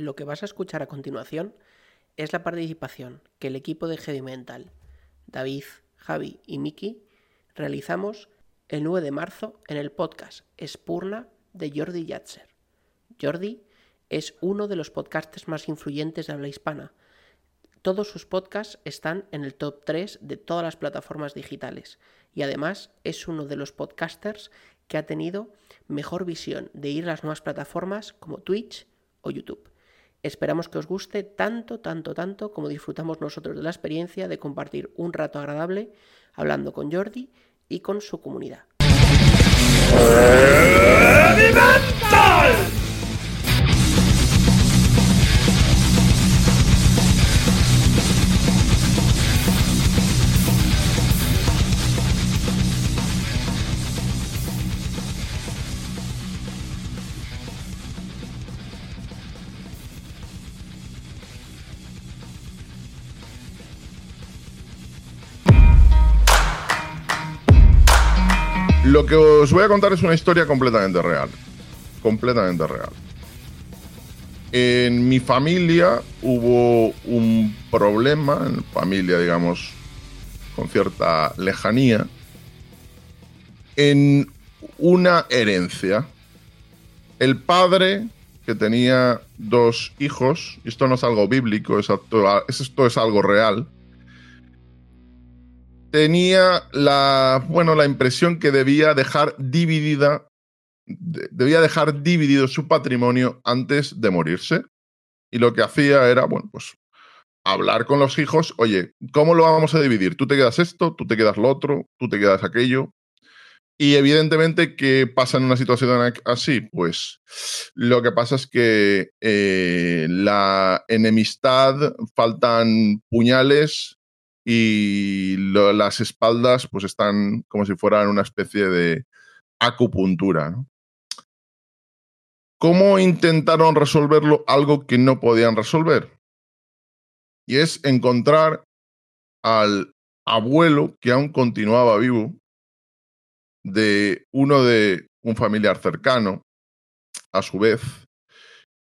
Lo que vas a escuchar a continuación es la participación que el equipo de Heavy Mental, David, Javi y Miki, realizamos el 9 de marzo en el podcast Spurna de Jordi Yatzer. Jordi es uno de los podcasters más influyentes de habla hispana. Todos sus podcasts están en el top 3 de todas las plataformas digitales y además es uno de los podcasters que ha tenido mejor visión de ir a las nuevas plataformas como Twitch o YouTube. Esperamos que os guste tanto, tanto, tanto como disfrutamos nosotros de la experiencia de compartir un rato agradable hablando con Jordi y con su comunidad. Lo que os voy a contar es una historia completamente real. Completamente real. En mi familia hubo un problema, en familia, digamos, con cierta lejanía, en una herencia. El padre, que tenía dos hijos, y esto no es algo bíblico, esto es algo real, tenía la, bueno, la impresión que debía dejar dividida, debía dejar dividido su patrimonio antes de morirse. Y lo que hacía era, bueno, pues hablar con los hijos, oye, ¿cómo lo vamos a dividir? Tú te quedas esto, tú te quedas lo otro, tú te quedas aquello. Y evidentemente, ¿qué pasa en una situación así? Pues lo que pasa es que eh, la enemistad, faltan puñales, y las espaldas pues están como si fueran una especie de acupuntura. ¿Cómo intentaron resolverlo algo que no podían resolver? Y es encontrar al abuelo que aún continuaba vivo de uno de un familiar cercano, a su vez,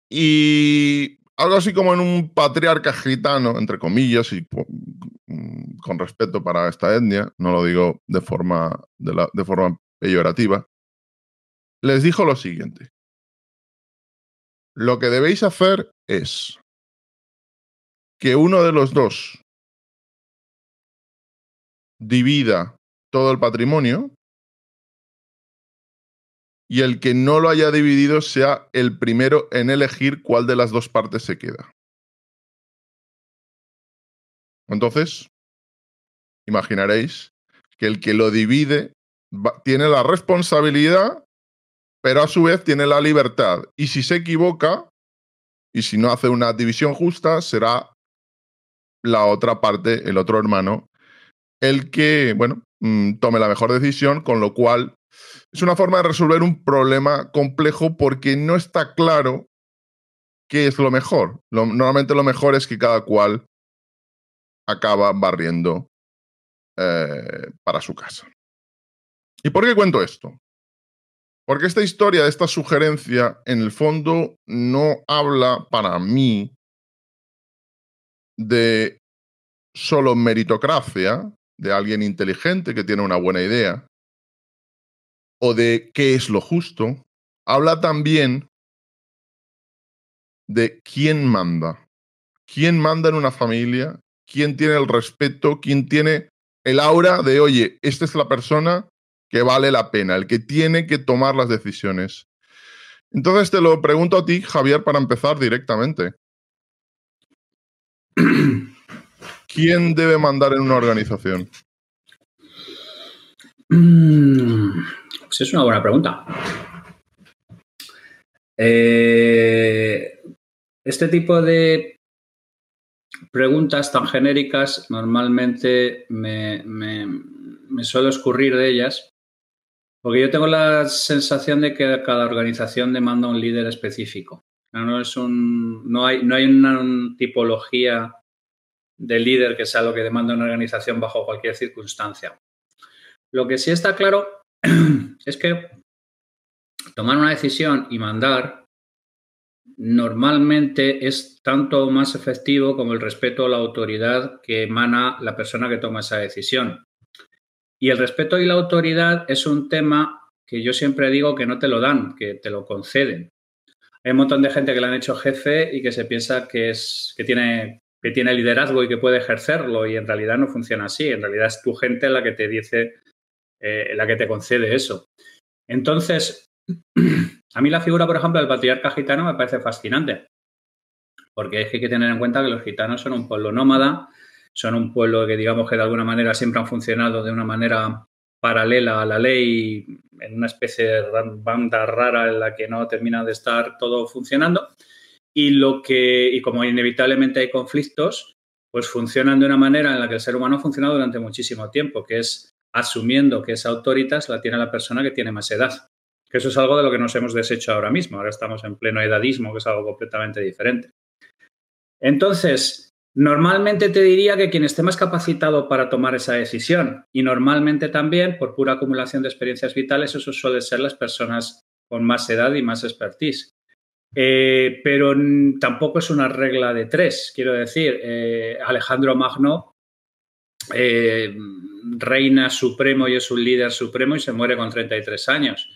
y algo así como en un patriarca gitano, entre comillas, y mm, con respeto para esta etnia, no lo digo de forma, de, de forma peyorativa, les dijo lo siguiente. Lo que debéis hacer es que uno de los dos divida todo el patrimonio y el que no lo haya dividido sea el primero en elegir cuál de las dos partes se queda. Entonces, imaginaréis que el que lo divide tiene la responsabilidad, pero a su vez tiene la libertad. Y si se equivoca, y si no hace una división justa, será la otra parte, el otro hermano, el que, bueno, mm, tome la mejor decisión, con lo cual es una forma de resolver un problema complejo porque no está claro qué es lo mejor. normalmente lo mejor es que cada cual acaba barriendo eh, para su casa. ¿Y por qué cuento esto? Porque esta historia, esta sugerencia, en el fondo no habla para mí de solo meritocracia, de alguien inteligente que tiene una buena idea, o de qué es lo justo, habla también de quién manda. ¿Quién manda en una familia? ¿Quién tiene el respeto? ¿Quién tiene el aura de, oye, esta es la persona que vale la pena, el que tiene que tomar las decisiones? Entonces te lo pregunto a ti, Javier, para empezar directamente. ¿Quién debe mandar en una organización? Pues es una buena pregunta. Eh, este tipo de preguntas tan genéricas normalmente me, me, suelo escurrir de ellas porque yo tengo la sensación de que cada organización demanda un líder específico. No, es un, no, hay, no hay una tipología de líder que sea lo que demanda una organización bajo cualquier circunstancia. Lo que sí está claro es que tomar una decisión y mandar normalmente es tanto más efectivo como el respeto a la autoridad que emana la persona que toma esa decisión. Y el respeto y la autoridad es un tema que yo siempre digo que no te lo dan, que te lo conceden. Hay un montón de gente que le han hecho jefe y que se piensa que, es, que, tiene, que tiene liderazgo y que puede ejercerlo y en realidad no funciona así. En realidad es tu gente la que te dice, eh, la que te concede eso. Entonces, a mí la figura, por ejemplo, del patriarca gitano me parece fascinante, porque hay que tener en cuenta que los gitanos son un pueblo nómada, son un pueblo que digamos que de alguna manera siempre han funcionado de una manera paralela a la ley, en una especie de banda rara en la que no termina de estar todo funcionando. Y lo que, y como inevitablemente hay conflictos, pues funcionan de una manera en la que el ser humano ha funcionado durante muchísimo tiempo, que es asumiendo que esa autoritas la tiene la persona que tiene más edad. Que eso es algo de lo que nos hemos deshecho ahora mismo. Ahora estamos en pleno edadismo, que es algo completamente diferente. Entonces, Normalmente te diría que quien esté más capacitado para tomar esa decisión y normalmente también por pura acumulación de experiencias vitales, eso suele ser las personas con más edad y más expertise. Eh, pero tampoco es una regla de tres, quiero decir, eh, Alejandro Magno, eh, reina supremo y es un líder supremo y se muere con 33 años.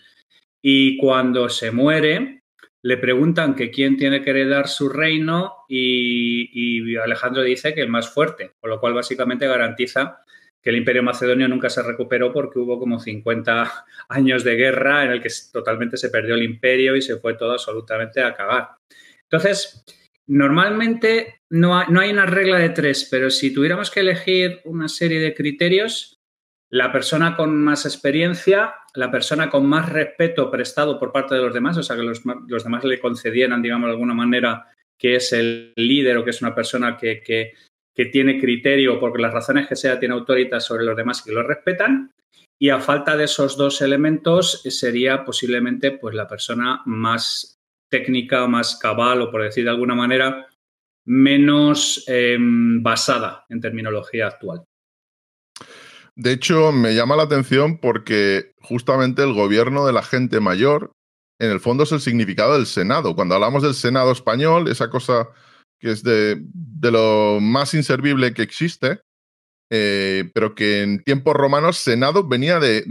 Y cuando se muere, le preguntan que quién tiene que heredar su reino y, Alejandro dice que el más fuerte, con lo cual básicamente garantiza que el imperio macedonio nunca se recuperó porque hubo como 50 años de guerra en el que totalmente se perdió el imperio y se fue todo absolutamente a acabar. Entonces, normalmente no hay una regla de tres, pero si tuviéramos que elegir una serie de criterios, la persona con más experiencia, la persona con más respeto prestado por parte de los demás, o sea, que los, demás le concedieran, digamos, de alguna manera que es el líder o que es una persona que, que, tiene criterio, porque las razones que sea, tiene autoridad sobre los demás que lo respetan. Y a falta de esos dos elementos sería posiblemente pues, la persona más técnica, más cabal o por decir de alguna manera, menos em, basada en terminología actual. De hecho, me llama la atención porque justamente el gobierno de la gente mayor, en el fondo es el significado del Senado. Cuando hablamos del Senado español, esa cosa que es de, lo más inservible que existe, eh, pero que en tiempos romanos Senado venía de,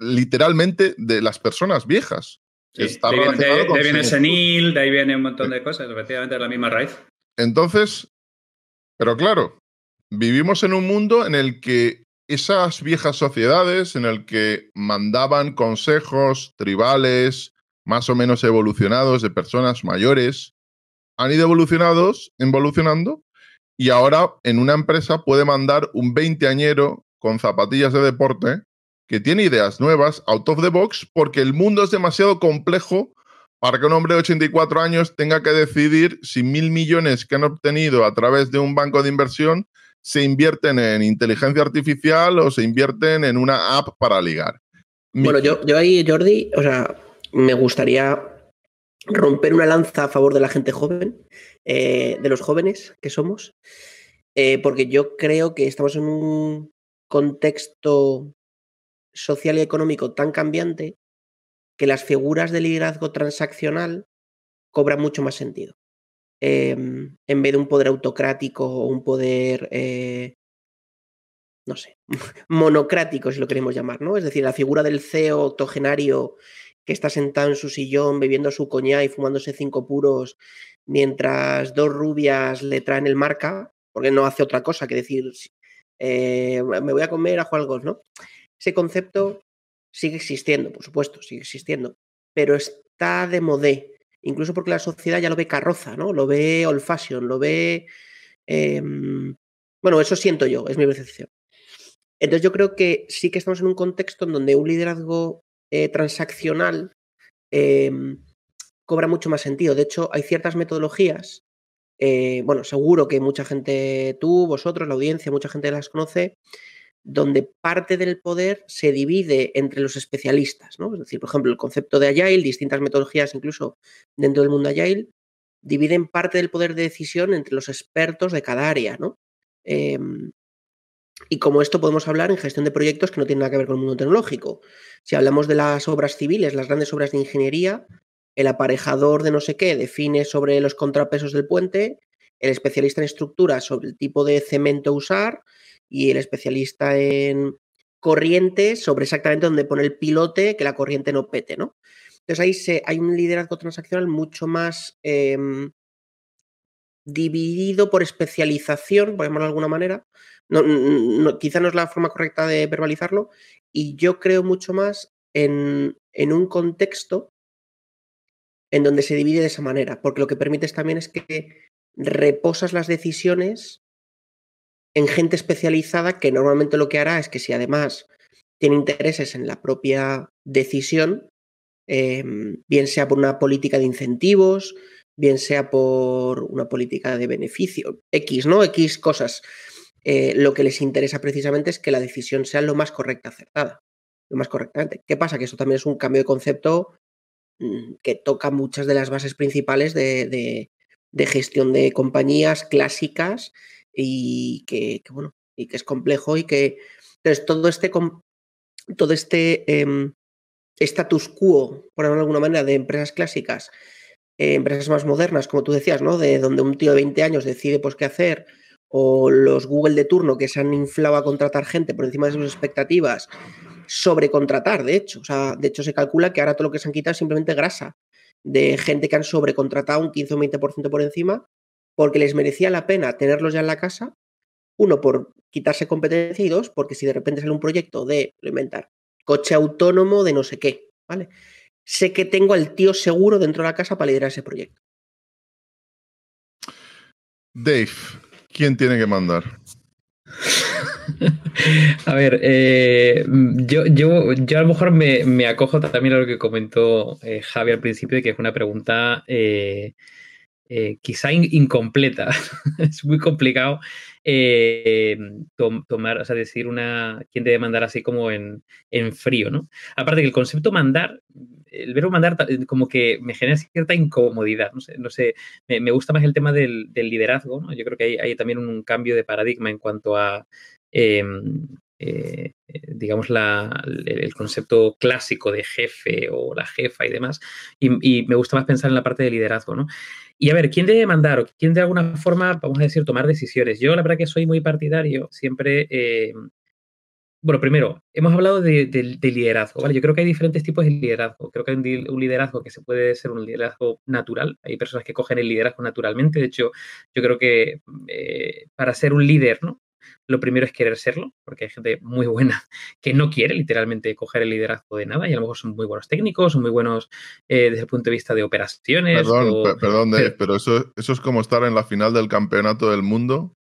literalmente de las personas viejas. Está de, ahí viene senil, de ahí viene un montón de cosas, efectivamente es la misma raíz. Entonces, pero claro, vivimos en un mundo en el que esas viejas sociedades en el que mandaban consejos tribales más o menos evolucionados de personas mayores, han ido evolucionados, evolucionando y ahora en una empresa puede mandar un veinteañero con zapatillas de deporte que tiene ideas nuevas, out of the box, porque el mundo es demasiado complejo para que un hombre de 84 años tenga que decidir si mil millones que han obtenido a través de un banco de inversión se invierten en inteligencia artificial o se invierten en una app para ligar. Bueno, yo, yo ahí, Jordi, o sea, me gustaría romper una lanza a favor de la gente joven, eh, de los jóvenes que somos, eh, porque yo creo que estamos en un contexto social y económico tan cambiante que las figuras de liderazgo transaccional cobran mucho más sentido. Em, en vez de un poder autocrático o un poder, eh, no sé, monocrático, si lo queremos llamar, ¿no? Es decir, la figura del CEO octogenario que está sentado en su sillón bebiendo su coñac y fumándose cinco puros mientras dos rubias le traen el marca, porque no hace otra cosa que decir, eh, me voy a comer a jugar golf, ¿no? Ese concepto sigue existiendo, por supuesto, sigue existiendo, pero está de modé incluso porque la sociedad ya lo ve carroza, ¿no? Lo ve old fashion, lo ve... Em, bueno, eso siento yo, es mi percepción. Entonces yo creo que sí que estamos en un contexto en donde un liderazgo eh, transaccional em, cobra mucho más sentido. De hecho, hay ciertas metodologías, eh, bueno, seguro que mucha gente, tú, vosotros, la audiencia, mucha gente las conoce, donde parte del poder se divide entre los especialistas, ¿no? Es decir, por ejemplo, el concepto de Agile, distintas metodologías incluso dentro del mundo Agile, dividen parte del poder de decisión entre los expertos de cada área, ¿no? Em, y como esto podemos hablar en gestión de proyectos que no tienen nada que ver con el mundo tecnológico. Si hablamos de las obras civiles, las grandes obras de ingeniería, el aparejador de no sé qué define sobre los contrapesos del puente, el especialista en estructura sobre el tipo de cemento usar y el especialista en corriente sobre exactamente dónde pone el pilote que la corriente no pete, ¿no? Entonces ahí se, hay un liderazgo transaccional mucho más em, dividido por especialización, por llamarlo de alguna manera. No, quizá no es la forma correcta de verbalizarlo. Y yo creo mucho más en, en un contexto en donde se divide de esa manera, porque lo que permites también es que reposas las decisiones en gente especializada que normalmente lo que hará es que si además tiene intereses en la propia decisión, Em, bien sea por una política de incentivos, bien sea por una política de beneficio, X, ¿no? X cosas. Eh, lo que les interesa precisamente es que la decisión sea lo más correcta, acertada, lo más correctamente. ¿Qué pasa? Que eso también es un cambio de concepto mm, que toca muchas de las bases principales de, gestión de compañías clásicas y que, bueno, y que es complejo y que entonces todo este todo este em, status quo, por de alguna manera, de empresas clásicas, eh, empresas más modernas, como tú decías, ¿no? De donde un tío de 20 años decide pues qué hacer, o los Google de turno que se han inflado a contratar gente por encima de sus expectativas, sobrecontratar, de hecho. O sea, de hecho se calcula que ahora todo lo que se han quitado es simplemente grasa de gente que han sobrecontratado un 15 o 20% por encima porque les merecía la pena tenerlos ya en la casa, uno, por quitarse competencia y dos, porque si de repente sale un proyecto de inventar coche autónomo de no sé qué, ¿vale? Sé que tengo al tío seguro dentro de la casa para liderar ese proyecto. Dave, ¿quién tiene que mandar? a ver, eh, yo, yo, yo, a lo mejor me, acojo también a lo que comentó eh, Javi al principio, que es una pregunta eh, quizá incompleta. es muy complicado eh, tomar, o sea, decir una, quién debe mandar así como en, en, frío, ¿no? Aparte que el concepto mandar, el verbo mandar como que me genera cierta incomodidad, no sé, no sé me, gusta más el tema del, liderazgo, ¿no? Yo creo que hay, también un cambio de paradigma en cuanto a, em, eh, digamos, la, el concepto clásico de jefe o la jefa y demás, y, me gusta más pensar en la parte de liderazgo, ¿no? Y a ver, ¿quién debe mandar o quién de alguna forma, vamos a decir, tomar decisiones? Yo la verdad que soy muy partidario, siempre... Eh, bueno, primero, hemos hablado de, liderazgo, ¿vale? Yo creo que hay diferentes tipos de liderazgo. Creo que hay un, liderazgo que se puede ser un liderazgo natural. Hay personas que cogen el liderazgo naturalmente. De hecho, yo creo que eh, para ser un líder, ¿no? Lo primero es querer serlo, porque hay gente muy buena que no quiere literalmente coger el liderazgo de nada y a lo mejor son muy buenos técnicos, son muy buenos eh, desde el punto de vista de operaciones. Perdón, perdón pero, eso, eso es como estar en la final del campeonato del mundo.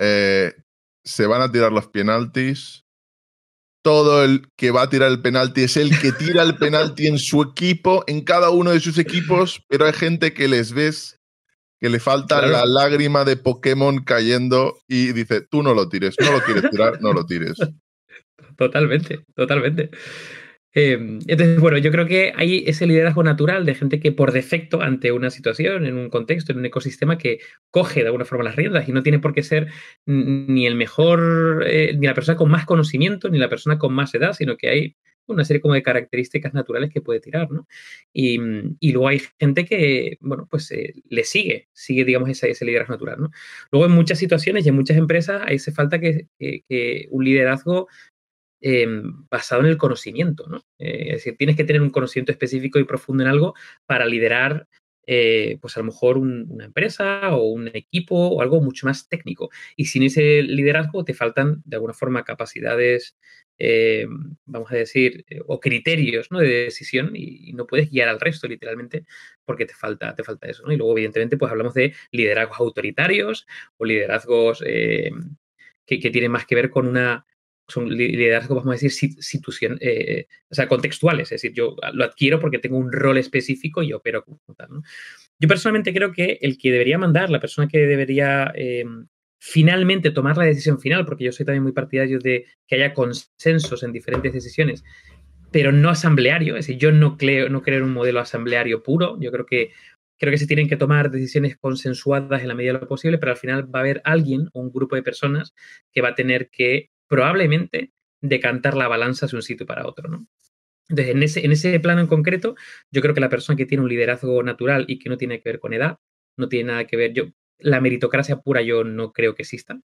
Eh, se van a tirar los penaltis. Todo el que va a tirar el penalti es el que tira el penalti en su equipo, en cada uno de sus equipos, pero hay gente que les ves que le falta la lágrima de Pokémon cayendo y dice, tú no lo tires, no lo quieres tirar, no lo tires. Totalmente, totalmente. Em, entonces, bueno, yo creo que hay ese liderazgo natural de gente que por defecto, ante una situación, en un contexto, en un ecosistema, que coge de alguna forma las riendas y no tiene por qué ser ni el mejor, eh, ni la persona con más conocimiento, ni la persona con más edad, sino que hay una serie como de características naturales que puede tirar, ¿no? Y, luego hay gente que, bueno, pues eh, le sigue, sigue, digamos, ese, ese, liderazgo natural, ¿no? Luego en muchas situaciones y en muchas empresas hace falta que, un liderazgo em, basado en el conocimiento, ¿no? Eh, es decir, tienes que tener un conocimiento específico y profundo en algo para liderar eh, pues a lo mejor una empresa o un equipo o algo mucho más técnico. Y sin ese liderazgo te faltan de alguna forma capacidades eh, vamos a decir, eh, o criterios ¿no? de decisión y, no puedes guiar al resto literalmente porque te falta, te falta eso. Y luego, evidentemente, pues hablamos de liderazgos autoritarios o liderazgos eh, que, tienen más que ver con una, son liderazgos, vamos a decir, situación, o sea, contextuales. Es decir, yo lo adquiero porque tengo un rol específico y opero como tal. Yo personalmente creo que el que debería mandar, la persona que debería finalmente tomar la decisión final, porque yo soy también muy partidario de que haya consensos en diferentes decisiones, pero no asambleario, es decir, yo no creo, no creo en un modelo asambleario puro, yo creo que creo que se tienen que tomar decisiones consensuadas en la medida de lo posible, pero al final va a haber alguien o un grupo de personas que va a tener que probablemente decantar la balanza hacia un sitio para otro, ¿no? Entonces, en ese, en ese plano en concreto, yo creo que la persona que tiene un liderazgo natural y que no tiene que ver con edad, no tiene nada que ver. Yo, la meritocracia pura yo no creo que exista.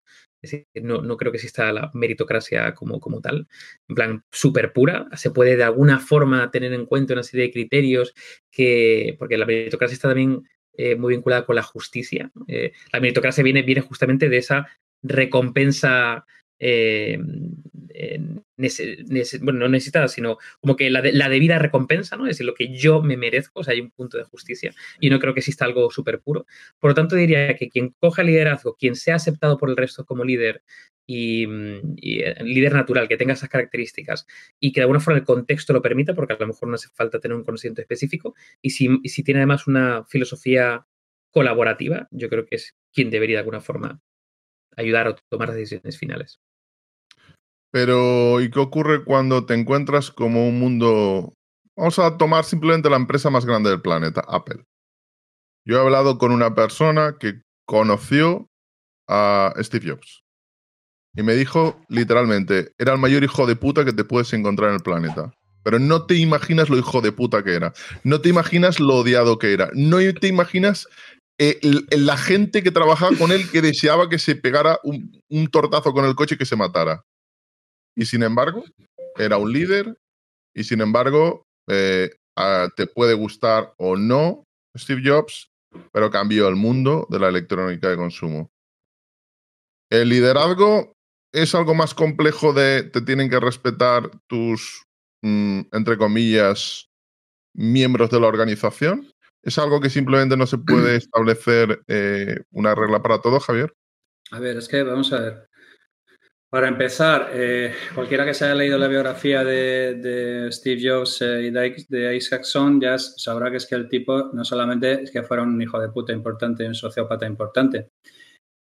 Es decir, no, no, creo que exista la meritocracia como, como tal, en plan súper pura. Se puede de alguna forma tener en cuenta una serie de criterios que, porque la meritocracia está también eh, muy vinculada con la justicia. Eh, la meritocracia viene, viene justamente de esa recompensa eh, bueno, no necesitada, sino como que la, debida recompensa, ¿no? Es lo que yo me merezco, o sea, hay un punto de justicia y no creo que exista algo súper puro. Por lo tanto, diría que quien coja liderazgo, quien sea aceptado por el resto como líder y, y, líder natural, que tenga esas características y que de alguna forma el contexto lo permita, porque a lo mejor no hace falta tener un conocimiento específico, y si, y si tiene además una filosofía colaborativa, yo creo que es quien debería de alguna forma ayudar a tomar decisiones finales. Pero, ¿y qué ocurre cuando te encuentras como un mundo... Vamos a tomar simplemente la empresa más grande del planeta, Apple. Yo he hablado con una persona que conoció a Steve Jobs. Y me dijo literalmente, era el mayor hijo de puta que te puedes encontrar en el planeta. Pero no te imaginas lo hijo de puta que era. No te imaginas lo odiado que era. No te imaginas eh, la gente que trabajaba con él que deseaba que se pegara un, un tortazo con el coche y que se matara. Y sin embargo, era un líder y sin embargo, eh, te puede gustar o no Steve Jobs, pero cambió el mundo de la electrónica de consumo. El liderazgo es algo más complejo de te tienen que respetar tus, mm, entre comillas, miembros de la organización. ¿Es algo que simplemente no se puede establecer eh, una regla para todo, Javier? A ver, es que vamos a ver. Para empezar, eh, cualquiera que se haya leído la biografía de, Steve Jobs eh, y de, Isaacson ya sabrá que es que el tipo no solamente es que fuera un hijo de puta importante, un sociópata importante,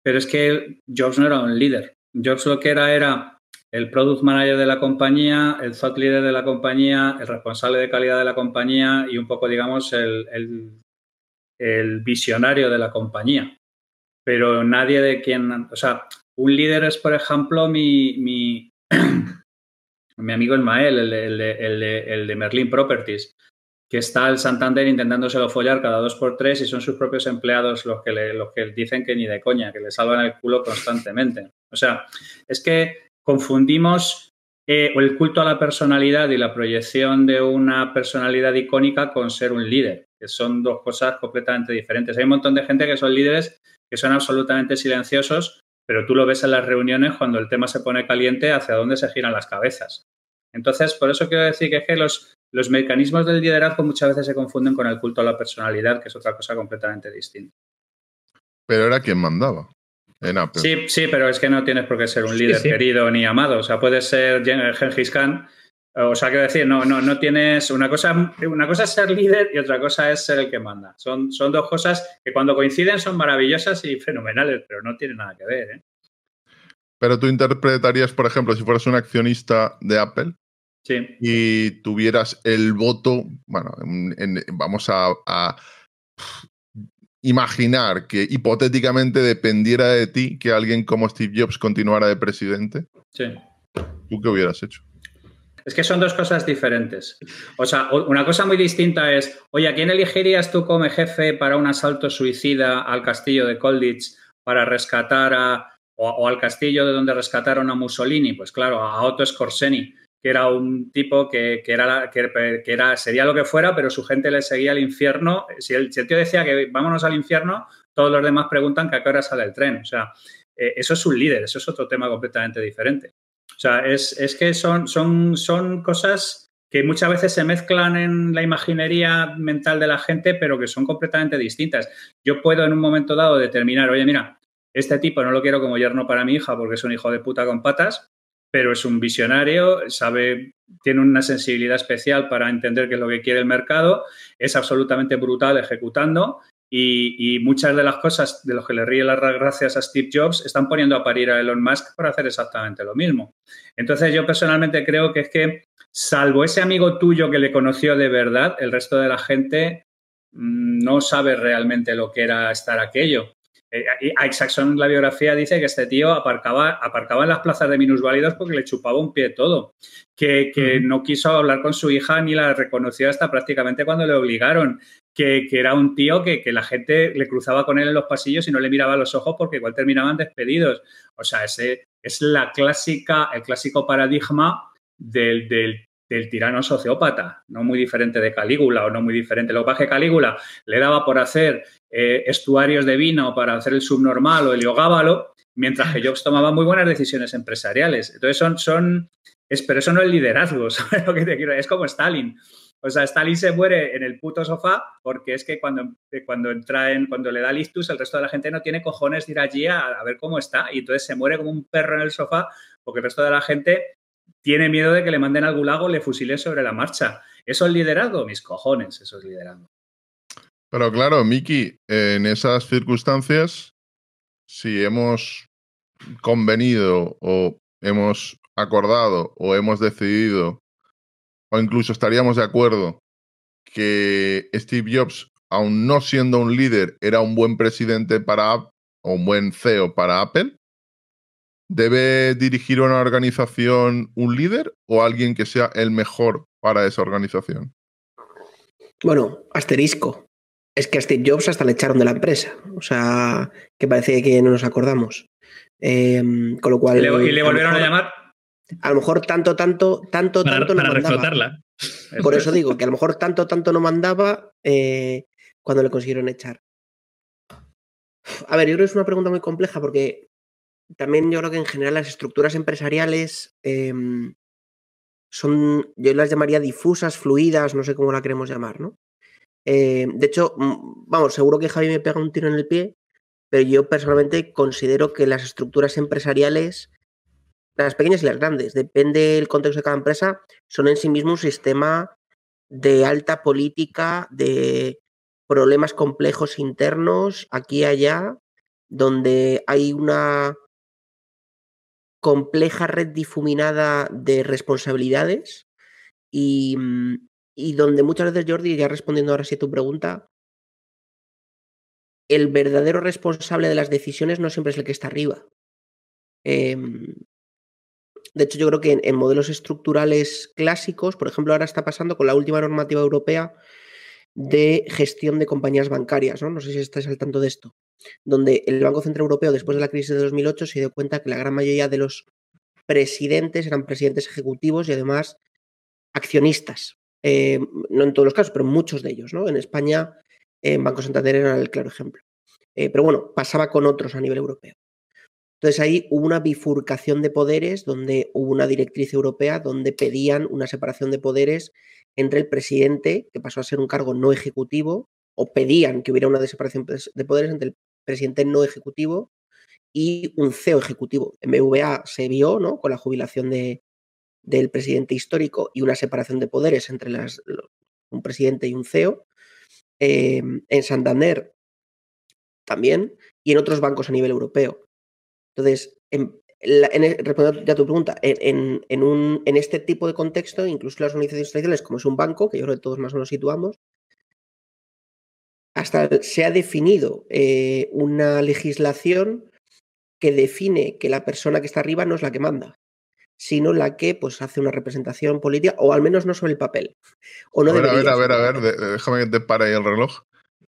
pero es que Jobs no era un líder. Jobs lo que era era el product manager de la compañía, el thought leader de la compañía, el responsable de calidad de la compañía y un poco, digamos, el, el visionario de la compañía. Pero nadie de quien, o sea, un líder es, por ejemplo, mi, mi, mi amigo Ismael, el, el, el, el, de Merlin Properties, que está el Santander intentándoselo follar cada dos por tres y son sus propios empleados los que, le, los que dicen que ni de coña, que le salvan el culo constantemente. O sea, es que confundimos eh, el culto a la personalidad y la proyección de una personalidad icónica con ser un líder, que son dos cosas completamente diferentes. Hay un montón de gente que son líderes que son absolutamente silenciosos pero tú lo ves en las reuniones cuando el tema se pone caliente hacia dónde se giran las cabezas. Entonces, por eso quiero decir que, es que los, los mecanismos del liderazgo muchas veces se confunden con el culto a la personalidad, que es otra cosa completamente distinta. Pero era quien mandaba. En Apple. Sí, sí, pero es que no tienes por qué ser un líder querido ni amado. O sea, puedes ser Gengis Khan o sea, quiero decir, no, no, no tienes. Una cosa, una cosa es ser líder y otra cosa es ser el que manda. Son, son dos cosas que cuando coinciden son maravillosas y fenomenales, pero no tienen nada que ver. ¿eh? Pero tú interpretarías, por ejemplo, si fueras un accionista de Apple sí. y tuvieras el voto, bueno, vamos a, a imaginar que hipotéticamente dependiera de ti que alguien como Steve Jobs continuara de presidente. Sí. ¿Tú qué hubieras hecho? Es que son dos cosas diferentes. O sea, una cosa muy distinta es, oye, ¿a quién elegirías tú como jefe para un asalto suicida al castillo de Colditz para rescatar a, o, al castillo de donde rescataron a Mussolini? Pues claro, a Otto Scorseni, que era un tipo que, era, que, era, sería lo que fuera, pero su gente le seguía al infierno. Si el, tío decía que vámonos al infierno, todos los demás preguntan que a qué hora sale el tren. O sea, eh, eso es un líder, eso es otro tema completamente diferente. O sea, es, que son, son, son cosas que muchas veces se mezclan en la imaginería mental de la gente, pero que son completamente distintas. Yo puedo en un momento dado determinar, oye, mira, este tipo no lo quiero como yerno para mi hija porque es un hijo de puta con patas, pero es un visionario, sabe, tiene una sensibilidad especial para entender qué es lo que quiere el mercado, es absolutamente brutal ejecutando y, muchas de las cosas de los que le ríe las gracias a Steve Jobs están poniendo a parir a Elon Musk por hacer exactamente lo mismo. Entonces yo personalmente creo que es que, salvo ese amigo tuyo que le conoció de verdad, el resto de la gente mm, no sabe realmente lo que era estar aquello. Eh, a Isaacson la biografía dice que este tío aparcaba, aparcaba en las plazas de minusválidos porque le chupaba un pie todo, que, no quiso hablar con su hija ni la reconoció hasta prácticamente cuando le obligaron, que, era un tío que, la gente le cruzaba con él en los pasillos y no le miraba los ojos porque igual terminaban despedidos. O sea, ese es la clásica, el clásico paradigma del, del tirano sociópata, no muy diferente de Calígula o no muy diferente. Lo que que Calígula le daba por hacer eh, estuarios de vino para hacer el subnormal o el yogábalo, mientras que Jobs tomaba muy buenas decisiones empresariales. Entonces son, son es, pero eso no es liderazgo, que? Es como Stalin. O sea, Stalin se muere en el puto sofá porque es que cuando, cuando entra en, cuando le da listus, el resto de la gente no tiene cojones de ir allí a, ver cómo está. Y entonces se muere como un perro en el sofá porque el resto de la gente tiene miedo de que le manden al gulag o le fusile sobre la marcha. ¿Eso es liderazgo? Mis cojones, eso es liderazgo. Pero claro, Miki, en esas circunstancias, si hemos convenido o hemos acordado o hemos decidido o incluso estaríamos de acuerdo que Steve Jobs, aun no siendo un líder, era un buen presidente para o un buen CEO para Apple, ¿Debe dirigir una organización un líder o alguien que sea el mejor para esa organización? Bueno, asterisco. Es que a Steve Jobs hasta le echaron de la empresa. O sea, que parece que no nos acordamos. Em, con lo cual. ¿Y le, volvieron a, llamar? A lo mejor tanto, tanto, tanto, para, tanto. Para reflotarla. Por eso digo que a lo mejor tanto, tanto no mandaba eh, cuando le consiguieron echar. A ver, yo creo que es una pregunta muy compleja porque también yo creo que en general las estructuras empresariales em, son, yo las llamaría difusas, fluidas, no sé cómo la queremos llamar, ¿no? Eh, de hecho, vamos, seguro que Javi me pega un tiro en el pie, pero yo personalmente considero que las estructuras empresariales, las pequeñas y las grandes, depende del contexto de cada empresa, son en sí mismo un sistema de alta política, de problemas complejos internos, aquí y allá, donde hay una compleja red difuminada de responsabilidades y, donde muchas veces, Jordi, ya respondiendo ahora sí a tu pregunta, el verdadero responsable de las decisiones no siempre es el que está arriba. Em, de hecho, yo creo que en, modelos estructurales clásicos, por ejemplo, ahora está pasando con la última normativa europea de gestión de compañías bancarias, ¿no? No sé si estáis al tanto de esto donde el Banco Central Europeo, después de la crisis de 2008, se dio cuenta que la gran mayoría de los presidentes eran presidentes ejecutivos y además accionistas. Eh, no en todos los casos, pero muchos de ellos. ¿no? En España, en Banco Santander era el claro ejemplo. Eh, pero bueno, pasaba con otros a nivel europeo. Entonces ahí hubo una bifurcación de poderes, donde hubo una directriz europea donde pedían una separación de poderes entre el presidente, que pasó a ser un cargo no ejecutivo, o pedían que hubiera una separación de poderes entre el presidente no ejecutivo y un CEO ejecutivo. En BVA se vio ¿no? con la jubilación de, del presidente histórico y una separación de poderes entre un presidente y un CEO. Em, en Santander también y en otros bancos a nivel europeo. Entonces, en, e, respondiendo ya a tu pregunta, en, en, un, en este tipo de contexto, incluso las organizaciones tradicionales, como es un banco, que yo creo que todos más o menos situamos, hasta se ha definido eh, una legislación que define que la persona que está arriba no es la que manda, sino la que pues, hace una representación política, o al menos no sobre el papel. O no a ver, a ver, a ver, a ver, déjame que te pare ahí el reloj.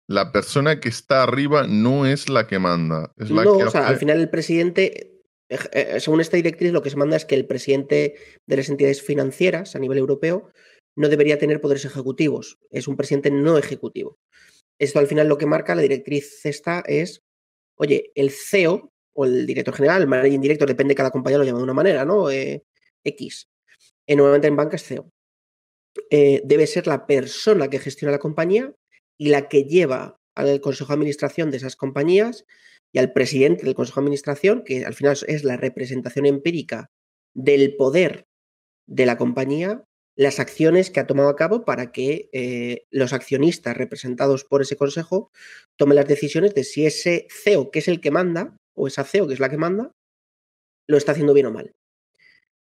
La persona que está arriba no es la que manda. Es la no, que o sea, al final el presidente, eh, eh, según esta directriz, lo que se manda es que el presidente de las entidades financieras a nivel europeo no debería tener poderes ejecutivos. Es un presidente no ejecutivo. Esto al final lo que marca la directriz esta es, oye, el CEO o el director general, el managing director, depende de cada compañía, lo llama de una manera, ¿no? Eh, X. Eh, normalmente en banca es CEO. Eh, debe ser la persona que gestiona la compañía y la que lleva al consejo de administración de esas compañías y al presidente del consejo de administración, que al final es la representación empírica del poder de la compañía, las acciones que ha tomado a cabo para que eh, los accionistas representados por ese consejo tomen las decisiones de si ese CEO, que es el que manda, o esa CEO, que es la que manda, lo está haciendo bien o mal.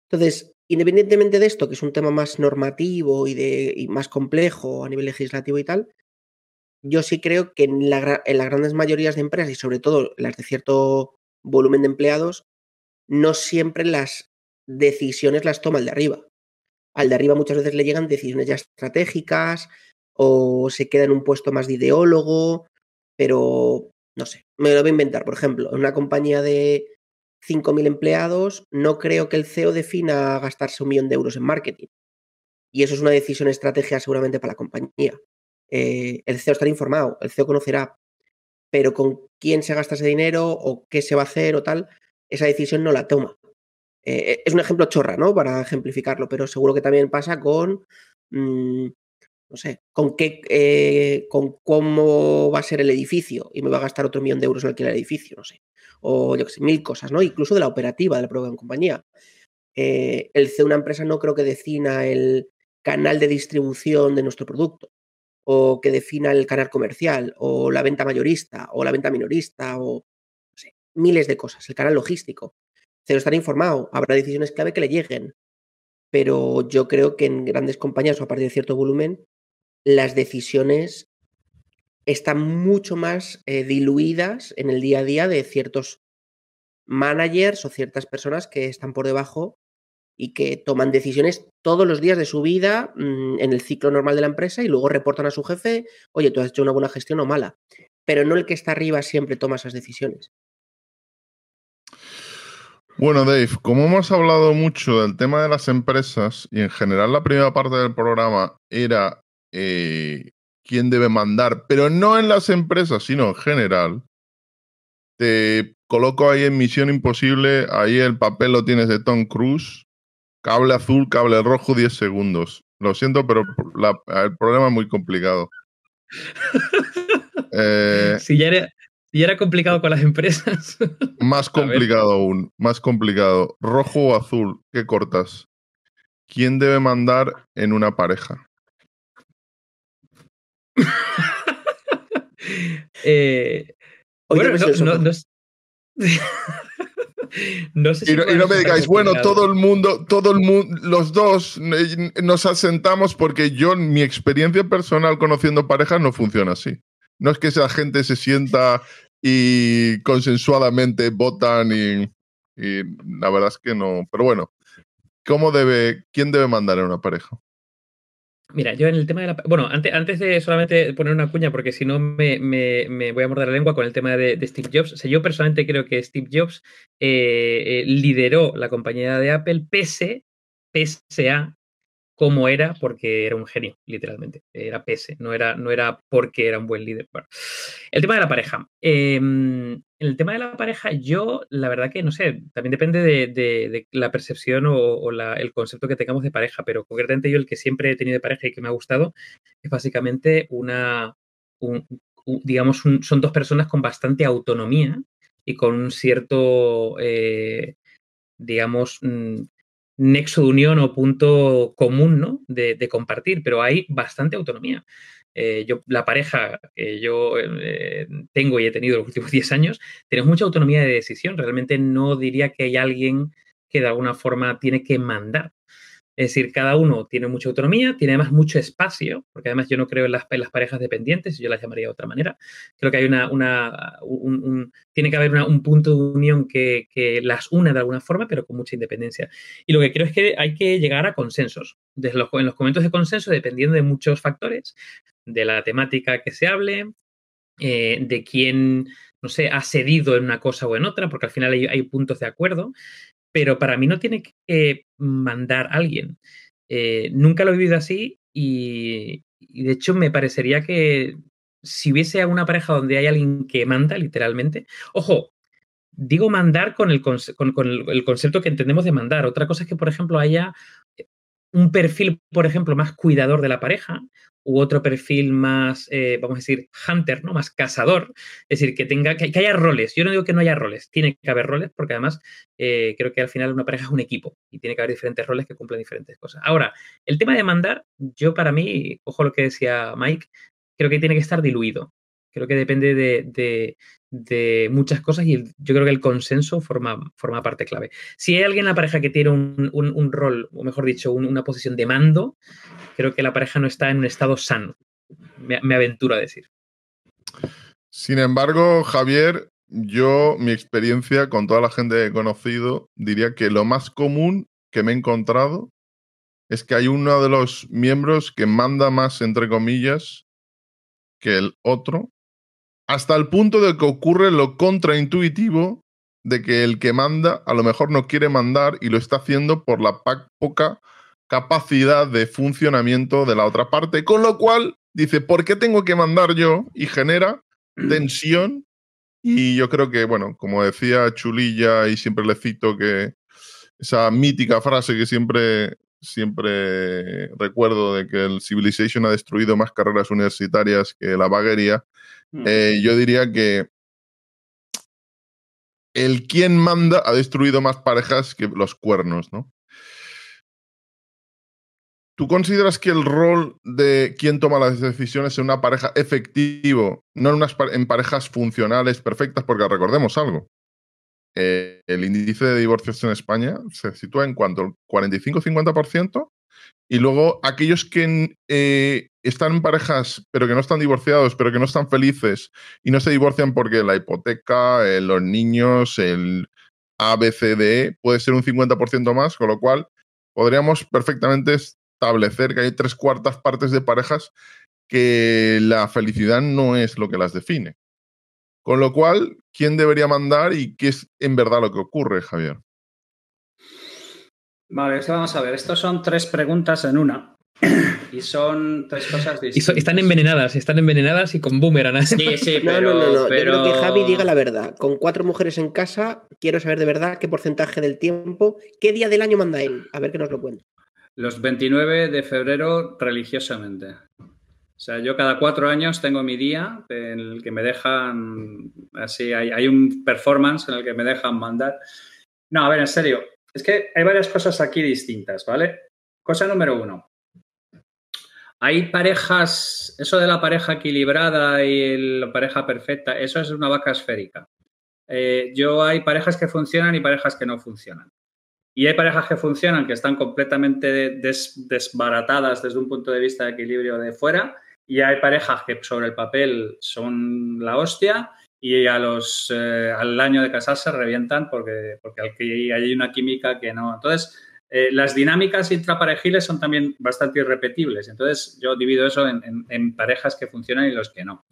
Entonces, independientemente de esto, que es un tema más normativo y, de, más complejo a nivel legislativo y tal, yo sí creo que en, la, en las grandes mayorías de empresas y sobre todo las de cierto volumen de empleados, no siempre las decisiones las toma el de arriba. Al de arriba muchas veces le llegan decisiones ya estratégicas o se queda en un puesto más de ideólogo, pero no sé, me lo voy a inventar. Por ejemplo, en una compañía de 5.000 empleados, no creo que el CEO defina gastarse un millón de euros en marketing. Y eso es una decisión estratégica seguramente para la compañía. Eh, el CEO estará informado, el CEO conocerá, pero con quién se gasta ese dinero o qué se va a hacer o tal, esa decisión no la toma. Eh, es un ejemplo chorra, ¿no? Para ejemplificarlo, pero seguro que también pasa con, mm, no sé, con qué, eh, con cómo va a ser el edificio y me va a gastar otro millón de euros en alquiler el edificio, no sé. O yo qué sé, mil cosas, ¿no? Incluso de la operativa de la propia compañía. el CEO de una empresa no creo que defina el canal de distribución de nuestro producto o que defina el canal comercial, o la venta mayorista, o la venta minorista, o miles de cosas, el canal logístico. Cero estar informado, habrá decisiones clave que le lleguen, pero yo creo que en grandes compañías o a partir de cierto volumen, las decisiones están mucho más eh, diluidas en el día a día de ciertos managers o ciertas personas que están por debajo y que toman decisiones todos los días de su vida mm, en el ciclo normal de la empresa y luego reportan a su jefe, oye, tú has hecho una buena gestión o mala. Pero no el que está arriba siempre toma esas decisiones. Bueno, Dave, como hemos hablado mucho del tema de las empresas y en general la primera parte del programa era eh, quién debe mandar, pero no en las empresas, sino en general, te coloco ahí en Misión Imposible, ahí el papel lo tienes de Tom Cruise, Cable azul, cable rojo, 10 segundos. Lo siento, pero el problema es muy complicado. Eh, si, ya era, complicado con las empresas. Más complicado aún, más complicado. Rojo o azul, ¿qué cortas? ¿Quién debe mandar en una pareja? eh, bueno, no, no, No sé si y, no, me digáis, bueno, todo el mundo, todo el mundo, los dos nos asentamos porque yo, mi experiencia personal conociendo parejas no funciona así. No es que esa gente se sienta y consensuadamente votan y, y la verdad es que no. Pero bueno, ¿cómo debe, quién debe mandar en una pareja? Mira, yo en el tema de la... Bueno, antes, antes de solamente poner una cuña, porque si no me, voy a morder la lengua con el tema de, Steve Jobs. O sea, yo personalmente creo que Steve Jobs eh, eh, lideró la compañía de Apple pese, pese a cómo era porque era un genio, literalmente. Era pese, no era, no era porque era un buen líder. el tema de la pareja. Em, el tema de la pareja, yo la verdad que no sé, también depende de, la percepción o, el concepto que tengamos de pareja, pero concretamente yo el que siempre he tenido de pareja y que me ha gustado es básicamente una, digamos, son dos personas con bastante autonomía y con un cierto, eh, digamos, mm, nexo de unión o punto común ¿no? de, compartir, pero hay bastante autonomía. Eh, yo, la pareja que yo eh, tengo y he tenido los últimos 10 años, tenemos mucha autonomía de decisión. Realmente no diría que hay alguien que de alguna forma tiene que mandar. Es decir, cada uno tiene mucha autonomía, tiene además mucho espacio, porque además yo no creo en las, parejas dependientes, yo las llamaría de otra manera. Creo que hay una, una un, tiene que haber un punto de unión que, las una de alguna forma, pero con mucha independencia. Y lo que creo es que hay que llegar a consensos. En los momentos de consenso, dependiendo de muchos factores, de la temática que se hable, eh, de quién, no sé, ha cedido en una cosa o en otra, porque al final hay puntos de acuerdo pero para mí no tiene que mandar a alguien. Eh, nunca lo he vivido así y, de hecho me parecería que si hubiese una pareja donde hay alguien que manda, literalmente, ojo, digo mandar con el, con el, concepto que entendemos de mandar. Otra cosa es que, por ejemplo, haya un perfil, por ejemplo, más cuidador de la pareja u otro perfil más, eh, vamos a decir, hunter, ¿no? Más cazador. Es decir, que tenga, que, haya roles. Yo no digo que no haya roles, tiene que haber roles, porque además eh, creo que al final una pareja es un equipo y tiene que haber diferentes roles que cumplen diferentes cosas. Ahora, el tema de mandar, yo para mí, ojo lo que decía Mike, creo que tiene que estar diluido. Creo que depende de, muchas cosas y yo creo que el consenso forma, forma parte clave. Si hay alguien en la pareja que tiene un, rol, o mejor dicho, una posición de mando, creo que la pareja no está en un estado sano. Me, aventuro a decir. Sin embargo, Javier, yo, mi experiencia con toda la gente que he conocido, diría que lo más común que me he encontrado es que hay uno de los miembros que manda más, entre comillas, que el otro, hasta el punto de que ocurre lo contraintuitivo de que el que manda a lo mejor no quiere mandar y lo está haciendo por la poca capacidad de funcionamiento de la otra parte, con lo cual dice, ¿por qué tengo que mandar yo? Y genera tensión. Y yo creo que, bueno, como decía Chulilla y siempre le cito que esa mítica frase que siempre, siempre recuerdo de que el Civilization ha destruido más carreras universitarias que la vaguería, mm. eh, yo diría que el quien manda ha destruido más parejas que los cuernos, ¿no? ¿Tú consideras que el rol de quien toma las decisiones en una pareja efectivo, no en, unas, en parejas funcionales perfectas? Porque recordemos algo. Eh, el índice de divorcios en España se sitúa en cuanto al 45-50%, y luego aquellos que eh, están en parejas, pero que no están divorciados, pero que no están felices y no se divorcian porque la hipoteca, eh, los niños, el ABCDE puede ser un 50% más, con lo cual podríamos perfectamente establecer que hay tres cuartas partes de parejas que la felicidad no es lo que las define. Con lo cual, ¿quién debería mandar y qué es en verdad lo que ocurre, Javier? Vale, vamos a ver. Estos son tres preguntas en una. Y son tres cosas distintas. Y están envenenadas, están envenenadas y con boomerang. Sí, sí, pero, no, no, no, pero... que Javi diga la verdad. Con cuatro mujeres en casa, quiero saber de verdad qué porcentaje del tiempo, qué día del año manda él. A ver que nos lo cuente. Los 29 de febrero religiosamente. O sea, yo cada cuatro años tengo mi día en el que me dejan, así, hay, un performance en el que me dejan mandar. No, a ver, en serio, es que hay varias cosas aquí distintas, ¿vale? Cosa número uno. Hay parejas, eso de la pareja equilibrada y la pareja perfecta, eso es una vaca esférica. Eh, yo hay parejas que funcionan y parejas que no funcionan. Y hay parejas que funcionan, que están completamente desbaratadas desde un punto de vista de equilibrio de fuera, y hay parejas que sobre el papel son la hostia y a los, eh, al año de casarse revientan porque, porque hay una química que no. Entonces, eh, las dinámicas intraparejiles son también bastante irrepetibles. Entonces, yo divido eso en parejas que funcionan y los que no.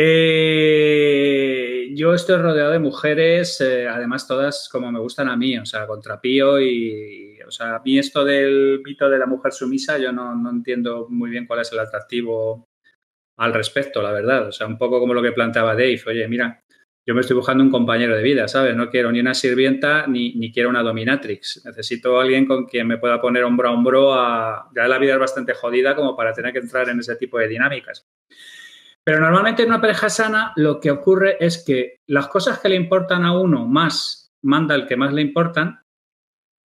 Eh, yo estoy rodeado de mujeres, eh, además todas como me gustan a mí, o sea, contrapío y, o sea, a mí esto del mito de la mujer sumisa, yo no, entiendo muy bien cuál es el atractivo al respecto, la verdad. O sea, un poco como lo que planteaba Dave, oye, mira, yo me estoy buscando un compañero de vida, ¿sabes? No quiero ni una sirvienta ni, ni quiero una dominatrix. Necesito alguien con quien me pueda poner hombro a hombro a... Ya la vida es bastante jodida como para tener que entrar en ese tipo de dinámicas. Pero normalmente en una pareja sana lo que ocurre es que las cosas que le importan a uno más manda el que más le importan,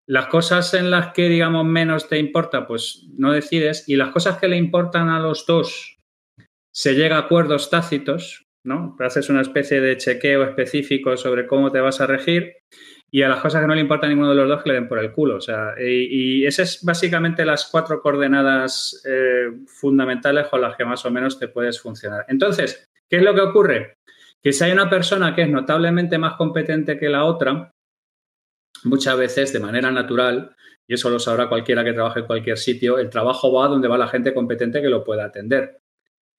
las cosas en las que, digamos, menos te importa, pues no decides, y las cosas que le importan a los dos, se llega a acuerdos tácitos, Haces una especie de chequeo específico sobre cómo te vas a regir y a las cosas que no le importa a ninguno de los dos que le den por el culo. O sea, y, esas es básicamente las cuatro coordenadas eh, fundamentales con las que más o menos te puedes funcionar. Entonces, ¿qué es lo que ocurre? Que si hay una persona que es notablemente más competente que la otra, muchas veces de manera natural, y eso lo sabrá cualquiera que trabaje en cualquier sitio, el trabajo va donde va la gente competente que lo pueda atender.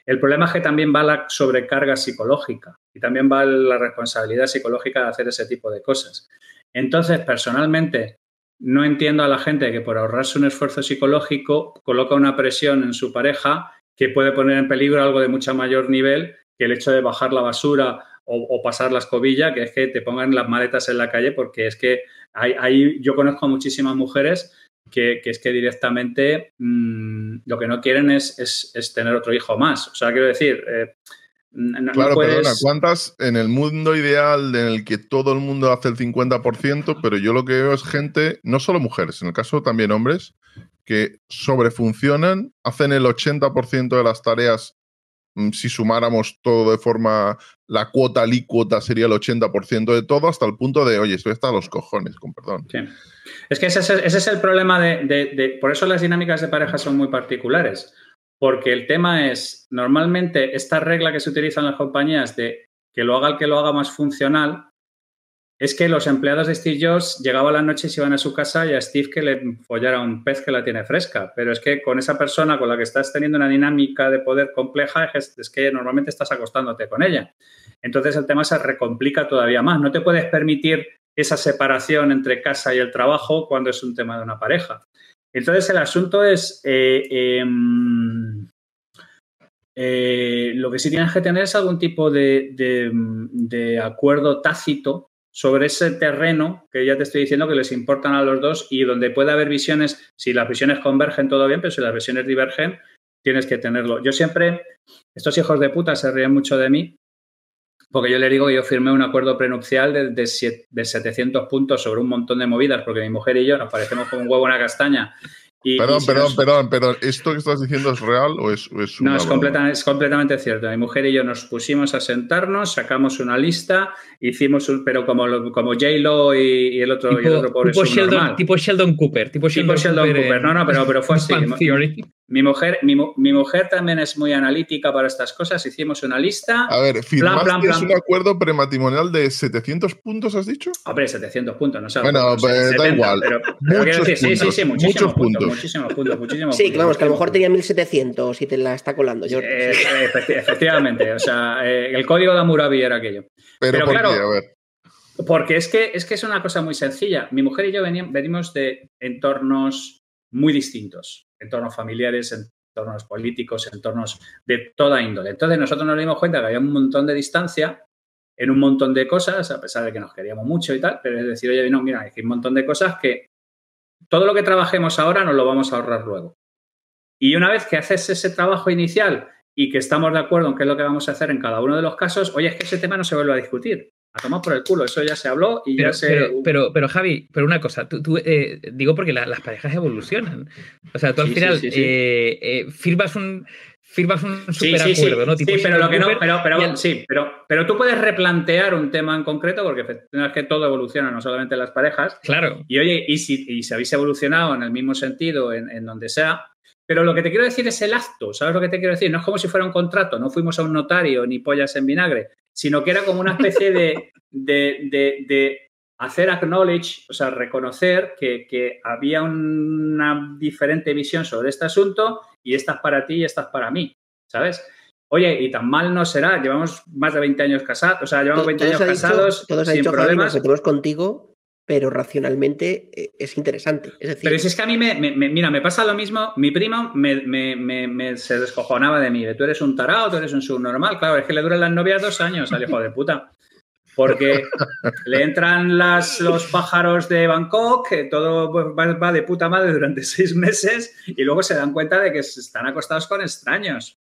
El problema es que también va la sobrecarga psicológica y también va la responsabilidad psicológica de hacer ese tipo de cosas. Entonces, personalmente, no entiendo a la gente que por ahorrarse un esfuerzo psicológico coloca una presión en su pareja que puede poner en peligro algo de mucho mayor nivel que el hecho de bajar la basura o, pasar la escobilla, que es que te pongan las maletas en la calle, porque es que hay, yo conozco a muchísimas mujeres que, es que directamente mm, lo que no quieren es, tener otro hijo más. O sea, quiero decir, eh, claro, perdona, ¿cuántas en el mundo ideal en el que todo el mundo hace el 50%, pero yo lo que veo es gente, no solo mujeres, en el caso también hombres, que sobrefuncionan, hacen el 80% de las tareas, si sumáramos todo de forma, la cuota alícuota sería el 80% de todo, hasta el punto de, oye, estoy hasta los cojones, con perdón. Es que ese es, el, problema de, de, Por eso las dinámicas de pareja son muy particulares porque el tema es, normalmente esta regla que se utiliza en las compañías de que lo haga el que lo haga más funcional, es que los empleados de Steve Jobs llegaban a la noche y se iban a su casa y a Steve que le follara un pez que la tiene fresca. Pero es que con esa persona con la que estás teniendo una dinámica de poder compleja, es, que normalmente estás acostándote con ella. Entonces el tema se recomplica todavía más. No te puedes permitir esa separación entre casa y el trabajo cuando es un tema de una pareja. Entonces el asunto es, eh, em, eh, lo que sí tienes que tener es algún tipo de, acuerdo tácito sobre ese terreno que ya te estoy diciendo que les importan a los dos y donde puede haber visiones, si las visiones convergen todo bien, pero si las visiones divergen, tienes que tenerlo. Yo siempre, estos hijos de puta se ríen mucho de mí porque yo le digo yo firmé un acuerdo prenupcial de, de, de, 700 puntos sobre un montón de movidas, porque mi mujer y yo nos parecemos como un huevo en una castaña. Perdón, perdón, perdón, perdón. ¿Esto que estás diciendo es real o es, es No, es, es, completamente cierto. Mi mujer y yo nos pusimos a sentarnos, sacamos una lista, hicimos un, pero como, como J-Lo y, el otro, tipo, y el otro pobre tipo Sheldon, tipo Sheldon Cooper. Tipo Sheldon, tipo Sheldon Cooper. No, no, pero, pero fue así. Mi mujer, mi, mi, mujer también es muy analítica para estas cosas. Hicimos una lista. A ver, ¿firmaste plan, plan, un acuerdo prematrimonial de 700 puntos, has dicho? Hombre, 700 puntos, no sé. Bueno, pues, da igual. Pero, pero muchos decir, puntos, sí, sí, sí, muchísimos puntos, Muchísimos puntos, muchísimos sí, puntos. que vamos, que a lo mejor tenía 1700 y te la está colando, Jordi. Eh, efectivamente, o sea, eh, el código de Hammurabi era aquello. Pero, pero ¿por claro, qué? A ver. Porque es que, es que es una cosa muy sencilla. Mi mujer y yo venimos de entornos muy distintos, entornos familiares, entornos políticos, entornos de toda índole. Entonces nosotros nos dimos cuenta que había un montón de distancia en un montón de cosas, a pesar de que nos queríamos mucho y tal, pero es decir, oye, no, mira, hay un montón de cosas que todo lo que trabajemos ahora nos lo vamos a ahorrar luego. Y una vez que haces ese trabajo inicial y que estamos de acuerdo en qué es lo que vamos a hacer en cada uno de los casos, oye, es que ese tema no se vuelve a discutir. A tomar por el culo, eso ya se habló y pero, ya se. Pero, pero, pero, Javi, pero una cosa, tú, tú eh, digo porque la, las parejas evolucionan. O sea, tú al Sí, final sí, sí. Eh, eh, firmas un firmas un Sí, super sí, sí. acuerdo, ¿no? Tipo Sí, pero lo que no, pero, pero el- sí, pero, pero tú puedes replantear un tema en concreto porque es que todo evoluciona, no solamente las parejas. Claro. Y oye, y si, y si habéis evolucionado en el mismo sentido, en, en donde sea, pero lo que te quiero decir es el acto, ¿sabes lo que te quiero decir? No es como si fuera un contrato, no fuimos a un notario ni pollas en vinagre, sino que era como una especie de, de, de, de hacer acknowledge, o sea, reconocer que, que había una diferente visión sobre este asunto y esta es para ti y esta es para mí, ¿sabes? Oye, y tan mal no será, llevamos más de 20 años casados, o sea, llevamos 20 años dicho- casados todos sin dicho, Javi, nos problemas. metemos contigo, pero racionalmente eh, es interesante. Pero si es que a mí me, mira, me pasa lo mismo, mi primo me, se descojonaba de mí, tú eres un tarao, tú eres un subnormal, claro, es que le duran las novias dos años al hijo de puta. Porque le entran los pájaros de Bangkok, que todo va, de puta madre durante seis meses y luego se dan cuenta de que están acostados con extraños.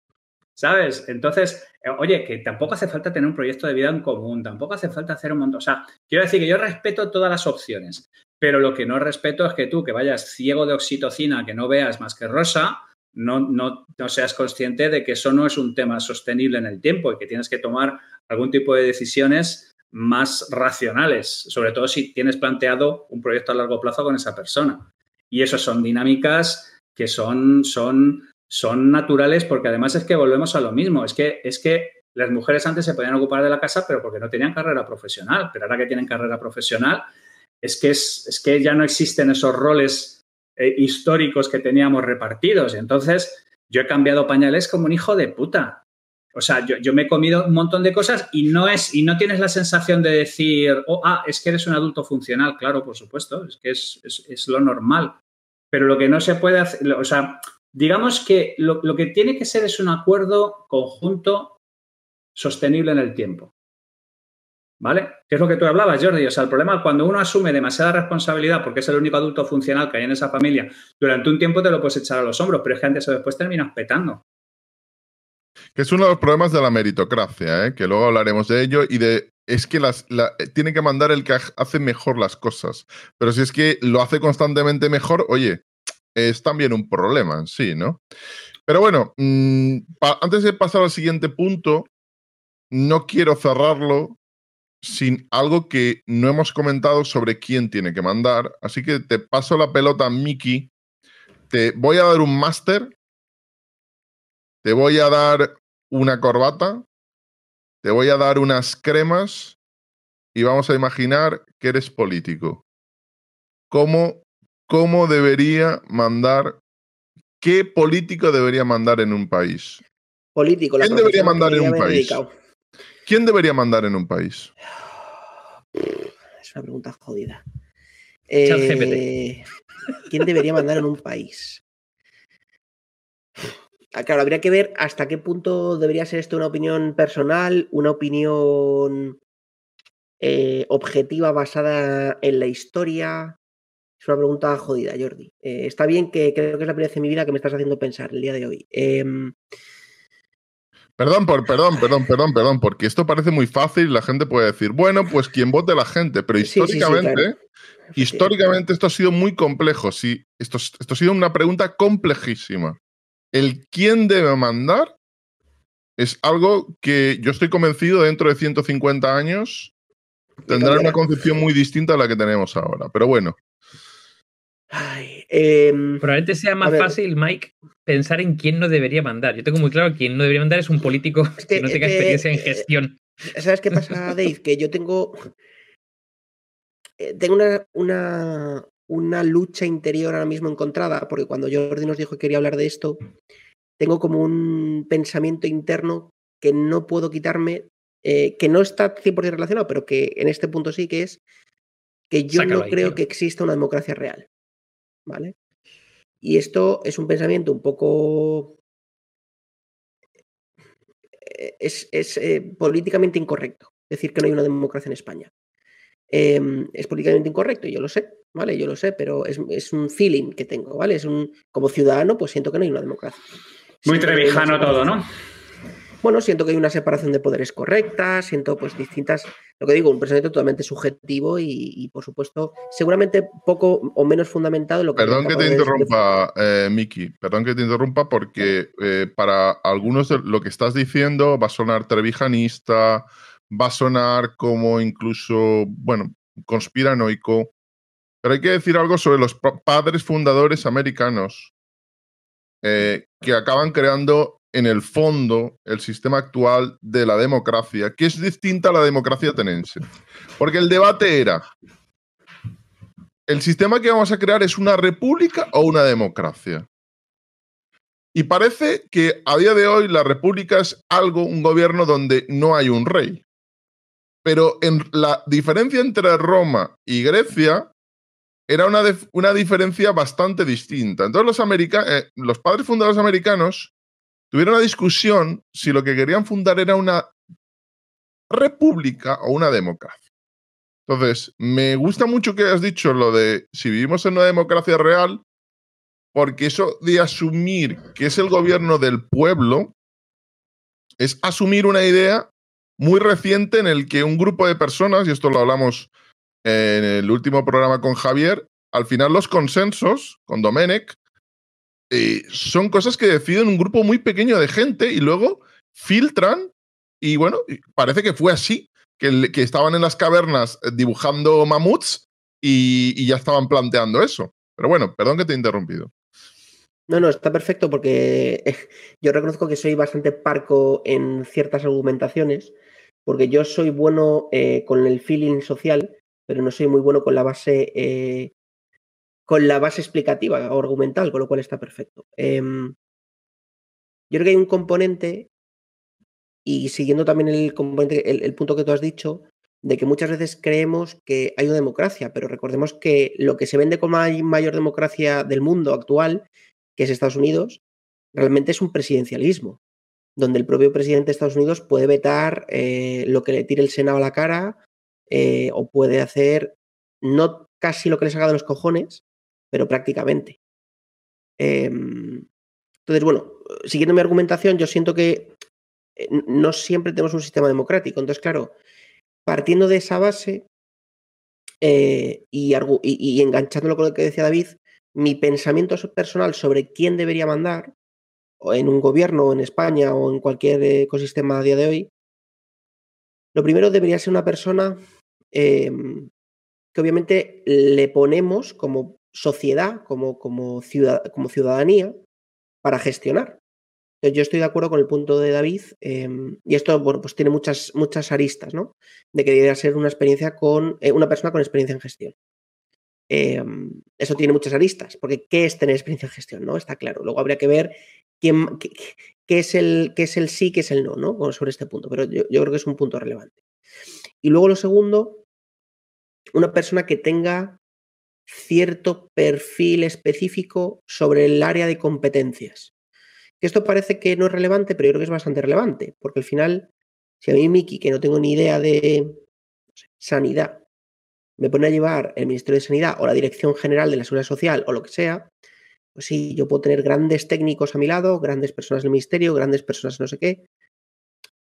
¿Sabes? Entonces, eh, oye, que tampoco hace falta tener un proyecto de vida en común, tampoco hace falta hacer un montón. O sea, quiero decir que yo respeto todas las opciones, pero lo que no respeto es que tú, que vayas ciego de oxitocina, que no veas más que rosa, no, no, no seas consciente de que eso no es un tema sostenible en el tiempo y que tienes que tomar algún tipo de decisiones más racionales, sobre todo si tienes planteado un proyecto a largo plazo con esa persona. Y eso son dinámicas que son, son, son naturales porque además es que volvemos a lo mismo, es que, es que las mujeres antes se podían ocupar de la casa pero porque no tenían carrera profesional, pero ahora que tienen carrera profesional es que, es, es que ya no existen esos roles eh, históricos que teníamos repartidos. Entonces, yo he cambiado pañales como un hijo de puta. O sea, yo, yo me he comido un montón de cosas y no es, y no tienes la sensación de decir, oh, ah, es que eres un adulto funcional. Claro, por supuesto, es que es, es, es lo normal. Pero lo que no se puede hacer, o sea, digamos que lo, que tiene que ser es un acuerdo conjunto sostenible en el tiempo. ¿Vale? Que es lo que tú hablabas, Jordi. O sea, el problema es cuando uno asume demasiada responsabilidad porque es el único adulto funcional que hay en esa familia, durante un tiempo te lo puedes echar a los hombros, pero es que antes o después terminas petando. Que es uno de los problemas de la meritocracia, ¿eh? que luego hablaremos de ello y de es que la- tiene que mandar el que hace mejor las cosas. Pero si es que lo hace constantemente mejor, oye, es también un problema en sí, ¿no? Pero bueno, mm, antes de pasar al siguiente punto, no quiero cerrarlo sin algo que no hemos comentado sobre quién tiene que mandar. Así que te paso la pelota, Miki. Te voy a dar un máster te voy a dar una corbata, te voy a dar unas cremas y vamos a imaginar que eres político. ¿Cómo, cómo debería mandar, qué político debería mandar en un país? Político, la ¿Quién debería mandar que en un país? dedicado. ¿Quién debería mandar en un país? Es una pregunta jodida. Eh, ¿Quién debería mandar en un país? Ah, Claro, habría que ver hasta qué punto debería ser esto una opinión personal, una opinión eh, objetiva basada en la historia. Es una pregunta jodida, Jordi. Eh, está bien que creo que es la primera vez en mi vida que me estás haciendo pensar el día de hoy. Em, Perdón, por, perdón, perdón, perdón, perdón, porque esto parece muy fácil y la gente puede decir, bueno, pues quien vote la gente, pero Sí, sí, sí, históricamente, claro. históricamente esto ha sido muy complejo, sí, esto, es- esto ha sido una pregunta complejísima. El quién debe mandar es algo que yo estoy convencido dentro de 150 años tendrá una concepción muy distinta a la que tenemos ahora. Pero bueno, Ay, em, Probablemente sea más fácil, Mike, pensar en quién no debería mandar. Yo tengo muy claro que quien no debería mandar es un político Es que- que no tenga experiencia en eh, gestión. ¿Sabes qué pasa, Dave? Que yo tengo. eh, Tengo una, una, una lucha interior ahora mismo encontrada, porque cuando Jordi nos dijo que quería hablar de esto, tengo como un pensamiento interno que no puedo quitarme, eh, que no está 100% relacionado, pero que en este punto sí, que es que yo Sácalo no ahí, creo tío. que exista una democracia real. ¿Vale? Y esto es un pensamiento un poco eh, es, es, eh, políticamente incorrecto decir que no hay una democracia en España. Em, es políticamente incorrecto, yo lo sé, ¿vale? Yo lo sé, pero es, es un feeling que tengo, ¿vale? Es un, como ciudadano, pues siento que no hay una democracia. Muy trevijano todo, ¿no? Bueno, siento que hay una separación de poderes correcta, siento pues distintas, lo que digo, un pensamiento totalmente subjetivo y, y, por supuesto, seguramente poco o menos fundamentado en lo que... Perdón que te interrumpa, eh, Miki, perdón que te interrumpa porque eh, para algunos de lo que estás diciendo va a sonar trevijanista, va a sonar como incluso, bueno, conspiranoico, pero hay que decir algo sobre los padres fundadores americanos eh, que acaban creando en el fondo el sistema actual de la democracia, que es distinta a la democracia ateniense. Porque el debate era, ¿el sistema que vamos a crear es una república o una democracia? Y parece que a día de hoy la república es algo, un gobierno donde no hay un rey. Pero en la diferencia entre Roma y Grecia era una, una diferencia bastante distinta. Entonces los, america eh, los padres fundadores americanos tuvieron una discusión si lo que querían fundar era una república o una democracia. Entonces, me gusta mucho que has dicho lo de si vivimos en una democracia real, porque eso de asumir que es el gobierno del pueblo es asumir una idea muy reciente en el que un grupo de personas, y esto lo hablamos en el último programa con Javier, al final los consensos con Domenech eh, son cosas que deciden un grupo muy pequeño de gente y luego filtran y bueno, parece que fue así, que, que estaban en las cavernas dibujando mamuts y, ya estaban planteando eso. Pero bueno, perdón que te he interrumpido. No, no, está perfecto porque yo reconozco que soy bastante parco en ciertas argumentaciones, porque yo soy bueno eh, con el feeling social, pero no soy muy bueno con la base eh, con la base explicativa o argumental, con lo cual está perfecto. Eh, yo creo que hay un componente, y siguiendo también el, componente, el, punto que tú has dicho, de que muchas veces creemos que hay una democracia, pero recordemos que lo que se vende como la mayor democracia del mundo actual, que es Estados Unidos, realmente es un presidencialismo, donde el propio presidente de Estados Unidos puede vetar eh, lo que le tire el Senado a la cara eh, o puede hacer no casi lo que le saca de los cojones, pero prácticamente. Eh, entonces, bueno, siguiendo mi argumentación, yo siento que eh, no siempre tenemos un sistema democrático. Entonces, claro, partiendo de esa base eh, y, enganchándolo con lo que decía David, mi pensamiento personal sobre quién debería mandar en un gobierno, en España o en cualquier ecosistema a día de hoy, lo primero debería ser una persona eh, que obviamente le ponemos como sociedad, como, como, ciudad, como ciudadanía, para gestionar. Yo estoy de acuerdo con el punto de David, em, y esto, pues tiene muchas, muchas aristas, ¿no? De que debería ser una experiencia con, eh, una persona con experiencia en gestión. Em, eso tiene muchas aristas, porque ¿qué es tener experiencia en gestión? ¿no? Está claro. Luego habría que ver quién, qué, es, el, qué es el sí, qué es el no, ¿no? Sobre este punto, pero yo, yo creo que es un punto relevante. Y luego lo segundo, una persona que tenga cierto perfil específico sobre el área de competencias. Esto parece que no es relevante, pero yo creo que es bastante relevante, porque al final, si a mí, Miki, que no tengo ni idea de sanidad, me pone a llevar el Ministerio de Sanidad o la Dirección General de la Seguridad Social o lo que sea, pues sí, yo puedo tener grandes técnicos a mi lado, grandes personas del Ministerio, grandes personas no sé qué,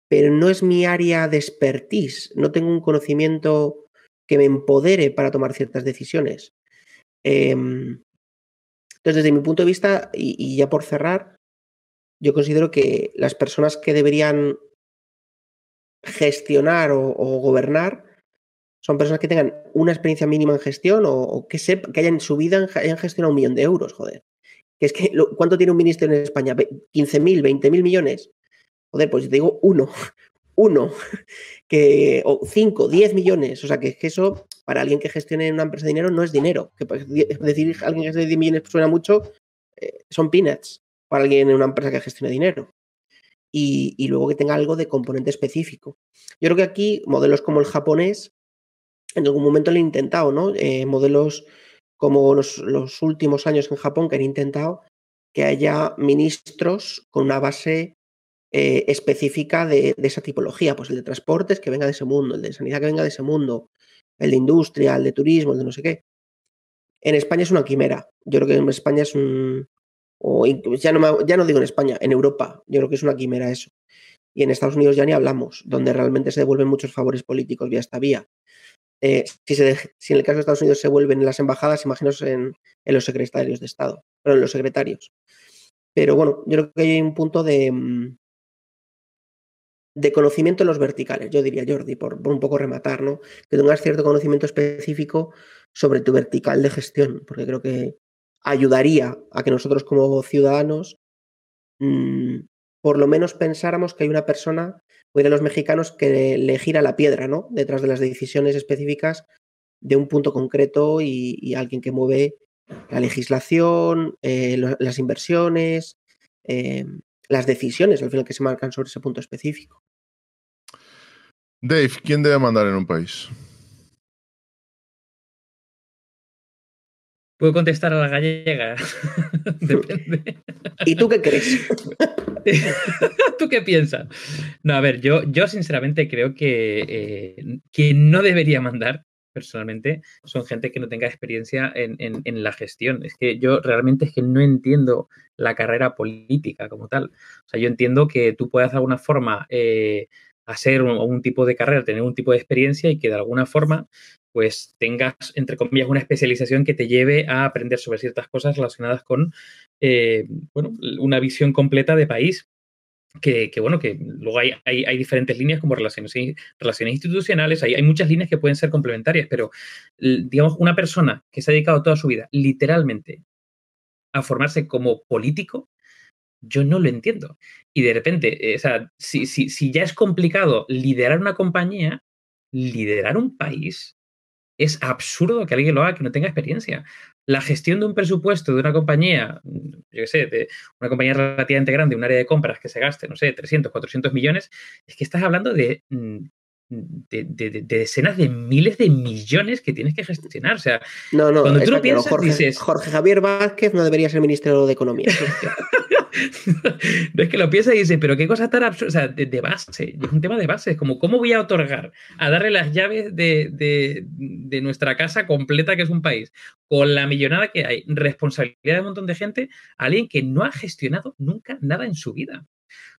pero no es mi área de expertise, no tengo un conocimiento que me empodere para tomar ciertas decisiones. Em, entonces, desde mi punto de vista, y ya por cerrar, yo considero que las personas que deberían gestionar o, gobernar son personas que tengan una experiencia mínima en gestión o, que, que hayan en su vida hayan gestionado un millón de euros, joder. Es que, ¿cuánto tiene un ministerio en España? ¿15.000, 20.000 millones? Joder, pues te digo uno, uno, que, o 5, 10 millones. O sea, que, que eso para alguien que gestione una empresa de dinero no es dinero. Que decir alguien que gestione 10 millones suena mucho, eh, son peanuts para alguien en una empresa que gestione dinero. Y, luego que tenga algo de componente específico. Yo creo que aquí modelos como el japonés, en algún momento lo han intentado, ¿no? Eh, modelos como los, últimos años en Japón que han intentado que haya ministros con una base eh, específica de, esa tipología, pues el de transportes que venga de ese mundo, el de sanidad que venga de ese mundo, el de industria, el de turismo, el de no sé qué. En España es una quimera. Yo creo que en España es un, o ya no, ya no digo en España, en Europa, yo creo que es una quimera eso. Y en Estados Unidos ya ni hablamos, donde realmente se devuelven muchos favores políticos vía esta vía. Eh, si, si, en el caso de Estados Unidos se vuelven en las embajadas, imaginaos en, en, los secretarios de Estado, pero en los secretarios. Pero bueno, yo creo que hay un punto de, mm, de conocimiento en los verticales, yo diría, Jordi, por, un poco rematar, ¿no? Que tengas cierto conocimiento específico sobre tu vertical de gestión, porque creo que ayudaría a que nosotros como ciudadanos mmm, por lo menos pensáramos que hay una persona, o de los mexicanos, que le gira la piedra, ¿no? Detrás de las decisiones específicas de un punto concreto y, alguien que mueve la legislación, eh, las inversiones, eh, las decisiones al final que se marcan sobre ese punto específico. Dave, ¿quién debe mandar en un país? Puedo contestar a la gallega. Depende. ¿Y tú qué crees? ¿Tú qué piensas? No, a ver, yo, yo sinceramente creo que eh, quien no debería mandar, personalmente, son gente que no tenga experiencia en, en, en, la gestión. Es que yo realmente es que no entiendo la carrera política como tal. O sea, yo entiendo que tú puedes de alguna forma eh, hacer un, tipo de carrera, tener un tipo de experiencia y que de alguna forma pues tengas, entre comillas, una especialización que te lleve a aprender sobre ciertas cosas relacionadas con, eh, bueno, una visión completa de país. Que, que bueno, que luego hay, hay, hay, diferentes líneas como relaciones, relaciones institucionales, hay, hay muchas líneas que pueden ser complementarias, pero digamos, una persona que se ha dedicado toda su vida literalmente a formarse como político, yo no lo entiendo. Y de repente, eh, o sea, si, si, si ya es complicado liderar una compañía, liderar un país es absurdo que alguien lo haga que no tenga experiencia. La gestión de un presupuesto de una compañía, yo qué sé, de una compañía relativamente grande, un área de compras que se gaste, no sé, 300, 400 millones, es que estás hablando de, mm, de, de, de decenas de miles de millones que tienes que gestionar. O sea, no, no, cuando tú lo claro, piensas, Jorge, dices... Jorge Javier Vázquez no debería ser ministro de Economía. no es que lo piensas y dices, pero qué cosa tan absurda, o sea, de, de, base, es un tema de base, es como, ¿cómo voy a otorgar, a darle las llaves de, de, nuestra casa completa, que es un país, con la millonada que hay, responsabilidad de un montón de gente, a alguien que no ha gestionado nunca nada en su vida?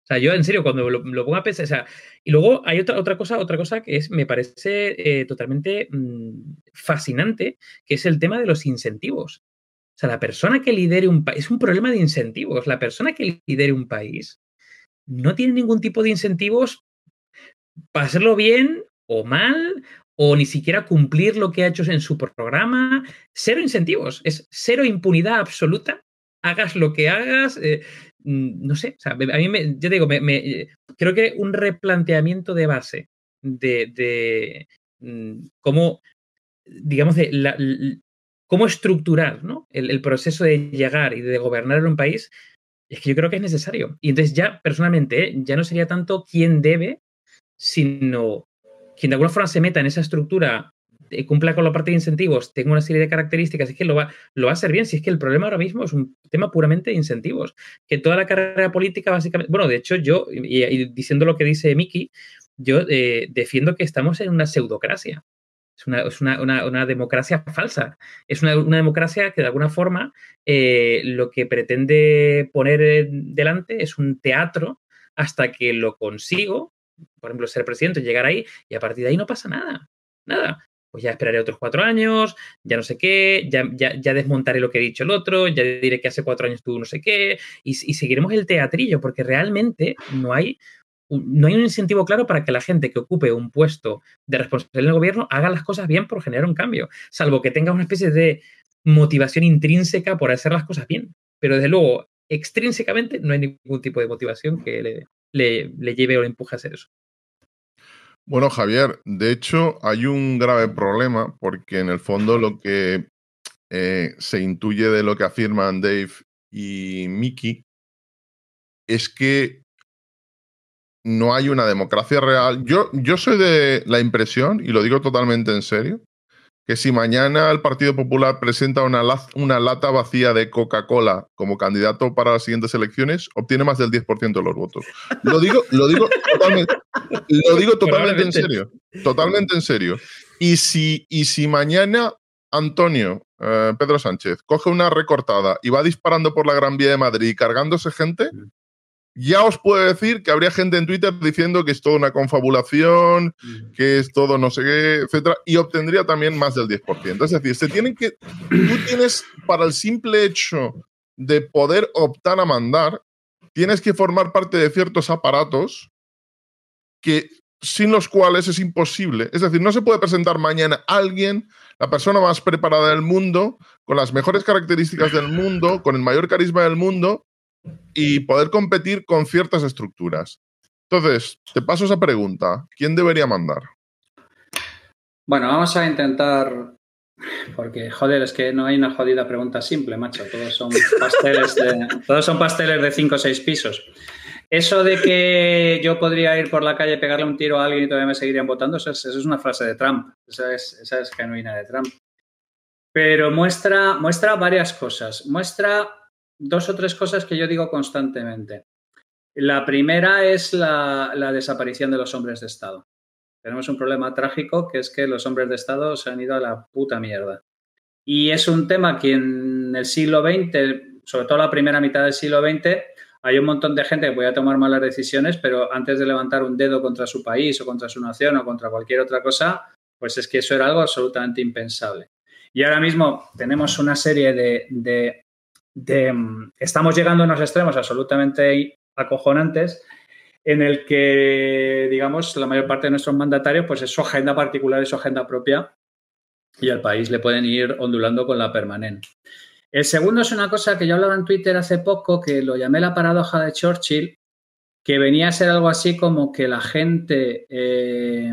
O sea, yo en serio, cuando lo, pongo a pensar, o sea, y luego hay otra, otra cosa, otra cosa que es, me parece eh, totalmente mmm, fascinante, que es el tema de los incentivos. O sea, la persona que lidere un país, es un problema de incentivos. La persona que lidere un país no tiene ningún tipo de incentivos para hacerlo bien o mal, o ni siquiera cumplir lo que ha hecho en su programa. Cero incentivos, es cero impunidad absoluta. Hagas lo que hagas, eh, mm, no sé, o sea, a mí me, yo digo, me, creo que un replanteamiento de base de, mm, cómo, digamos, de la, cómo estructurar ¿no? el, proceso de llegar y de gobernar en un país, es que yo creo que es necesario. Y entonces ya, personalmente, ¿eh? ya no sería tanto quién debe, sino quien de alguna forma se meta en esa estructura, eh, cumpla con la parte de incentivos, tenga una serie de características, es que lo va, lo va a hacer bien. Si es que el problema ahora mismo es un tema puramente de incentivos. Que toda la carrera política, básicamente, bueno, de hecho, yo, y, diciendo lo que dice Miki, yo eh, defiendo que estamos en una pseudocracia. Es una, democracia falsa. Es una, democracia que de alguna forma eh, lo que pretende poner delante es un teatro hasta que lo consigo, por ejemplo, ser presidente, llegar ahí y a partir de ahí no pasa nada. Nada. Pues ya esperaré otros cuatro años, ya no sé qué, ya, ya, desmontaré lo que he dicho el otro, ya diré que hace cuatro años tú no sé qué, y seguiremos el teatrillo, porque realmente no hay no hay un incentivo claro para que la gente que ocupe un puesto de responsabilidad en el gobierno haga las cosas bien por generar un cambio, salvo que tenga una especie de motivación intrínseca por hacer las cosas bien. Pero desde luego, extrínsecamente no hay ningún tipo de motivación que le, lleve o le empuje a hacer eso. Bueno, Javier, de hecho hay un grave problema porque en el fondo lo que eh, se intuye de lo que afirman Dave y Mickey es que no hay una democracia real. Yo, yo soy de la impresión, y lo digo totalmente en serio, que si mañana el Partido Popular presenta una, una lata vacía de Coca-Cola como candidato para las siguientes elecciones, obtiene más del 10% de los votos. Lo digo, lo digo totalmente, lo digo totalmente en serio. Totalmente en serio. Y si, y si mañana Antonio eh, Pedro Sánchez coge una recortada y va disparando por la Gran Vía de Madrid cargándose gente, ya os puedo decir que habría gente en Twitter diciendo que es toda una confabulación, que es todo no sé qué, etcétera, y obtendría también más del 10%. Es decir, se tienen que. Tú tienes, para el simple hecho de poder optar a mandar, tienes que formar parte de ciertos aparatos que sin los cuales es imposible. Es decir, no se puede presentar mañana alguien, la persona más preparada del mundo, con las mejores características del mundo, con el mayor carisma del mundo, y poder competir con ciertas estructuras. Entonces, te paso esa pregunta. ¿Quién debería mandar? Bueno, vamos a intentar, porque joder, es que no hay una jodida pregunta simple, macho. Todos son pasteles de, todos son pasteles de cinco o seis pisos. Eso de que yo podría ir por la calle, pegarle un tiro a alguien y todavía me seguirían votando, eso es, eso es una frase de Trump. Esa es, esa es genuina de Trump. Pero muestra, muestra varias cosas. Muestra dos o tres cosas que yo digo constantemente. La primera es la, desaparición de los hombres de Estado. Tenemos un problema trágico que es que los hombres de Estado se han ido a la puta mierda. Y es un tema que en el siglo XX, sobre todo la primera mitad del siglo XX, hay un montón de gente que podía tomar malas decisiones, pero antes de levantar un dedo contra su país o contra su nación o contra cualquier otra cosa, pues es que eso era algo absolutamente impensable. Y ahora mismo tenemos una serie de Estamos llegando a unos extremos absolutamente acojonantes en el que, digamos, la mayor parte de nuestros mandatarios, pues es su agenda particular, es su agenda propia, y al país le pueden ir ondulando con la permanente. El segundo es una cosa que yo hablaba en Twitter hace poco, que lo llamé la paradoja de Churchill, que venía a ser algo así como que la gente eh,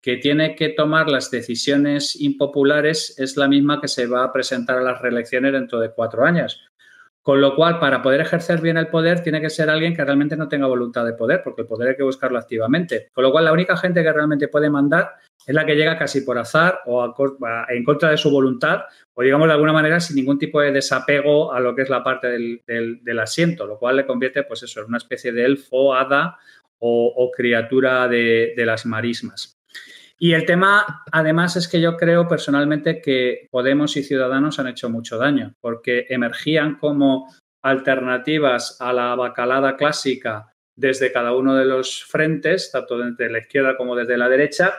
que tiene que tomar las decisiones impopulares es la misma que se va a presentar a las reelecciones dentro de cuatro años. Con lo cual, para poder ejercer bien el poder, tiene que ser alguien que realmente no tenga voluntad de poder, porque el poder hay que buscarlo activamente. Con lo cual, la única gente que realmente puede mandar es la que llega casi por azar o en contra de su voluntad, o digamos de alguna manera sin ningún tipo de desapego a lo que es la parte del, asiento, lo cual le convierte, pues eso, en una especie de elfo, hada o, criatura de las marismas. Y el tema, además, es que yo creo personalmente que Podemos y Ciudadanos han hecho mucho daño, porque emergían como alternativas a la bacalada clásica desde cada uno de los frentes, tanto desde la izquierda como desde la derecha,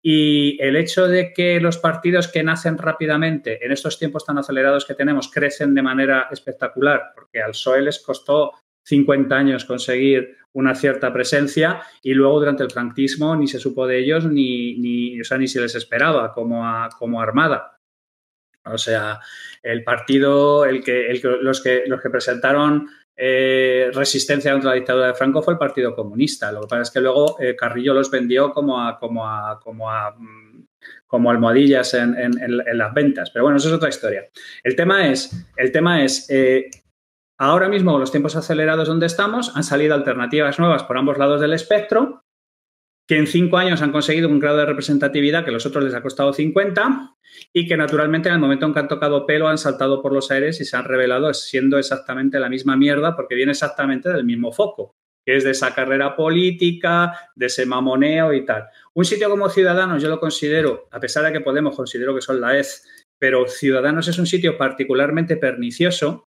y el hecho de que los partidos que nacen rápidamente en estos tiempos tan acelerados que tenemos crecen de manera espectacular, porque al PSOE les costó 50 años conseguir una cierta presencia y luego durante el franquismo ni se supo de ellos ni, ni, o sea, ni se les esperaba como, como armada. O sea, el partido, el que, los, que, los que presentaron eh, resistencia contra la dictadura de Franco fue el Partido Comunista. Lo que pasa es que luego eh, Carrillo los vendió como a, como a, como a mm, como almohadillas en, las ventas. Pero bueno, eso es otra historia. El tema es, el tema es eh, ahora mismo con los tiempos acelerados donde estamos, han salido alternativas nuevas por ambos lados del espectro, que en cinco años han conseguido un grado de representatividad que a los otros les ha costado 50 y que naturalmente en el momento en que han tocado pelo han saltado por los aires y se han revelado siendo exactamente la misma mierda porque viene exactamente del mismo foco, que es de esa carrera política, de ese mamoneo y tal. Un sitio como Ciudadanos yo lo considero, a pesar de que Podemos considero que son la EZ, pero Ciudadanos es un sitio particularmente pernicioso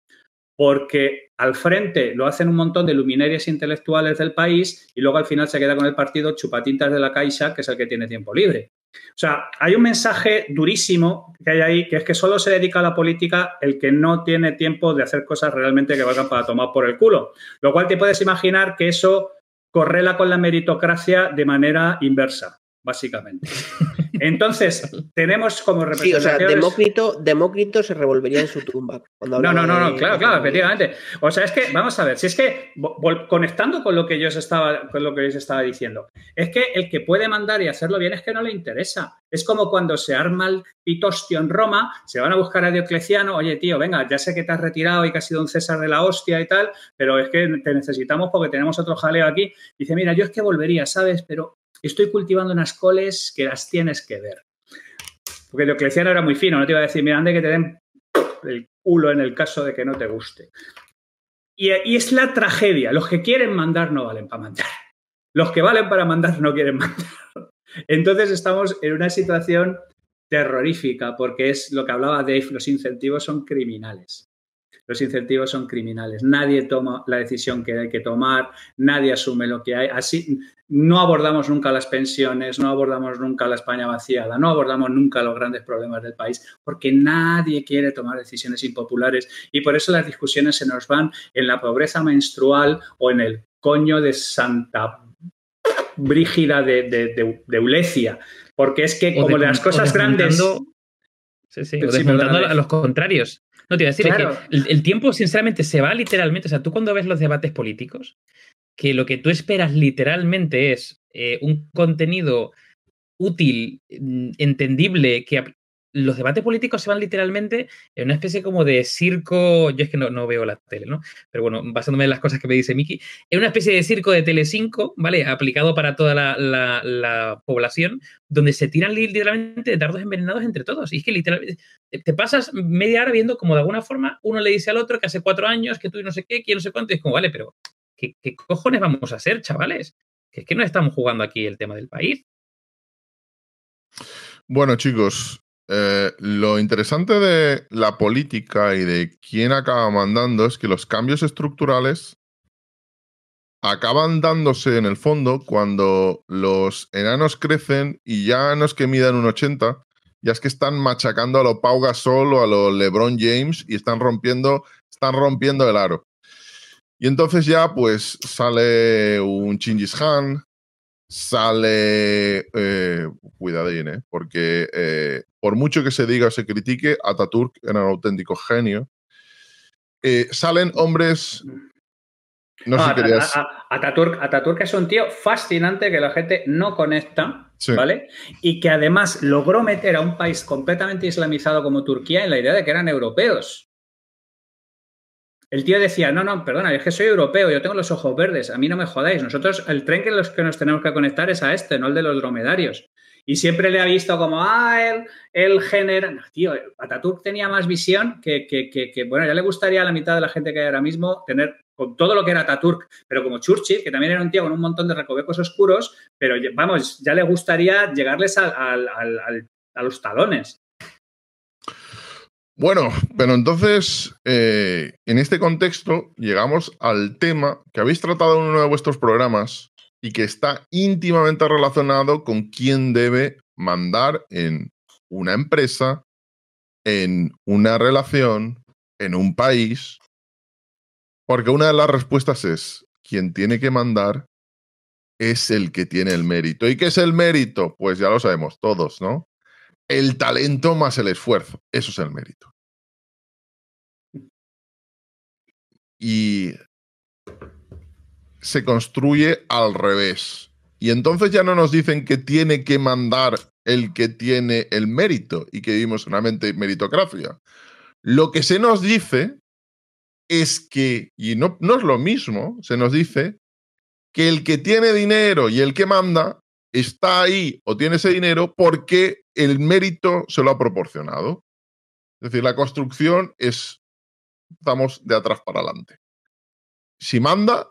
porque al frente lo hacen un montón de luminarias intelectuales del país y luego al final se queda con el partido chupatintas de la Caixa, que es el que tiene tiempo libre. O sea, hay un mensaje durísimo que hay ahí, que es que solo se dedica a la política el que no tiene tiempo de hacer cosas realmente que valgan para tomar por el culo. Lo cual te puedes imaginar que eso correla con la meritocracia de manera inversa, básicamente. Entonces, tenemos como representación. Sí, o sea, Demócrito, Demócrito se revolvería en su tumba. no, no, no, no, claro, claro, efectivamente. O sea, es que, vamos a ver, si es que, conectando con lo que yo os estaba, con lo que os estaba diciendo, es que el que puede mandar y hacerlo bien es que no le interesa. Es como cuando se arma el pitostio en Roma, se van a buscar a Diocleciano, oye, tío, venga, ya sé que te has retirado y que has sido un César de la hostia y tal, pero es que te necesitamos porque tenemos otro jaleo aquí. Dice, mira, yo es que volvería, ¿sabes? Pero estoy cultivando unas coles que las tienes que ver. Porque Diocleciano era muy fino, no te iba a decir, mira, ande que te den el culo en el caso de que no te guste. Y, y es la tragedia. Los que quieren mandar no valen para mandar. Los que valen para mandar no quieren mandar. Entonces estamos en una situación terrorífica porque es lo que hablaba Dave, los incentivos son criminales los incentivos son criminales. Nadie toma la decisión que hay que tomar, nadie asume lo que hay. Así no abordamos nunca las pensiones, no abordamos nunca la España vaciada, no abordamos nunca los grandes problemas del país, porque nadie quiere tomar decisiones impopulares y por eso las discusiones se nos van en la pobreza menstrual o en el coño de Santa Brígida de, de, Eulecia, porque es que como las cosas grandes... Sí, sí, a los contrarios. No te iba a decir, que el, tiempo, sinceramente, se va literalmente. O sea, tú cuando ves los debates políticos, que lo que tú esperas literalmente es eh, un contenido útil, mm, entendible, que los debates políticos se van literalmente en una especie como de circo, yo es que no, no veo la tele, ¿no? Pero bueno, basándome en las cosas que me dice Miki, en una especie de circo de Telecinco, ¿vale? Aplicado para toda la, población, donde se tiran literalmente dardos envenenados entre todos. Y es que literalmente te pasas media hora viendo como de alguna forma uno le dice al otro que hace cuatro años, que tú y no sé qué, que no sé cuánto, y es como, vale, pero ¿qué, qué cojones vamos a hacer, chavales? Que es que no estamos jugando aquí el tema del país. Bueno, chicos, eh, lo interesante de la política y de quién acaba mandando es que los cambios estructurales acaban dándose en el fondo cuando los enanos crecen y ya no es que midan un 80, ya es que están machacando a lo Pau Gasol o a lo LeBron James y están rompiendo, están rompiendo el aro. Y entonces ya pues sale un Chingis Khan, sale, eh, cuidadín, ¿eh? porque eh, por mucho que se diga o se critique, Ataturk era un auténtico genio. Eh, salen hombres. No, sé querías... Ataturk, Ataturk es un tío fascinante que la gente no conecta, ¿vale? Y que además logró meter a un país completamente islamizado como Turquía en la idea de que eran europeos. El tío decía, no, no, perdona, es que soy europeo, yo tengo los ojos verdes, a mí no me jodáis. Nosotros, el tren que los que nos tenemos que conectar es a este, no el de los dromedarios. Y siempre le ha visto como, ah, él, él genera. tío, Ataturk tenía más visión que, que, bueno, ya le gustaría a la mitad de la gente que hay ahora mismo tener con todo lo que era Ataturk, pero como Churchill, que también era un tío con un montón de recovecos oscuros, pero vamos, ya le gustaría llegarles a los talones. Bueno, pero entonces, eh, en este contexto, llegamos al tema que habéis tratado en uno de vuestros programas y que está íntimamente relacionado con quién debe mandar en una empresa, en una relación, en un país. Porque una de las respuestas es, quien tiene que mandar es el que tiene el mérito. ¿Y qué es el mérito? Pues ya lo sabemos todos, ¿no? El talento más el esfuerzo. Eso es el mérito. Y se construye al revés. Y entonces ya no nos dicen que tiene que mandar el que tiene el mérito y que vivimos una mente meritocracia. Lo que se nos dice es que, y no, no es lo mismo, se nos dice que el que tiene dinero y el que manda está ahí o tiene ese dinero porque el mérito se lo ha proporcionado. Es decir, la construcción es, estamos de atrás para adelante. Si manda,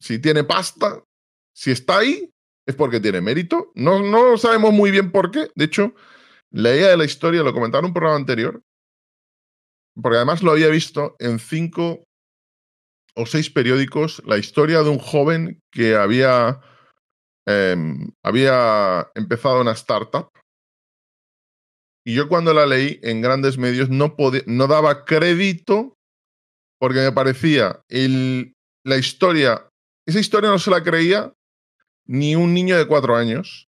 si tiene pasta, si está ahí, es porque tiene mérito. No, no sabemos muy bien por qué. De hecho, leía de la historia, lo comentaron en un programa anterior, porque además lo había visto en cinco o seis periódicos, la historia de un joven que había, em, había empezado una startup. Y yo cuando la leí en grandes medios no, no daba crédito porque me parecía la historia, esa historia no se la creía ni un niño de cuatro años.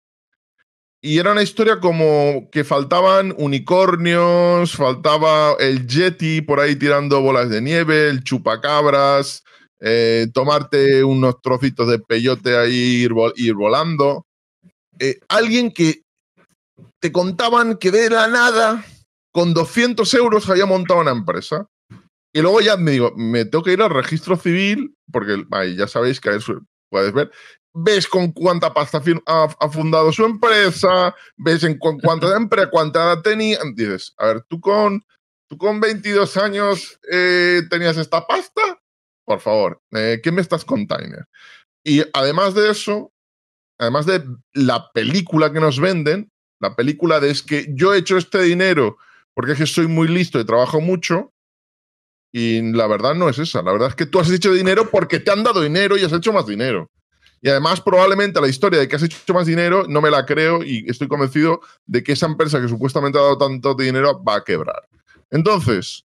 Y era una historia como que faltaban unicornios, faltaba el Yeti por ahí tirando bolas de nieve, el chupacabras, eh, tomarte unos trocitos de peyote ahí ir, ir volando. Eh, alguien que te contaban que de la nada, con 200 euros, había montado una empresa. Y luego ya me digo, me tengo que ir al registro civil, porque ya sabéis que puedes ver, ves con cuánta pasta ha, fundado su empresa, ves en cu cuánta empresa, cuánta tenía. Dices, a ver, tú con, tú con 22 años eh, tenías esta pasta, por favor, eh, ¿qué me estás contando? Y además de eso, además de la película que nos venden, la película de es que yo he hecho este dinero porque es que soy muy listo y trabajo mucho. Y la verdad no es esa. La verdad es que tú has hecho dinero porque te han dado dinero y has hecho más dinero. Y además, probablemente la historia de que has hecho más dinero no me la creo y estoy convencido de que esa empresa que supuestamente ha dado tanto dinero va a quebrar. Entonces,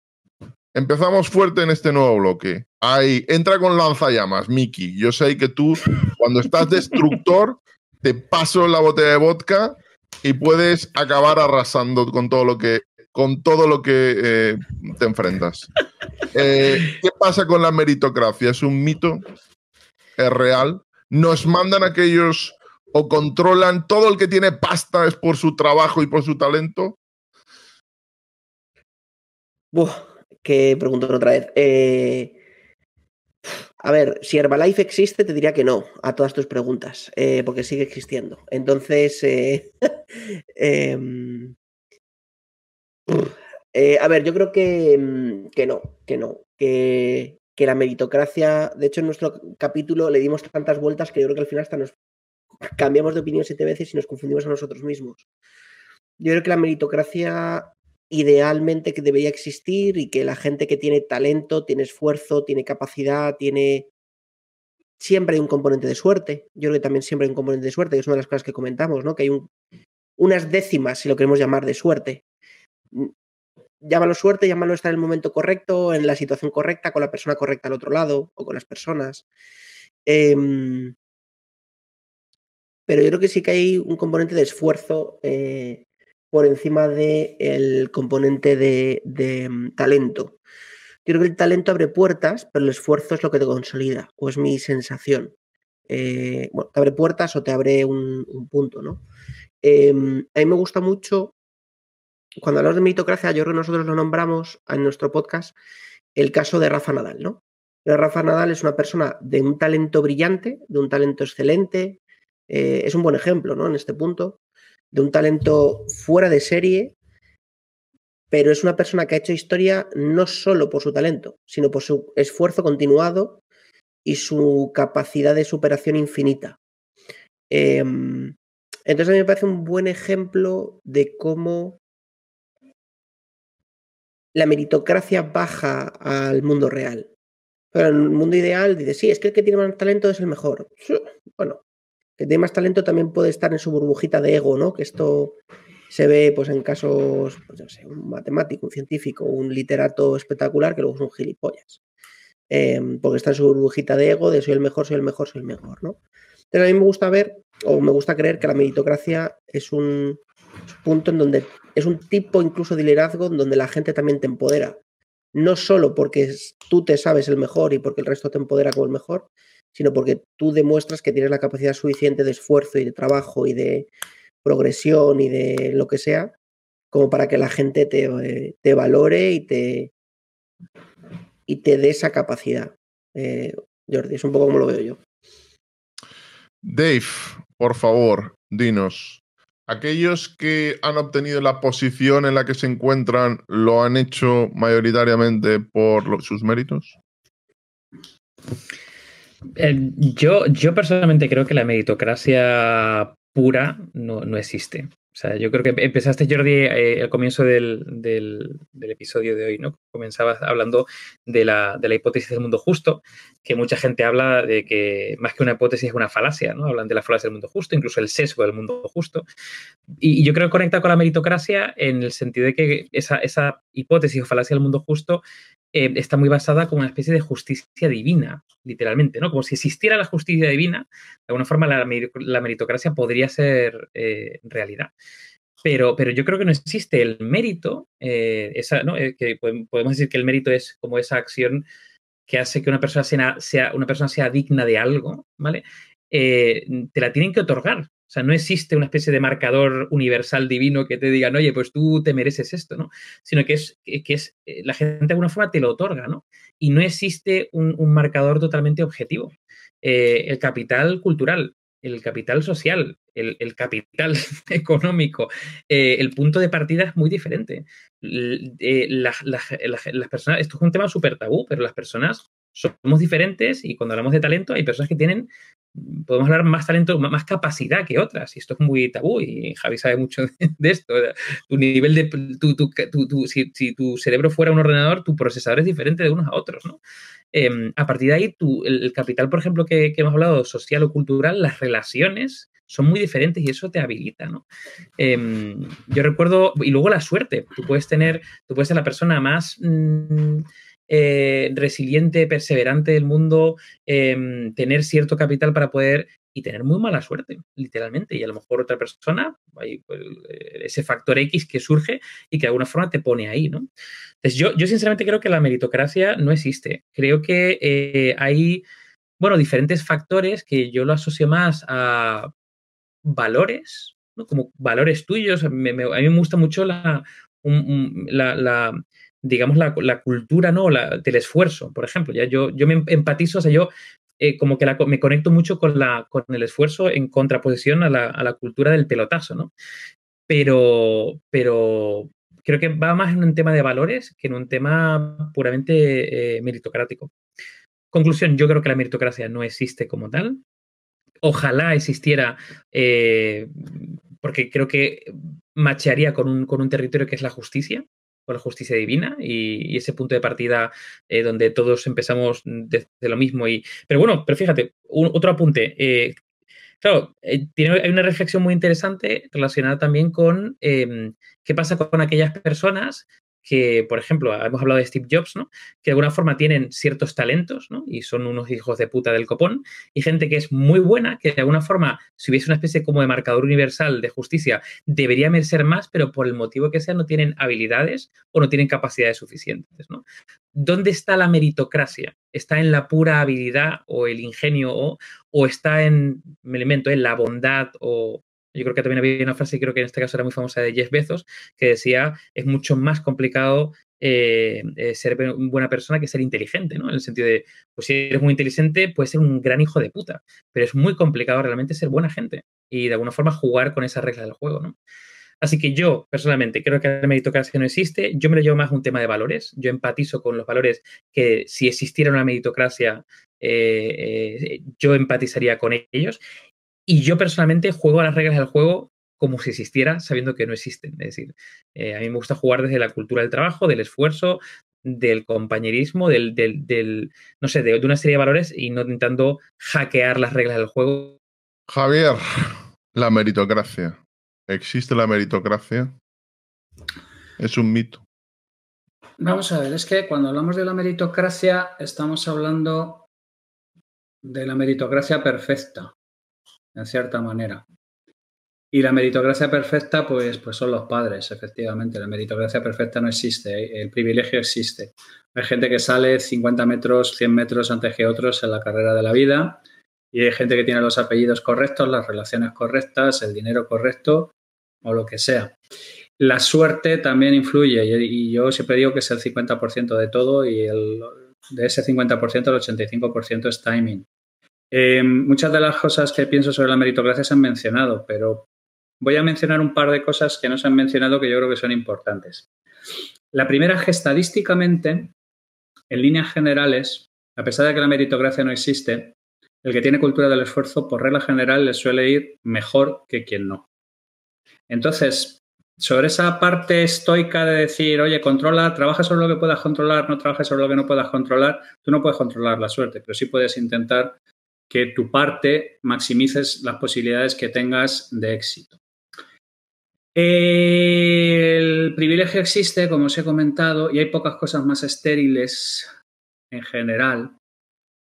empezamos fuerte en este nuevo bloque. Ahí, entra con lanzallamas, Miki. Yo sé que tú, cuando estás destructor, te paso la botella de vodka y puedes acabar arrasando con todo lo que, con todo lo que eh, te enfrentas. Eh, ¿Qué pasa con la meritocracia? ¿Es un mito? ¿Es real? nos mandan aquellos o controlan todo el que tiene pasta es por su trabajo y por su talento? Uf, qué pregunta otra vez. Eh, a ver, si Herbalife existe, te diría que no a todas tus preguntas, eh, porque sigue existiendo. Entonces, eh, em, a ver, yo creo que, mm, que no, que no, que, que la meritocracia, de hecho en nuestro capítulo le dimos tantas vueltas que yo creo que al final hasta nos cambiamos de opinión siete veces y nos confundimos a nosotros mismos. Yo creo que la meritocracia idealmente que debería existir y que la gente que tiene talento, tiene esfuerzo, tiene capacidad, tiene... Siempre hay un componente de suerte. Yo creo que también siempre hay un componente de suerte, que es una de las cosas que comentamos, ¿no? Que hay unas décimas, si lo queremos llamar, de suerte llámalo suerte, llámalo estar en el momento correcto, en la situación correcta, con la persona correcta al otro lado o con las personas. Em, pero yo creo que sí que hay un componente de esfuerzo eh, por encima del componente de, mm, talento. Yo creo que el talento abre puertas, pero el esfuerzo es lo que te consolida, o es mi sensación. Eh, bueno, te abre puertas o te abre un, punto, ¿no? Em, a mí me gusta mucho cuando hablamos de meritocracia, yo creo que nosotros lo nombramos en nuestro podcast el caso de Rafa Nadal, ¿no? Rafa Nadal es una persona de un talento brillante, de un talento excelente, eh, es un buen ejemplo, ¿no? En este punto, de un talento fuera de serie, pero es una persona que ha hecho historia no solo por su talento, sino por su esfuerzo continuado y su capacidad de superación infinita. Em, entonces a mí me parece un buen ejemplo de cómo la meritocracia baja al mundo real. Pero en el mundo ideal dice, sí, es que el que tiene más talento es el mejor. Bueno, que tiene más talento también puede estar en su burbujita de ego, ¿no? Que esto se ve pues en casos, pues, no sé, un matemático, un científico, un literato espectacular que luego es un gilipollas. Em, porque está en su burbujita de ego de soy el mejor, soy el mejor, soy el mejor, ¿no? Pero a mí me gusta ver, o me gusta creer que la meritocracia es un punto en donde es un tipo incluso de liderazgo donde la gente también te empodera. No solo porque tú te sabes el mejor y porque el resto te empodera como el mejor, sino porque tú demuestras que tienes la capacidad suficiente de esfuerzo y de trabajo y de progresión y de lo que sea, como para que la gente te, eh, valore y te, y te dé esa capacidad. Eh, Jordi, es un poco como lo veo yo. Dave, por favor, dinos, ¿aquellos que han obtenido la posición en la que se encuentran lo han hecho mayoritariamente por sus méritos? Yo, yo personalmente creo que la meritocracia pura no, no existe. O sea, yo creo que empezaste, Jordi, eh, al comienzo del, del, episodio de hoy, ¿no? Comenzabas hablando de la, de la, hipótesis del mundo justo, que mucha gente habla de que más que una hipótesis es una falacia, ¿no? Hablan de la falacia del mundo justo, incluso el sesgo del mundo justo. Y, yo creo que conecta con la meritocracia en el sentido de que esa, esa hipótesis o falacia del mundo justo eh, está muy basada como una especie de justicia divina, literalmente, ¿no? Como si existiera la justicia divina, de alguna forma la, meritocracia podría ser eh, realidad. Pero, pero, yo creo que no existe el mérito, eh, esa, ¿no? que podemos decir que el mérito es como esa acción que hace que una persona sea, una persona sea digna de algo, ¿vale? te la tienen que otorgar. O sea, no existe una especie de marcador universal divino que te digan, oye, pues tú te mereces esto, ¿no? Sino que es, que es eh, la gente de alguna forma te lo otorga, ¿no? Y no existe un, marcador totalmente objetivo. Eh, el capital cultural, el capital social, el, capital económico, eh, el punto de partida es muy diferente. las personas, esto es un tema súper tabú, pero las personas somos diferentes y cuando hablamos de talento hay personas que tienen podemos hablar más talento, más capacidad que otras. Y esto es muy tabú y Javi sabe mucho de, esto. Tu nivel de, tu, si, tu cerebro fuera un ordenador, tu procesador es diferente de unos a otros, ¿no? Em, a partir de ahí, el, capital, por ejemplo, que, hemos hablado, social o cultural, las relaciones son muy diferentes y eso te habilita, ¿no? Em, yo recuerdo, y luego la suerte, tú puedes tener, tú puedes ser la persona más... Mm, eh, resiliente, perseverante del mundo, em, tener cierto capital para poder y tener muy mala suerte, literalmente. Y a lo mejor otra persona, pues, eh, ese factor X que surge y que de alguna forma te pone ahí, ¿no? Entonces, yo, yo sinceramente creo que la meritocracia no existe. Creo que eh, hay, bueno, diferentes factores que yo lo asocio más a valores, como valores tuyos. a mí me gusta mucho la, la, digamos, la, cultura ¿no? La, del esfuerzo, por ejemplo. Ya yo, yo me empatizo, o sea, yo eh, como que me conecto mucho con, la, con el esfuerzo en contraposición a la, cultura del pelotazo, ¿no? Pero, pero creo que va más en un tema de valores que en un tema puramente eh, meritocrático. Conclusión, yo creo que la meritocracia no existe como tal. Ojalá existiera, eh, porque creo que machearía con un, con un territorio que es la justicia la justicia divina y, ese punto de partida eh, donde todos empezamos desde lo mismo. Y, pero bueno, pero fíjate, otro apunte. Eh, claro, eh, tiene, hay una reflexión muy interesante relacionada también con em, qué pasa con aquellas personas que, por ejemplo, hemos hablado de Steve Jobs, ¿no? Que de alguna forma tienen ciertos talentos, ¿no? Y son unos hijos de puta del copón, y gente que es muy buena, que de alguna forma, si hubiese una especie como de marcador universal de justicia, debería merecer más, pero por el motivo que sea, no tienen habilidades o no tienen capacidades suficientes, ¿no? ¿Dónde está la meritocracia? ¿Está en la pura habilidad o el ingenio o, está en, me elemento, en la bondad o, yo creo que también había una frase, creo que en este caso era muy famosa de Jeff Bezos, que decía, es mucho más complicado eh, eh, ser buena persona que ser inteligente, ¿no? En el sentido de, pues si eres muy inteligente, puedes ser un gran hijo de puta, pero es muy complicado realmente ser buena gente y de alguna forma jugar con esas reglas del juego, ¿no? Así que yo, personalmente, creo que la meritocracia no existe. Yo me lo llevo más a un tema de valores. Yo empatizo con los valores que si existiera una meritocracia, eh, yo empatizaría con ellos. Y yo personalmente juego a las reglas del juego como si existiera, sabiendo que no existen. Es decir, eh, a mí me gusta jugar desde la cultura del trabajo, del esfuerzo, del compañerismo, del, del, no sé, de, una serie de valores y no intentando hackear las reglas del juego. Javier, la meritocracia. ¿Existe la meritocracia? Es un mito. Vamos a ver, es que cuando hablamos de la meritocracia estamos hablando de la meritocracia perfecta en cierta manera. Y la meritocracia perfecta, pues, pues son los padres, efectivamente. La meritocracia perfecta no existe, el privilegio existe. Hay gente que sale 50 metros, 100 metros antes que otros en la carrera de la vida y hay gente que tiene los apellidos correctos, las relaciones correctas, el dinero correcto o lo que sea. La suerte también influye y yo siempre digo que es el 50% de todo y el, de ese 50% el 85% es timing. Eh, muchas de las cosas que pienso sobre la meritocracia se han mencionado, pero voy a mencionar un par de cosas que no se han mencionado que yo creo que son importantes. La primera es que estadísticamente, en líneas generales, a pesar de que la meritocracia no existe, el que tiene cultura del esfuerzo, por regla general, le suele ir mejor que quien no. Entonces, sobre esa parte estoica de decir, oye, controla, trabaja sobre lo que puedas controlar, no trabajes sobre lo que no puedas controlar, tú no puedes controlar la suerte, pero sí puedes intentar que tu parte maximices las posibilidades que tengas de éxito. El privilegio existe, como os he comentado, y hay pocas cosas más estériles en general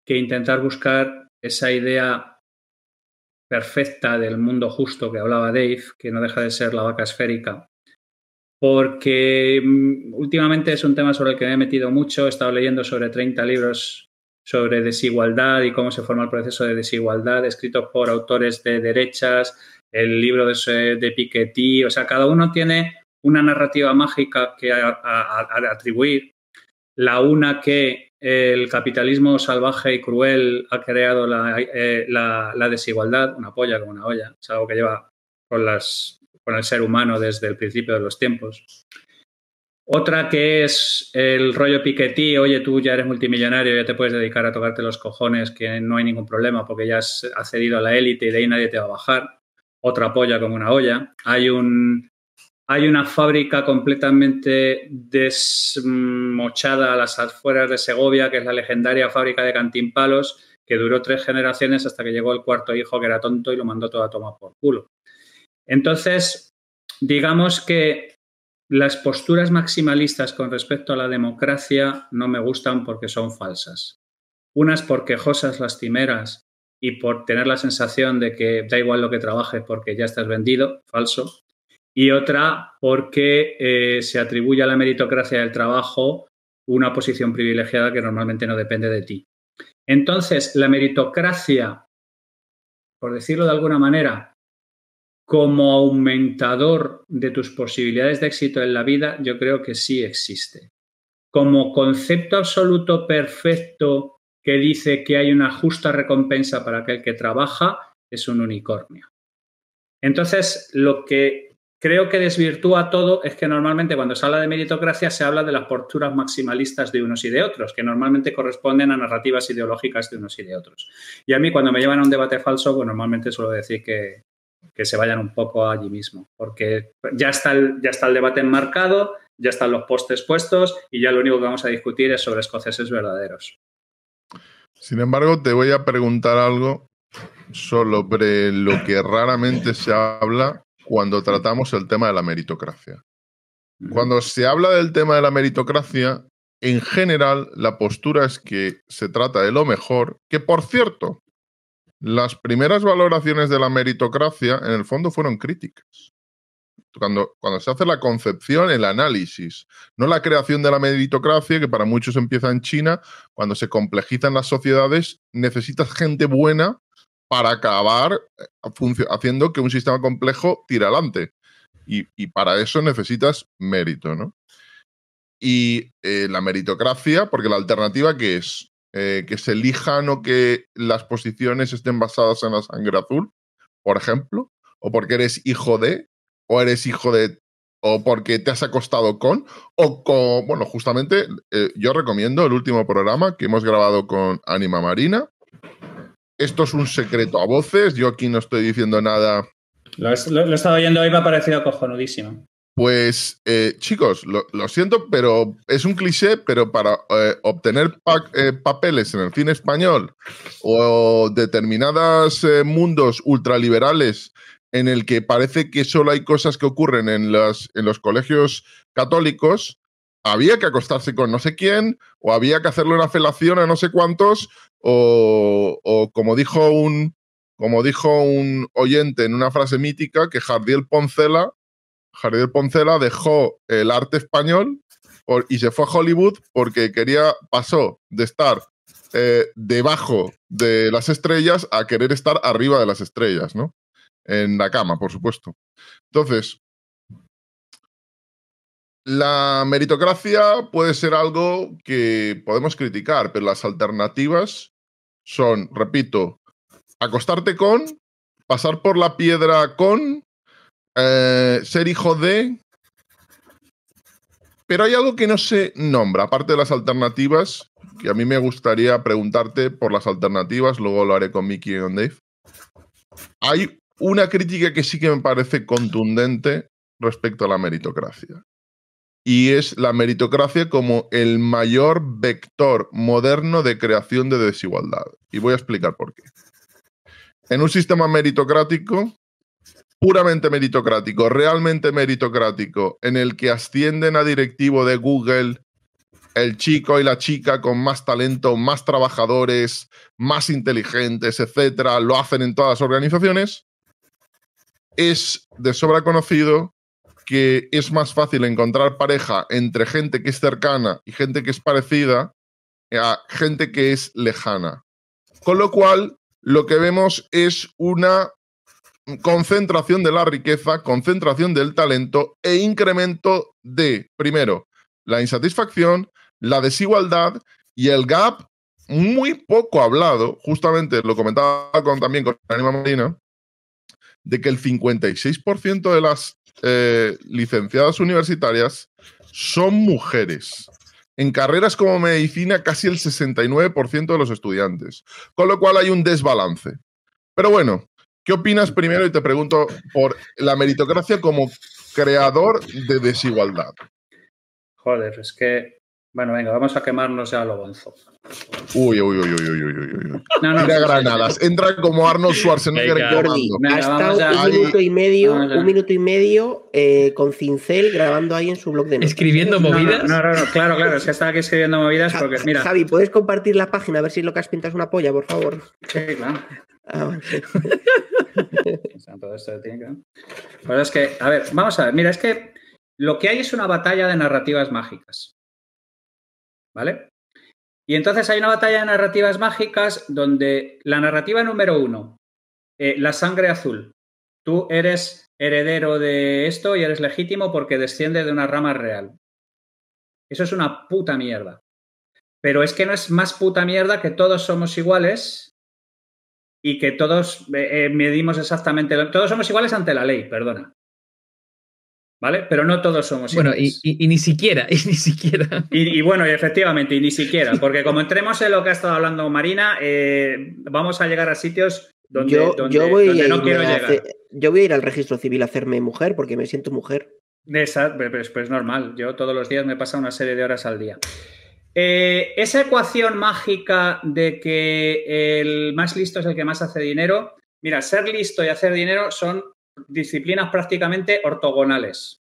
que intentar buscar esa idea perfecta del mundo justo que hablaba Dave, que no deja de ser la vaca esférica, porque mm, últimamente es un tema sobre el que me he metido mucho, he estado leyendo sobre 30 libros sobre desigualdad y cómo se forma el proceso de desigualdad, escritos por autores de derechas, el libro de, de Piketty, o sea, cada uno tiene una narrativa mágica que atribuir, la una que el capitalismo salvaje y cruel ha creado eh, la, desigualdad, una polla como una olla, es algo que lleva con, las, con el ser humano desde el principio de los tiempos. Otra que es el rollo Piketty, oye, tú ya eres multimillonario, ya te puedes dedicar a tocarte los cojones, que no hay ningún problema porque ya has accedido a la élite y de ahí nadie te va a bajar. Otra polla como una olla. Hay un, hay una fábrica completamente desmochada a las afueras de Segovia, que es la legendaria fábrica de Cantimpalos, que duró tres generaciones hasta que llegó el cuarto hijo que era tonto y lo mandó todo a tomar por culo. Entonces, digamos que las posturas maximalistas con respecto a la democracia no me gustan porque son falsas. Unas por quejosas, lastimeras y por tener la sensación de que da igual lo que trabaje porque ya estás vendido, falso y otra porque eh, se atribuye a la meritocracia del trabajo una posición privilegiada que normalmente no depende de ti. Entonces, la meritocracia, por decirlo de alguna manera, como aumentador de tus posibilidades de éxito en la vida, yo creo que sí existe. Como concepto absoluto perfecto que dice que hay una justa recompensa para aquel que trabaja, es un unicornio. Entonces, lo que creo que desvirtúa todo es que normalmente cuando se habla de meritocracia se habla de las posturas maximalistas de unos y de otros, que normalmente corresponden a narrativas ideológicas de unos y de otros. Y a mí cuando me llevan a un debate falso, pues normalmente suelo decir que, se vayan un poco allí mismo, porque ya está, el, ya está el debate enmarcado, ya están los postes puestos y ya lo único que vamos a discutir es sobre escoceses verdaderos. Sin embargo, te voy a preguntar algo sobre lo que raramente se habla cuando tratamos el tema de la meritocracia. Cuando se habla del tema de la meritocracia, en general la postura es que se trata de lo mejor, que por cierto, las primeras valoraciones de la meritocracia en el fondo fueron críticas. Cuando, se hace la concepción, el análisis, no la creación de la meritocracia, que para muchos empieza en China, cuando se complejizan las sociedades, necesitas gente buena para acabar eh, haciendo que un sistema complejo tire adelante. Y, para eso necesitas mérito, ¿no? Y eh, la meritocracia, porque la alternativa que es eh, que se elijan o que las posiciones estén basadas en la sangre azul, por ejemplo, o porque eres hijo de, o eres hijo de, o porque te has acostado con, o con, bueno, justamente yo recomiendo el último programa que hemos grabado con Anima Marina, esto es un secreto a voces, yo aquí no estoy diciendo nada. Lo, he estado oyendo hoy, me ha parecido cojonudísimo. Pues eh, chicos, lo, siento, pero es un cliché, pero para eh, obtener eh, papeles en el cine español o determinados mundos ultraliberales en el que parece que solo hay cosas que ocurren en, en los colegios católicos, había que acostarse con no sé quién, o había que hacerle una felación a no sé cuántos, o, como dijo un, como dijo un oyente en una frase mítica, que Jardiel Poncela, Jardiel Poncela dejó el arte español y se fue a Hollywood porque quería, pasó de estar eh, debajo de las estrellas a querer estar arriba de las estrellas, ¿no? En la cama, por supuesto. Entonces, la meritocracia puede ser algo que podemos criticar, pero las alternativas son, repito, acostarte con, pasar por la piedra con, eh, ser hijo de, pero hay algo que no se nombra, aparte de las alternativas, que a mí me gustaría preguntarte por las alternativas, luego lo haré con Mickey y con Dave. Hay una crítica que sí que me parece contundente respecto a la meritocracia. Y es la meritocracia como el mayor vector moderno de creación de desigualdad. Y voy a explicar por qué. En un sistema meritocrático, puramente meritocrático, realmente meritocrático, en el que ascienden a directivo de Google el chico y la chica con más talento, más trabajadores, más inteligentes, etcétera, lo hacen en todas las organizaciones, es de sobra conocido que es más fácil encontrar pareja entre gente que es cercana y gente que es parecida a gente que es lejana. Con lo cual, lo que vemos es una concentración de la riqueza, concentración del talento e incremento de, primero, la insatisfacción, la desigualdad y el gap muy poco hablado, justamente lo comentaba con, también con Anima Marina, de que el 56% de las eh, licenciadas universitarias son mujeres. En carreras como medicina, casi el 69% de los estudiantes. Con lo cual hay un desbalance. Pero bueno, ¿Qué opinas primero? Y te pregunto por la meritocracia como creador de desigualdad. Joder, es que. Bueno, venga, vamos a quemarnos ya a lo bonzo. Uy, uy, uy, uy, uy, uy, uy. No, no, Mira granadas. Entra como Arnold Schwarzenegger Ha estado un minuto y medio, un minuto y medio eh, con cincel grabando ahí en su blog de notas. ¿Escribiendo movidas? No, no, no, claro, claro. Es que estaba aquí escribiendo movidas porque, mira. Javi, ¿puedes compartir la página a ver si lo que has pintado es una polla, por favor? Sí, claro. Ah, es que, a ver, vamos a ver, mira, es que lo que hay es una batalla de narrativas mágicas. ¿Vale? Y entonces hay una batalla de narrativas mágicas donde la narrativa número uno, eh, la sangre azul. Tú eres heredero de esto y eres legítimo porque desciende de una rama real. Eso es una puta mierda. Pero es que no es más puta mierda que todos somos iguales y que todos eh, eh, medimos exactamente, todos somos iguales ante la ley, perdona. ¿Vale? Pero no todos somos iguales. Bueno, y, ni siquiera, y ni siquiera. Y, bueno, efectivamente, y ni siquiera, porque como entremos en lo que ha estado hablando Marina, eh, vamos a llegar a sitios donde, yo, voy no quiero llegar. yo voy a ir al registro civil a hacerme mujer porque me siento mujer. Esa, pues, pues normal, yo todos los días me pasa una serie de horas al día. Eh, esa ecuación mágica de que el más listo es el que más hace dinero, mira, ser listo y hacer dinero son disciplinas prácticamente ortogonales.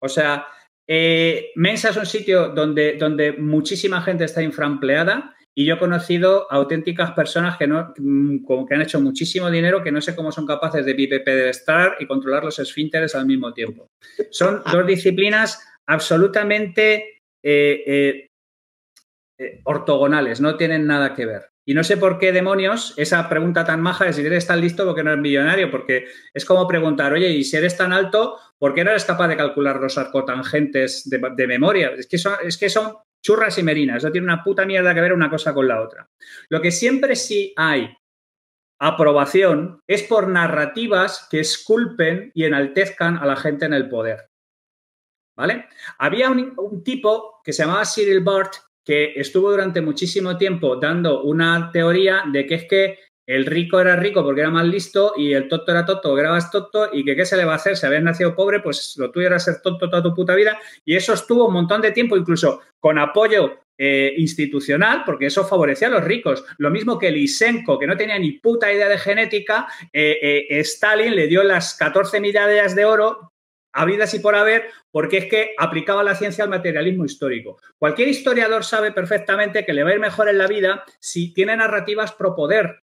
O sea, eh, Mensa es un sitio donde, donde muchísima gente está infraempleada y yo he conocido auténticas personas que, no, que han hecho muchísimo dinero que no sé cómo son capaces de bipedestar y controlar los esfínteres al mismo tiempo. Son dos disciplinas absolutamente eh, eh, ortogonales, no tienen nada que ver. Y no sé por qué demonios esa pregunta tan maja de si eres tan listo porque no eres millonario, porque es como preguntar, oye, y si eres tan alto, ¿por qué no eres capaz de calcular los arcotangentes de, memoria? Es que, son, es que son churras y merinas, no tiene una puta mierda que ver una cosa con la otra. Lo que siempre sí hay aprobación es por narrativas que esculpen y enaltezcan a la gente en el poder. ¿Vale? Había un, un tipo que se llamaba Cyril Bart que estuvo durante muchísimo tiempo dando una teoría de que es que el rico era rico porque era más listo y el tonto era tonto más tonto y que qué se le va a hacer si habías nacido pobre, pues lo tuyo era ser tonto toda tu puta vida y eso estuvo un montón de tiempo incluso con apoyo eh, institucional, porque eso favorecía a los ricos. Lo mismo que Lysenko, que no tenía ni puta idea de genética, eh, eh, Stalin le dio las 14 medallas de oro habidas y por haber, porque es que aplicaba la ciencia al materialismo histórico. Cualquier historiador sabe perfectamente que le va a ir mejor en la vida si tiene narrativas pro poder.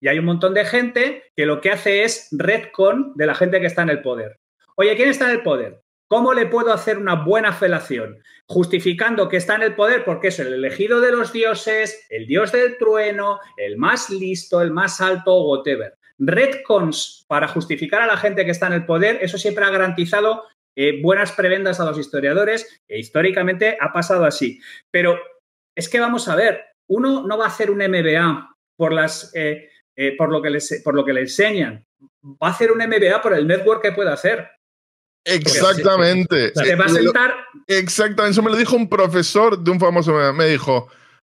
Y hay un montón de gente que lo que hace es redcon de la gente que está en el poder. Oye, ¿quién está en el poder? ¿Cómo le puedo hacer una buena felación? Justificando que está en el poder porque es el elegido de los dioses, el dios del trueno, el más listo, el más alto, whatever. Redcons para justificar a la gente que está en el poder, eso siempre ha garantizado eh, buenas prebendas a los historiadores e históricamente ha pasado así. Pero es que vamos a ver, uno no va a hacer un MBA por, las, eh, eh, por, lo que por lo que le enseñan, va a hacer un MBA por el network que puede hacer. Exactamente. Te va a sentar. Exactamente. Eso me lo dijo un profesor de un famoso. Me dijo: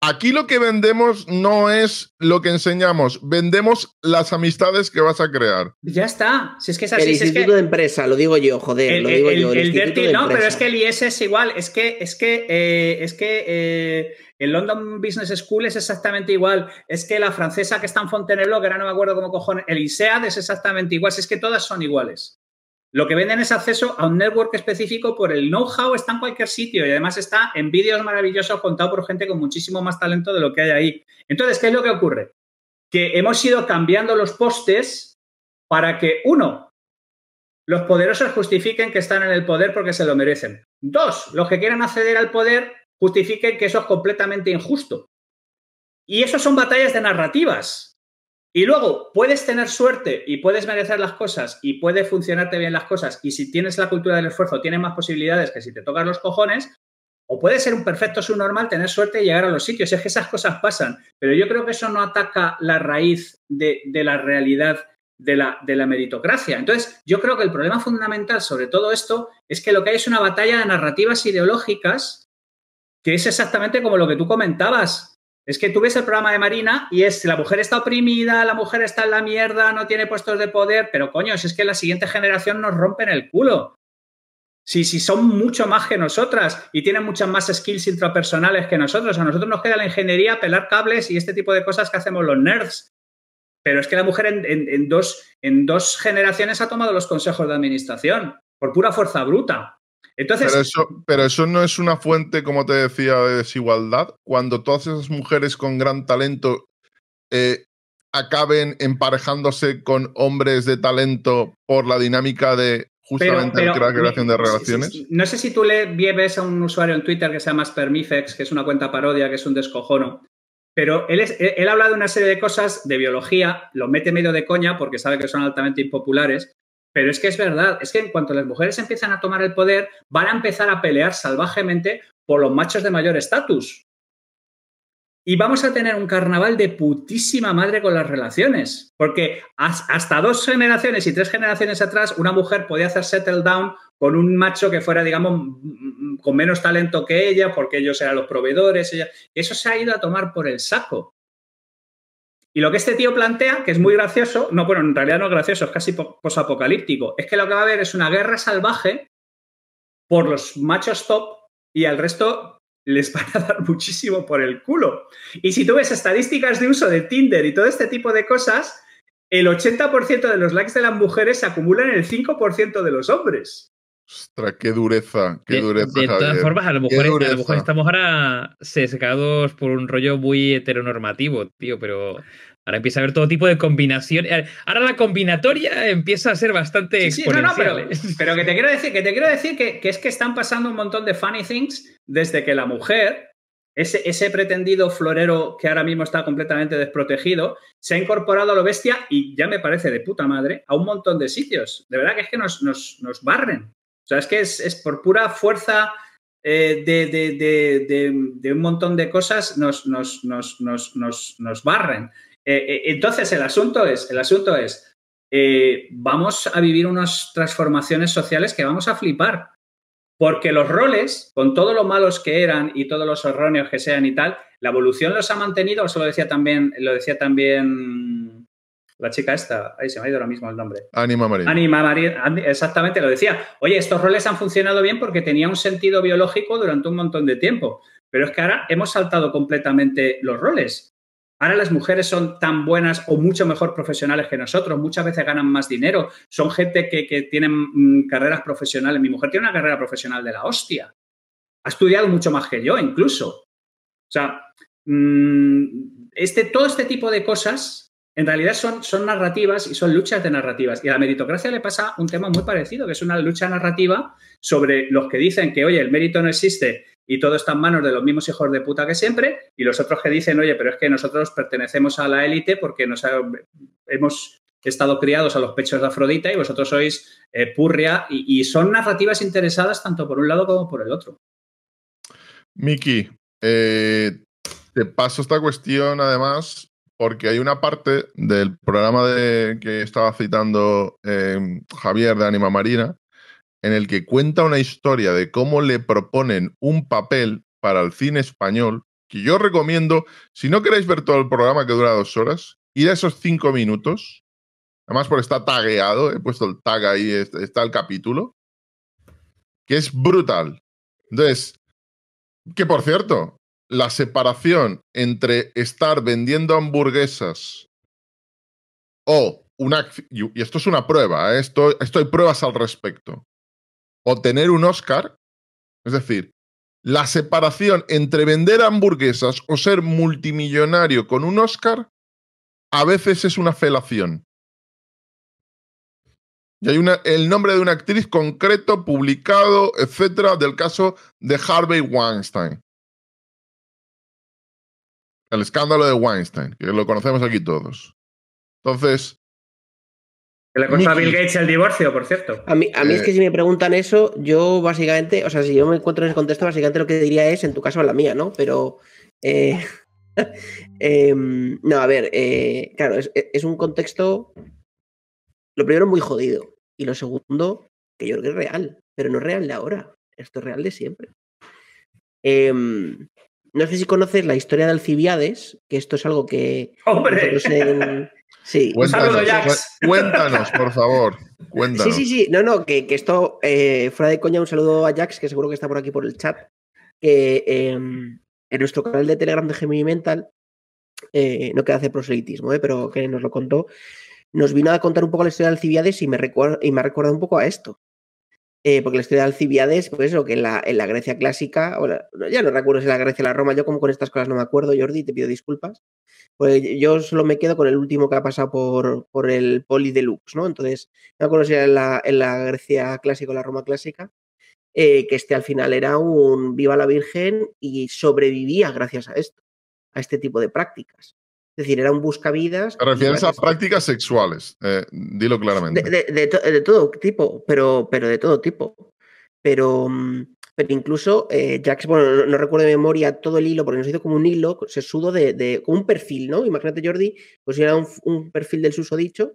Aquí lo que vendemos no es lo que enseñamos, vendemos las amistades que vas a crear. Ya está. Si es que es así. El instituto de empresa, lo digo yo, joder, lo digo yo. El, no, pero es que el IES es igual. Es que, es que, eh, es que eh, el London Business School es exactamente igual. Es que la francesa que está en Fontainebleau, que ahora no me acuerdo cómo cojones, el ISEAD es exactamente igual. Si es que todas son iguales. Lo que venden es acceso a un network específico por el know-how, está en cualquier sitio y además está en vídeos maravillosos contados por gente con muchísimo más talento de lo que hay ahí. Entonces, ¿qué es lo que ocurre? Que hemos ido cambiando los postes para que, uno, los poderosos justifiquen que están en el poder porque se lo merecen. Dos, los que quieran acceder al poder justifiquen que eso es completamente injusto. Y eso son batallas de narrativas. Y luego puedes tener suerte y puedes merecer las cosas y puede funcionarte bien las cosas. Y si tienes la cultura del esfuerzo, tienes más posibilidades que si te tocas los cojones. O puede ser un perfecto subnormal tener suerte y llegar a los sitios. Es que esas cosas pasan. Pero yo creo que eso no ataca la raíz de, la realidad de la, de la, meritocracia. Entonces, yo creo que el problema fundamental sobre todo esto es que lo que hay es una batalla de narrativas ideológicas que es exactamente como lo que tú comentabas. Es que tú ves el programa de Marina y es la mujer está oprimida, la mujer está en la mierda, no tiene puestos de poder, pero coño, si es que la siguiente generación nos rompen el culo. Si, si son mucho más que nosotras y tienen muchas más skills intrapersonales que nosotros, a nosotros nos queda la ingeniería, pelar cables y este tipo de cosas que hacemos los nerds. Pero es que la mujer en, dos, en dos generaciones ha tomado los consejos de administración por pura fuerza bruta pero, eso, pero eso no es una fuente, como te decía, de desigualdad. Cuando todas esas mujeres con gran talento eh, acaben emparejándose con hombres de talento por la dinámica de justamente la creación de relaciones. No sé si tú le ves a un usuario en Twitter que se llama Spermifex, que es una cuenta parodia, que es un descojono. Pero él, es, él habla de una serie de cosas de biología, lo mete medio de coña porque sabe que son altamente impopulares, pero es que es verdad, es que en cuanto las mujeres empiezan a tomar el poder, van a empezar a pelear salvajemente por los machos de mayor estatus. Y vamos a tener un carnaval de putísima madre con las relaciones. Porque hasta dos generaciones y tres generaciones atrás, una mujer podía hacer settle down con un macho que fuera, digamos, con menos talento que ella, porque ellos eran los proveedores. Ella... Eso se ha ido a tomar por el saco. Y lo que este tío plantea, que es muy gracioso, no, bueno, en realidad no es gracioso, es casi posapocalíptico, es que lo que va a haber es una guerra salvaje por los machos top y al resto les van a dar muchísimo por el culo. Y si tú ves estadísticas de uso de Tinder y todo este tipo de cosas, el 80% de los likes de las mujeres se acumulan en el 5% de los hombres. Ostras, qué dureza, qué dureza. De, todas formas, a lo, mejor, a lo mejor estamos ahora secados por un rollo muy heteronormativo, tío, pero ahora empieza a haber todo tipo de combinación. Eh, ahora la combinatoria empieza a ser bastante sí, exponencial. ¿eh? pero, que te quiero decir, que te quiero decir que, es que están pasando un montón de funny things desde que la mujer, ese, ese pretendido florero que ahora mismo está completamente desprotegido, se ha incorporado a lo bestia y ya me parece de puta madre a un montón de sitios. De verdad que es que nos, nos, nos barren. O sea, es que es, por pura fuerza eh, de, un montón de cosas nos, nos, barren. Eh, eh, entonces, el asunto es, el asunto es vamos a vivir unas transformaciones sociales que vamos a flipar. Porque los roles, con todo lo malos que eran y todos los erróneos que sean y tal, la evolución los ha mantenido, eso lo decía también, lo decía también la chica esta, ahí se me ha ido ahora mismo el nombre. Anima María. Anima María, exactamente, lo decía. Oye, estos roles han funcionado bien porque tenía un sentido biológico durante un montón de tiempo, pero es que ahora hemos saltado completamente los roles. Ahora las mujeres son tan buenas o mucho mejor profesionales que nosotros, muchas veces ganan más dinero, son gente que, que tienen mm, carreras profesionales. Mi mujer tiene una carrera profesional de la hostia. Ha estudiado mucho más que yo, incluso. O sea, mm, este, todo este tipo de cosas en realidad son, son narrativas y son luchas de narrativas. Y a la meritocracia le pasa un tema muy parecido, que es una lucha narrativa sobre los que dicen que, oye, el mérito no existe y todo está en manos de los mismos hijos de puta que siempre, y los otros que dicen, oye, pero es que nosotros pertenecemos a la élite porque nos hemos estado criados a los pechos de Afrodita y vosotros sois eh, purria, y, son narrativas interesadas tanto por un lado como por el otro. Miki, eh, te paso esta cuestión además porque hay una parte del programa de, que estaba citando eh, Javier de Anima Marina en el que cuenta una historia de cómo le proponen un papel para el cine español, que yo recomiendo, si no queréis ver todo el programa que dura dos horas, ir a esos cinco minutos, además porque está tagueado, he puesto el tag ahí, está el capítulo, que es brutal. Entonces, que por cierto, la separación entre estar vendiendo hamburguesas o una... Y esto es una prueba, ¿eh? esto, esto hay pruebas al respecto. O tener un Oscar, es decir, la separación entre vender hamburguesas o ser multimillonario con un Oscar a veces es una felación. Y hay una, el nombre de una actriz concreto publicado, etcétera, del caso de Harvey Weinstein. El escándalo de Weinstein, que lo conocemos aquí todos. Entonces. Que le costó a Bill Gates el divorcio, por cierto. A mí, a mí es que eh. si me preguntan eso, yo básicamente, o sea, si yo me encuentro en ese contexto, básicamente lo que diría es, en tu caso, la mía, ¿no? Pero. Eh, em, no, a ver, eh, claro, es, un contexto. Lo primero, muy jodido. Y lo segundo, que yo creo que es real, pero no es real de ahora. Esto es real de siempre. Eh, no sé si conoces la historia de Alcibiades, que esto es algo que. ¡Hombre! Sí. Cuéntanos, cuéntanos, por favor. Cuéntanos. Sí, sí, sí. No, no, que, esto, eh, fuera de coña, un saludo a Jax, que seguro que está por aquí por el chat. Que em, en nuestro canal de Telegram de Gemini Mental, eh, no queda hacer proselitismo, eh, pero que nos lo contó, nos vino a contar un poco la historia de Alcibiades y me, y me ha recordado un poco a esto. Eh, porque la historia de Alcibiades, pues eso, que en la, en la Grecia clásica, ya no recuerdo si la Grecia o la Roma, yo como con estas cosas no me acuerdo, Jordi, te pido disculpas. Pues yo solo me quedo con el último que ha pasado por, por el Poli Deluxe, ¿no? Entonces, no me acuerdo si era en la, en la Grecia clásica o la Roma clásica, eh, que este al final era un viva la Virgen y sobrevivía gracias a esto, a este tipo de prácticas. Es decir, era un buscavidas. Te refieres a prácticas sexuales, eh, dilo claramente. De, todo tipo, pero, pero de todo tipo. Pero, mm, pero incluso eh, Jax, bueno, no, recuerdo de memoria todo el hilo, porque nos hizo como un hilo, se sudo de, un perfil, ¿no? Imagínate, Jordi, pues era un, perfil del susodicho,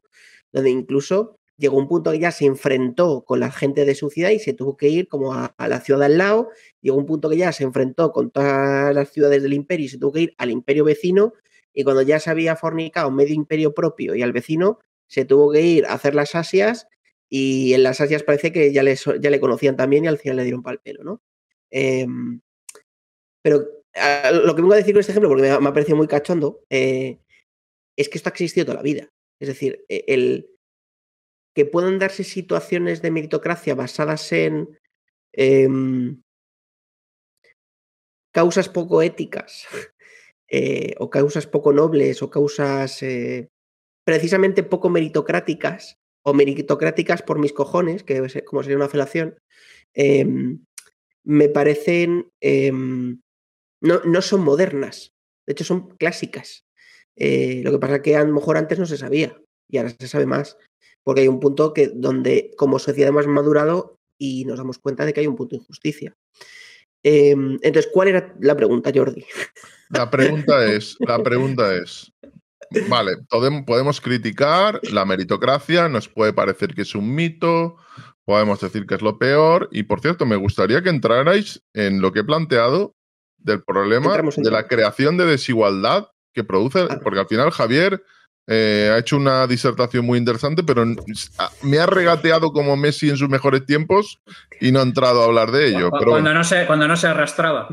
donde incluso llegó un punto que ya se enfrentó con la gente de su ciudad y se tuvo que ir como a, a, la ciudad al lado. Llegó un punto que ya se enfrentó con todas las ciudades del imperio y se tuvo que ir al imperio vecino y cuando ya se había fornicado medio imperio propio y al vecino, se tuvo que ir a hacer las asias y en las asias parece que ya le, ya le conocían también y al final le dieron pal pelo, ¿no? Em, pero lo que vengo a decir con este ejemplo, porque me, ha parecido muy cachondo, eh, es que esto ha existido toda la vida. Es decir, e, el que puedan darse situaciones de meritocracia basadas en em, causas poco éticas eh, o causas poco nobles o causas eh, precisamente poco meritocráticas o meritocráticas por mis cojones, que como sería una felación, em, me parecen, em, no, no, son modernas, de hecho son clásicas. Eh, lo que pasa que a lo mejor antes no se sabía y ahora se sabe más, porque hay un punto que donde como sociedad hemos madurado y nos damos cuenta de que hay un punto de injusticia. Em, entonces, ¿cuál era la pregunta, Jordi? La pregunta es, la pregunta es, vale, podemos criticar la meritocracia, nos puede parecer que es un mito, podemos decir que es lo peor, y por cierto, me gustaría que entrarais en lo que he planteado del problema de la creación de desigualdad que produce, porque al final Javier eh, ha hecho una disertación muy interesante, pero me ha regateado como Messi en sus mejores tiempos y no ha entrado a hablar de ello. Cuando, no, se, cuando no se arrastraba.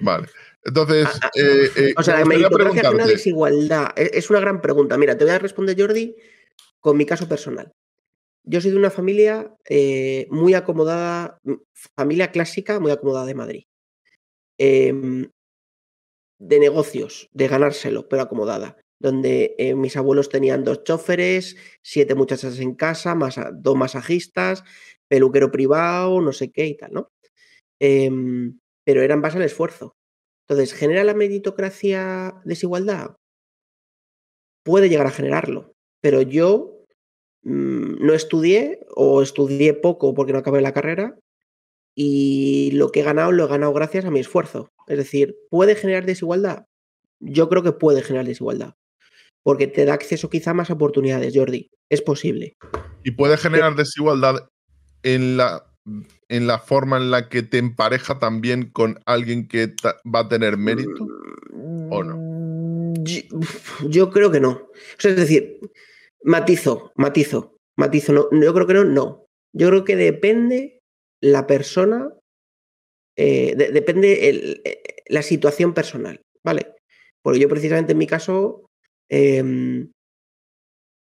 Vale. Entonces, ah, ah, eh, eh, o sea, la meritocracia es una desigualdad. E, es una gran pregunta. Mira, te voy a responder, Jordi, con mi caso personal. Yo soy de una familia muy acomodada, familia clásica, muy acomodada de Madrid. Em, de negocios, de ganárselo, pero acomodada donde eh, mis abuelos tenían dos choferes, siete muchachas en casa, más dos masajistas, peluquero privado, no sé qué y tal, ¿no? Em, pero era en base al esfuerzo. Entonces, ¿genera la meritocracia desigualdad? Puede llegar a generarlo, pero yo mm, no estudié o estudié poco porque no acabé la carrera y lo que he ganado lo he ganado gracias a mi esfuerzo. Es decir, ¿puede generar desigualdad? Yo creo que puede generar desigualdad porque te da acceso quizá a más oportunidades, Jordi. Es posible. ¿Y puede generar desigualdad en la, en la forma en la que te empareja también con alguien que va a tener mérito? ¿O no? Yo, creo que no. es decir, matizo, matizo, matizo. No, yo creo que no, no. Yo creo que depende la persona, eh, depende eh, la situación personal, ¿vale? Porque yo precisamente en mi caso Em,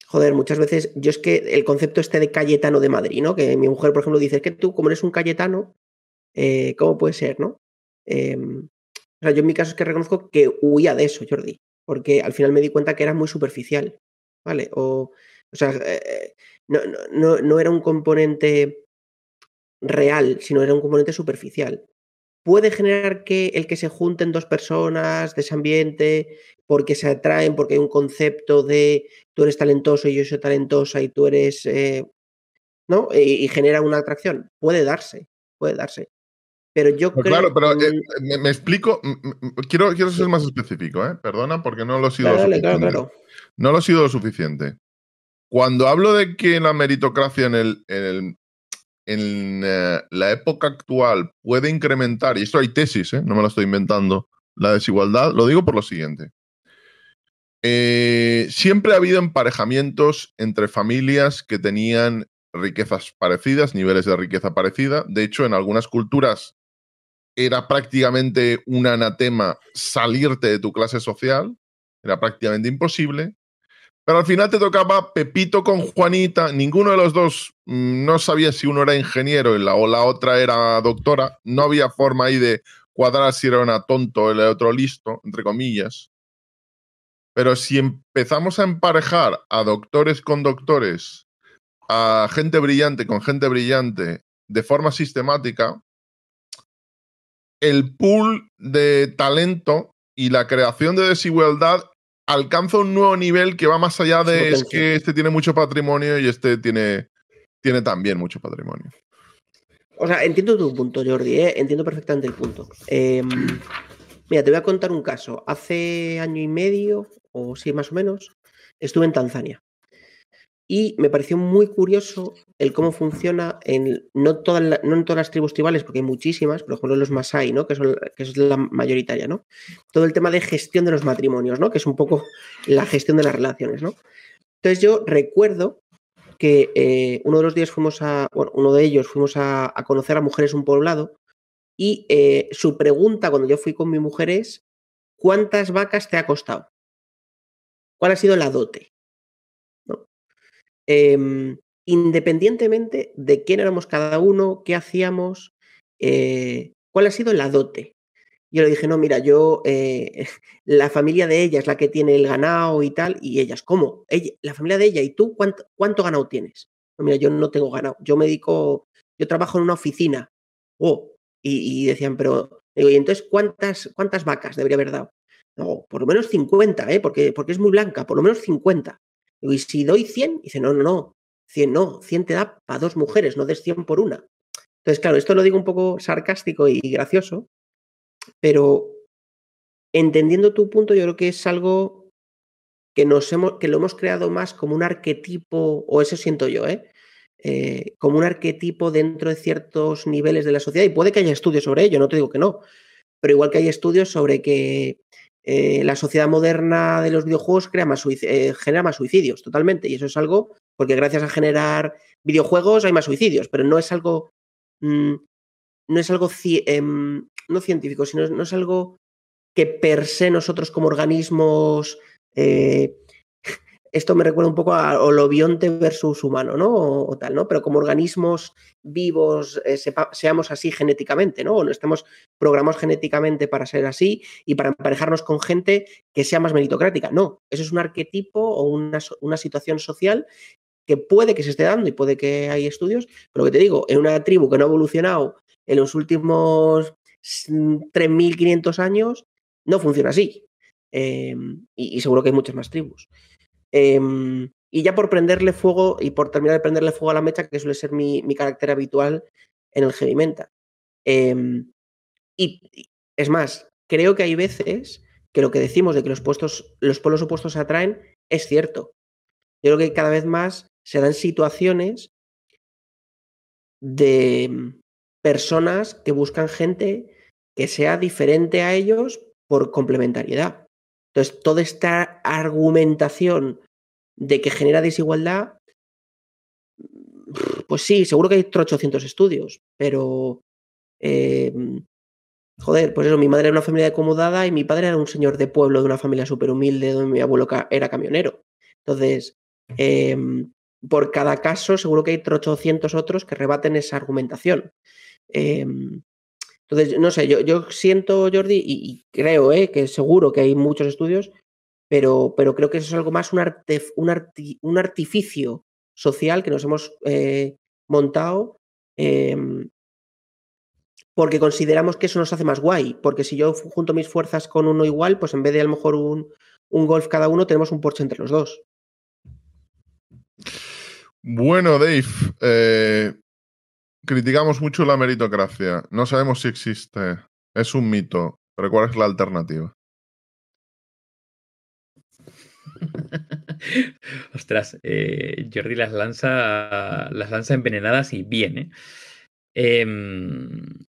joder, muchas veces, yo es que el concepto este de Cayetano de Madrid, ¿no? Que mi mujer, por ejemplo, dice, que tú, como eres un Cayetano, eh, ¿cómo puede ser, no? Em, o sea, yo en mi caso es que reconozco que huía de eso, Jordi, porque al final me di cuenta que era muy superficial, ¿vale? O, sea, eh, no, no era un componente real, sino era un componente superficial puede generar que el que se junten dos personas de ese ambiente, porque se atraen, porque hay un concepto de tú eres talentoso y yo soy talentosa y tú eres, eh, ¿no? Y, genera una atracción. Puede darse, puede darse. Pero yo creo. Claro, pero eh, me, explico. Quiero, quiero ser más específico, ¿eh? Perdona, porque no lo he sido. Claro, No lo he sido lo suficiente. Cuando hablo de que la meritocracia en el, en el en eh, la época actual puede incrementar, y esto hay tesis, ¿eh? no me lo estoy inventando, la desigualdad, lo digo por lo siguiente. Eh, siempre ha habido emparejamientos entre familias que tenían riquezas parecidas, niveles de riqueza parecida. De hecho, en algunas culturas era prácticamente un anatema salirte de tu clase social, era prácticamente imposible. Pero al final te tocaba Pepito con Juanita. Ninguno de los dos mm, no sabía si uno era ingeniero o la otra era doctora. No había forma ahí de cuadrar si era una tonto el otro listo, entre comillas. Pero si empezamos a emparejar a doctores con doctores, a gente brillante con gente brillante, de forma sistemática, el pool de talento y la creación de desigualdad alcanza un nuevo nivel que va más allá de es que este tiene mucho patrimonio y este tiene, tiene también mucho patrimonio. O sea, entiendo tu punto, Jordi, ¿eh? entiendo perfectamente el punto. Em, mira, te voy a contar un caso. Hace año y medio, o sí, más o menos, estuve en Tanzania. Y me pareció muy curioso el cómo funciona en no, todas no en todas las tribus tribales, porque hay muchísimas, por ejemplo los Masai, ¿no? Que, son, es la mayoritaria, ¿no? Todo el tema de gestión de los matrimonios, ¿no? Que es un poco la gestión de las relaciones, ¿no? Entonces yo recuerdo que eh, uno de los días fuimos a, bueno, uno de ellos fuimos a, conocer a mujeres un poblado y eh, su pregunta cuando yo fui con mi mujer es, ¿cuántas vacas te ha costado? ¿Cuál ha sido la dote? Em, independientemente de quién éramos cada uno, qué hacíamos, eh, cuál ha sido la dote. Yo le dije, no, mira, yo, eh, la familia de ella es la que tiene el ganado y tal, y ellas, ¿cómo? La familia de ella, ¿y tú cuánto, ganado tienes? Mira, yo no tengo ganado, yo me dedico, yo trabajo en una oficina. Oh, y, decían, pero, digo, ¿y entonces cuántas, cuántas vacas debería haber dado? Por lo menos 50, ¿eh? porque, porque es muy blanca, por lo menos 50 y si doy 100, dice, no, no, no, 100 no, 100 te da para dos mujeres, no des 100 por una. Entonces, claro, esto lo digo un poco sarcástico y gracioso, pero entendiendo tu punto, yo creo que es algo que, nos hemos, que lo hemos creado más como un arquetipo, o eso siento yo, ¿eh? Eh, como un arquetipo dentro de ciertos niveles de la sociedad. Y puede que haya estudios sobre ello, no te digo que no, pero igual que hay estudios sobre que eh, la sociedad moderna de los videojuegos crea más eh, genera más suicidios, totalmente. Y eso es algo, porque gracias a generar videojuegos hay más suicidios, pero no es algo, mm, no es algo em, no científico, sino no es algo que per se nosotros como organismos eh, esto me recuerda un poco a holobionte versus humano, ¿no? O, tal, ¿no? Pero como organismos vivos eh, seamos así genéticamente, ¿no? O no estemos programados genéticamente para ser así y para emparejarnos con gente que sea más meritocrática. No, eso es un arquetipo o una, una situación social que puede que se esté dando y puede que hay estudios, pero lo que te digo, en una tribu que no ha evolucionado en los últimos 3.500 años, no funciona así. Em, y, seguro que hay muchas más tribus. Em, y ya por prenderle fuego y por terminar de prenderle fuego a la mecha, que suele ser mi, carácter habitual en el heavy em, y, es más, creo que hay veces que lo que decimos de que los, puestos, los polos opuestos se atraen es cierto. Yo creo que cada vez más se dan situaciones de personas que buscan gente que sea diferente a ellos por complementariedad. Entonces, toda esta argumentación de que genera desigualdad, pues sí, seguro que hay 800 estudios, pero em, joder, pues eso, mi madre era una familia acomodada y mi padre era un señor de pueblo de una familia súper humilde donde mi abuelo era camionero. Entonces, em, por cada caso, seguro que hay 800 otros que rebaten esa argumentación. Em, entonces, no sé, yo, yo siento, Jordi, y, creo eh, que seguro que hay muchos estudios, pero, pero creo que eso es algo más un, arte, un, un artificio social que nos hemos eh, montado em, porque consideramos que eso nos hace más guay. Porque si yo junto mis fuerzas con uno igual, pues en vez de a lo mejor un, un golf cada uno, tenemos un Porsche entre los dos. Bueno, Dave, eh, criticamos mucho la meritocracia. No sabemos si existe. Es un mito. Pero ¿cuál es la alternativa? Ostras, eh, Jordi las lanza, las lanza envenenadas y bien. ¿eh? Em,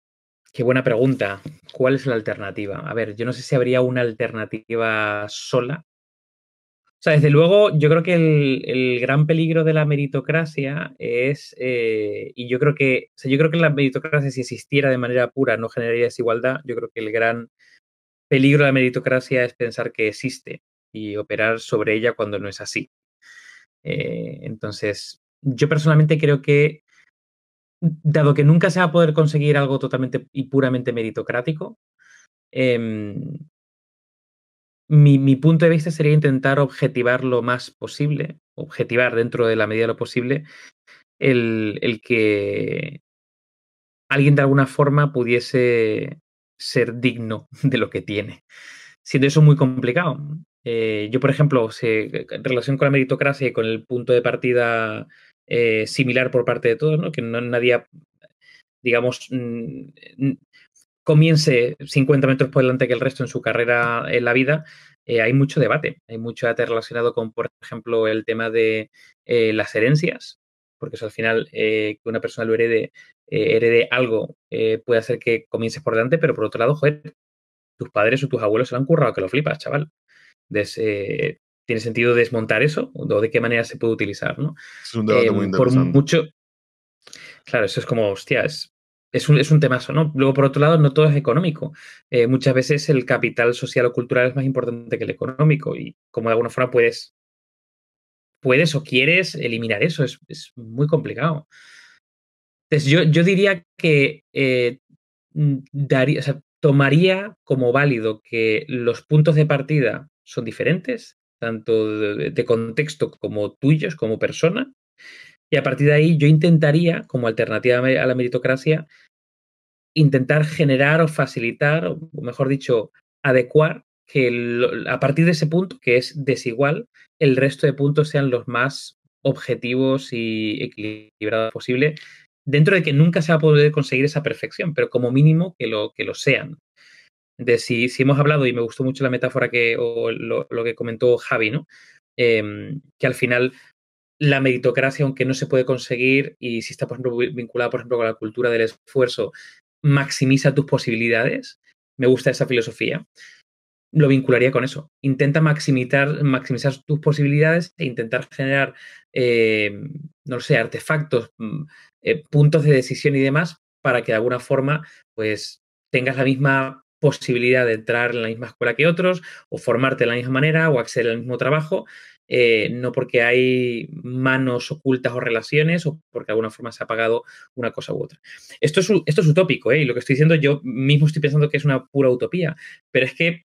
qué buena pregunta. ¿Cuál es la alternativa? A ver, yo no sé si habría una alternativa sola, sea, desde luego, yo creo que el, gran peligro de la meritocracia es, eh, y yo creo que, o sea, yo creo que la meritocracia, si existiera de manera pura, no generaría desigualdad. Yo creo que el gran peligro de la meritocracia es pensar que existe y operar sobre ella cuando no es así. Eh, entonces, yo personalmente creo que, dado que nunca se va a poder conseguir algo totalmente y puramente meritocrático, em, mi, punto de vista sería intentar objetivar lo más posible, objetivar dentro de la medida de lo posible, el, que alguien de alguna forma pudiese ser digno de lo que tiene. Siendo eso muy complicado. Eh, yo, por ejemplo, en relación con la meritocracia y con el punto de partida eh, similar por parte de todos, ¿no? que no, nadie, digamos, comience 50 metros por delante que el resto en su carrera en la vida, eh, hay mucho debate. Hay mucho debate relacionado con, por ejemplo, el tema de eh, las herencias, porque eso al final eh, que una persona lo herede, herede algo puede hacer que comiences por delante, pero por otro lado, joder, tus padres o tus abuelos se lo han currado que lo flipas, chaval. ¿Tiene sentido desmontar eso? ¿O de qué manera se puede utilizar? ¿no? Es un debate muy interesante. Por mucho, Claro, eso es como, hostia, es, es un, es un ¿no? Luego, por otro lado, no todo es económico. Eh, muchas veces el capital social o cultural es más importante que el económico y como de alguna forma puedes, puedes o quieres eliminar eso, es, muy complicado. Entonces, yo, yo diría que eh, daría, tomaría como válido que los puntos de partida son diferentes, tanto de contexto como tuyos, como persona, y a partir de ahí yo intentaría, como alternativa a la meritocracia, intentar generar o facilitar, o mejor dicho, adecuar que a partir de ese punto, que es desigual, el resto de puntos sean los más objetivos y equilibrados posible, dentro de que nunca se va a poder conseguir esa perfección, pero como mínimo que lo, que lo sean. De si, si hemos hablado, y me gustó mucho la metáfora que, o lo, que comentó Javi, ¿no? Em, que al final la meritocracia, aunque no se puede conseguir, y si está, por ejemplo, vinculada, por ejemplo, con la cultura del esfuerzo, maximiza tus posibilidades. Me gusta esa filosofía. Lo vincularía con eso. Intenta maximizar, maximizar tus posibilidades e intentar generar, eh, no sé, artefactos, mm, eh, puntos de decisión y demás para que de alguna forma, pues, tengas la misma posibilidad de entrar en la misma escuela que otros, o formarte de la misma manera, o acceder al mismo trabajo, eh, no porque hay manos ocultas o relaciones o porque de alguna forma se ha pagado una cosa u otra. Esto es, esto es utópico, ¿eh? y lo que estoy diciendo yo mismo estoy pensando que es una pura utopía, pero es que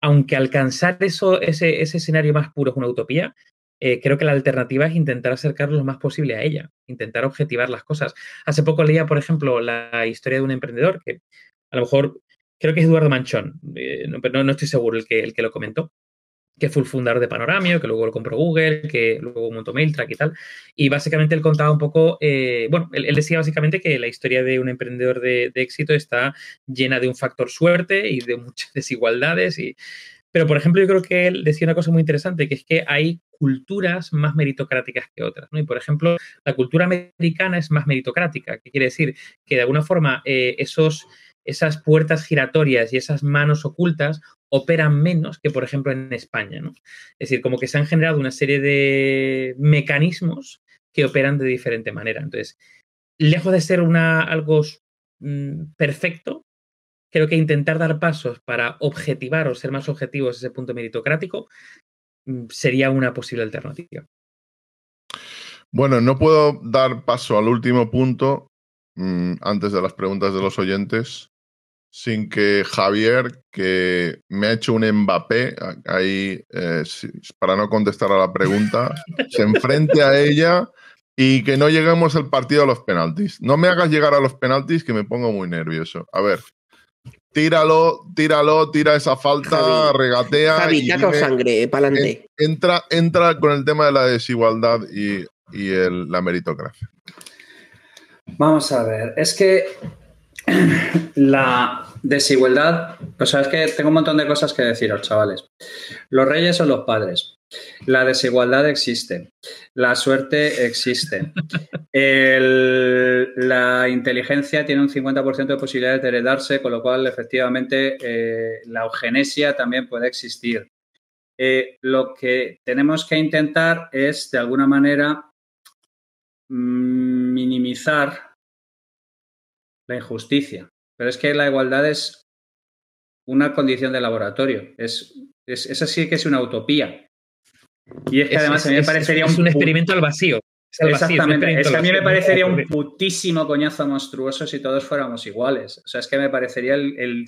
aunque alcanzar ese, escenario más puro es una utopía, eh, creo que la alternativa es intentar acercarlo lo más posible a ella, intentar objetivar las cosas. Hace poco leía, por ejemplo, la historia de un emprendedor que a lo mejor creo que es Eduardo Manchón, eh, no, estoy seguro el que lo comentó, que fue el fundador de Panoramio, que luego lo compró Google, que luego montó MailTrack y tal. Y básicamente él contaba un poco, eh, bueno, él, decía básicamente que la historia de un emprendedor de, éxito está llena de un factor suerte y de muchas desigualdades. Y... Pero, por ejemplo, yo creo que él decía una cosa muy interesante, que es que hay culturas más meritocráticas que otras. ¿no? Y, por ejemplo, la cultura americana es más meritocrática, que quiere decir que de alguna forma eh, esos esas puertas giratorias y esas manos ocultas operan menos que, por ejemplo, en España. ¿no? Es decir, como que se han generado una serie de mecanismos que operan de diferente manera. Entonces, lejos de ser una, algo mm, perfecto, creo que intentar dar pasos para objetivar o ser más objetivos ese punto meritocrático mm, sería una posible alternativa. Bueno, no puedo dar paso al último punto mm, antes de las preguntas de los oyentes sin que Javier, que me ha hecho un Mbappé, ahí, eh, para no contestar a la pregunta, se enfrente a ella y que no lleguemos al partido a los penaltis. No me hagas llegar a los penaltis que me pongo muy nervioso. A ver, tíralo, tíralo, tira esa falta, regatea. Javi, y sangre, para adelante. Entra, entra con el tema de la desigualdad y, la meritocracia. Vamos a ver, es que la desigualdad, o sea, es que tengo un montón de cosas que deciros, chavales. Los reyes son los padres. La desigualdad existe. La suerte existe. la inteligencia tiene un 50% de posibilidades de heredarse, con lo cual, efectivamente, eh, la eugenesia también puede existir. Eh, lo que tenemos que intentar es, de alguna manera, mm, minimizar la injusticia. Pero es que la igualdad es una condición de laboratorio. Es, es, esa sí que es una utopía. Y es que además a mí me parecería un, experimento al vacío. Exactamente. es que a mí me parecería un putísimo coñazo monstruoso si todos fuéramos iguales. O sea, es que me parecería el,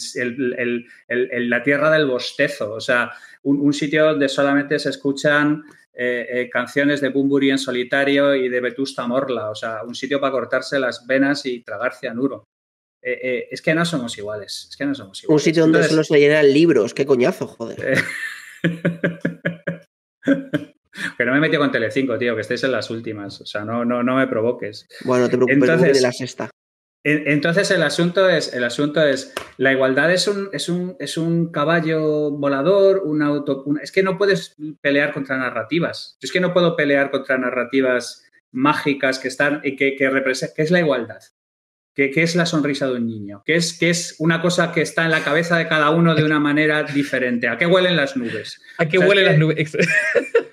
la tierra del bostezo. O sea, un, sitio donde solamente se escuchan eh, eh, canciones de Bumburi en solitario y de Vetusta Morla. O sea, un sitio para cortarse las venas y tragar cianuro. Eh, es que no somos iguales. Es que no somos iguales. Un sitio donde solo se llenan libros. Qué coñazo, joder. que no me he metido con Telecinco, tío, que estéis en las últimas. O sea, no, no, no me provoques. Bueno, te preocupes, Entonces, de la sexta. Entonces el asunto es, el asunto es, la igualdad es un, es un, es un caballo volador, un auto, es que no puedes pelear contra narrativas. es que no puedo pelear contra narrativas mágicas que están y que, que representan, ¿qué es la igualdad? ¿Qué, es la sonrisa de un niño? ¿Qué es, ¿Qué es una cosa que está en la cabeza de cada uno de una manera diferente? ¿A qué huelen las nubes? ¿A qué huelen las nubes?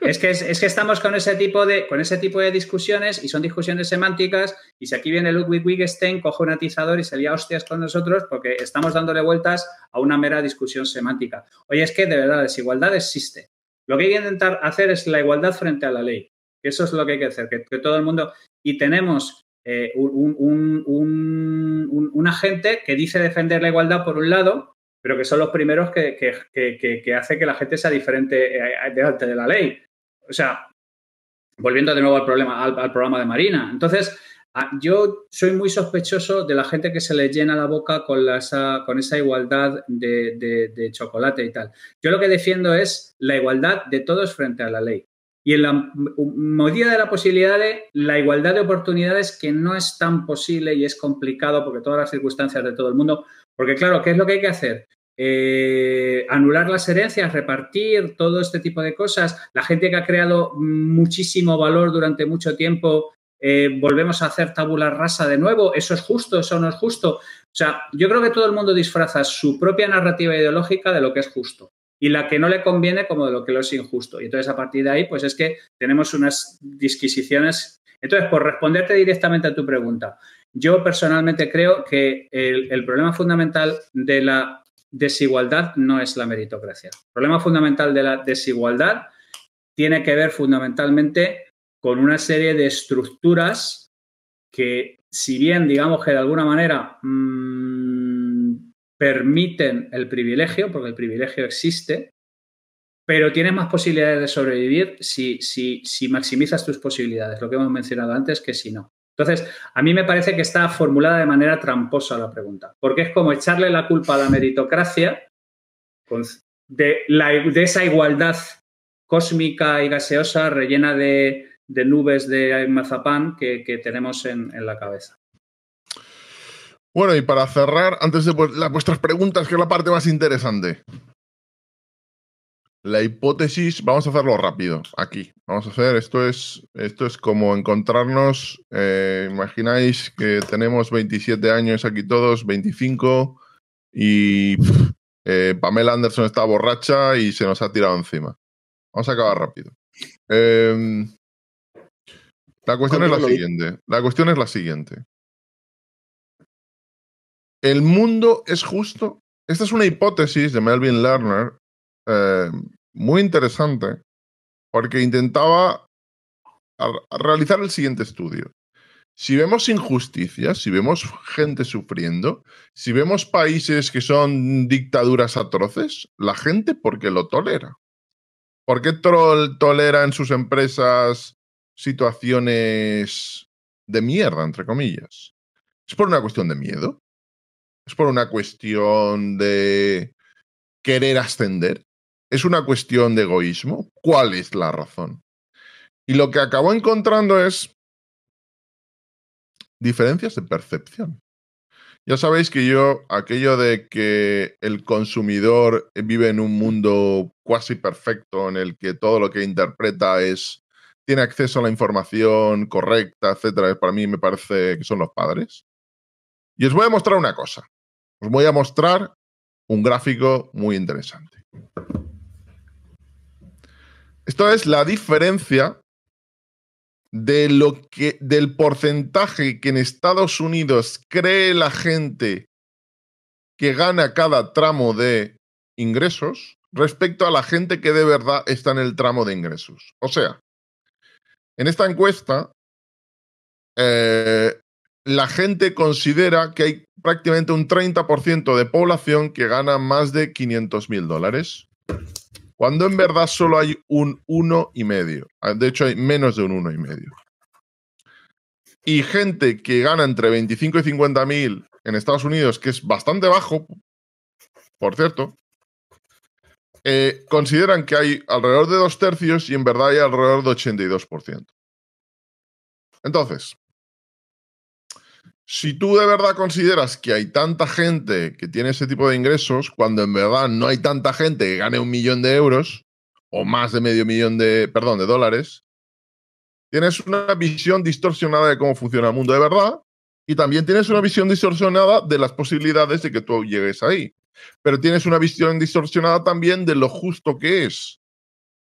Es que, es, que estamos con ese, tipo de, con ese tipo de discusiones y son discusiones semánticas y si aquí viene Ludwig Wittgenstein, coge un atizador y se lía hostias con nosotros porque estamos dándole vueltas a una mera discusión semántica. Oye, es que de verdad, desigualdad existe. Lo que hay que intentar hacer es la igualdad frente a la ley. Eso es lo que hay que hacer, que, que todo el mundo... Y tenemos eh, un, una gente que dice defender la igualdad por un lado, pero que son los primeros que, que, hace que la gente sea diferente eh, delante de la ley. O sea, volviendo de nuevo al problema, al, programa de Marina. Entonces, yo soy muy sospechoso de la gente que se le llena la boca con, esa, con esa igualdad de, de, chocolate y tal. Yo lo que defiendo es la igualdad de todos frente a la ley. Y en la medida de la posibilidad de la igualdad de oportunidades, que no es tan posible y es complicado porque todas las circunstancias de todo el mundo, porque claro, ¿qué es lo que hay que hacer? Eh, anular las herencias, repartir todo este tipo de cosas. La gente que ha creado muchísimo valor durante mucho tiempo, eh, volvemos a hacer tabula rasa de nuevo. ¿Eso es justo? ¿Eso no es justo? O sea, yo creo que todo el mundo disfraza su propia narrativa ideológica de lo que es justo y la que no le conviene como de lo que lo es injusto. Y entonces a partir de ahí, pues es que tenemos unas disquisiciones. Entonces, por responderte directamente a tu pregunta, yo personalmente creo que el, problema fundamental de la desigualdad no es la meritocracia. El problema fundamental de la desigualdad tiene que ver fundamentalmente con una serie de estructuras que, si bien digamos que de alguna manera mmm, permiten el privilegio, porque el privilegio existe, pero tienes más posibilidades de sobrevivir si, si, maximizas tus posibilidades, lo que hemos mencionado antes, que si no. Entonces, a mí me parece que está formulada de manera tramposa la pregunta, porque es como echarle la culpa a la meritocracia de, de esa igualdad cósmica y gaseosa rellena de, de nubes de mazapán que, que tenemos en, en, la cabeza. Bueno, y para cerrar, antes de vuestras preguntas, que es la parte más interesante. La hipótesis, vamos a hacerlo rápido, aquí. Vamos a hacer, esto es, esto es como encontrarnos, eh, imagináis que tenemos 27 años aquí todos, 25, y eh, Pamela Anderson está borracha y se nos ha tirado encima. Vamos a acabar rápido. Eh, la cuestión es la siguiente. La cuestión es la siguiente. ¿El mundo es justo? Esta es una hipótesis de Melvin Lerner eh, muy interesante porque intentaba realizar el siguiente estudio. Si vemos injusticias, si vemos gente sufriendo, si vemos países que son dictaduras atroces, la gente, ¿por qué lo tolera? ¿Por qué troll tolera en sus empresas situaciones de mierda, entre comillas? ¿Es por una cuestión de miedo? ¿Es por una cuestión de querer ascender? ¿Es una cuestión de egoísmo? ¿Cuál es la razón? Y lo que acabó encontrando es diferencias de percepción. Ya sabéis que yo, aquello de que el consumidor vive en un mundo cuasi perfecto en el que todo lo que interpreta es tiene acceso a la información correcta, etcétera, para mí me parece que son los padres. Y os voy a mostrar una cosa. Os voy a mostrar un gráfico muy interesante. Esto es la diferencia de lo que, del porcentaje que en Estados Unidos cree la gente que gana cada tramo de ingresos respecto a la gente que de verdad está en el tramo de ingresos. O sea, en esta encuesta, eh, la gente considera que hay prácticamente un 30% de población que gana más de 500 mil dólares cuando en verdad solo hay un uno y medio. Ah, de hecho, hay menos de un uno y medio. Y gente que gana entre 25 y 50 mil en Estados Unidos, que es bastante bajo, por cierto, eh, consideran que hay alrededor de dos tercios y en verdad hay alrededor de 82%. Entonces, si tú de verdad consideras que hay tanta gente que tiene ese tipo de ingresos, cuando en verdad no hay tanta gente que gane un millón de euros o más de medio millón de, perdón, de dólares, tienes una visión distorsionada de cómo funciona el mundo de verdad y también tienes una visión distorsionada de las posibilidades de que tú llegues ahí. Pero tienes una visión distorsionada también de lo justo que es.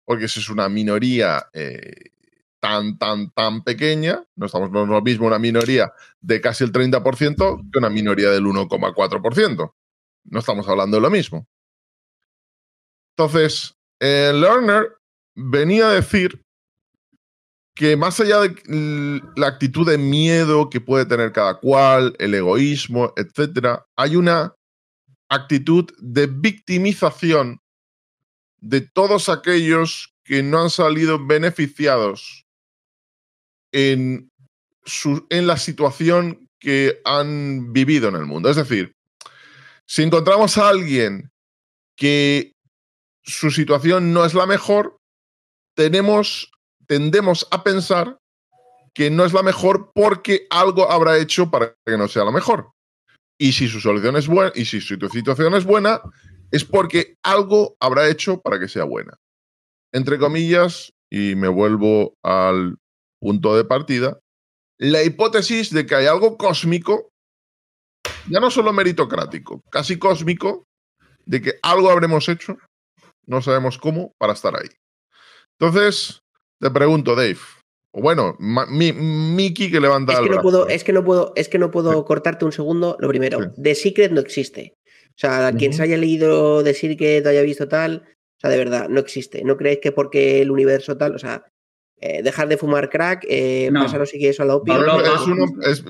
Porque es una minoría eh, tan, tan, tan pequeña, no estamos no lo mismo una minoría de casi el 30% que una minoría del 1,4%. No estamos hablando de lo mismo. Entonces, el Lerner venía a decir que más allá de la actitud de miedo que puede tener cada cual, el egoísmo, etc., hay una actitud de victimización de todos aquellos que no han salido beneficiados en, en la situación que han vivido en el mundo. Es decir, si encontramos a alguien que su situación no es la mejor, tenemos, tendemos a pensar que no es la mejor porque algo habrá hecho para que no sea la mejor. Y si su solución es buena, y si su situación es buena, es porque algo habrá hecho para que sea buena. Entre comillas, y me vuelvo al punto de partida, la hipótesis de que hay algo cósmico, ya no solo meritocrático, casi cósmico, de que algo habremos hecho, no sabemos cómo, para estar ahí. Entonces, te pregunto, Dave, o bueno, mi, Miki que levanta es que no puedo, es que no puedo, es que no puedo cortarte un segundo. Lo primero, The Secret no existe. O sea, quien se haya leído The Secret o haya visto tal, o sea, de verdad, no existe. ¿No creéis que porque el universo tal, o sea, eh, dejar de fumar crack, eh, No. pasaros si quieres a la opio? Pablo, Es Pablo- uno- es-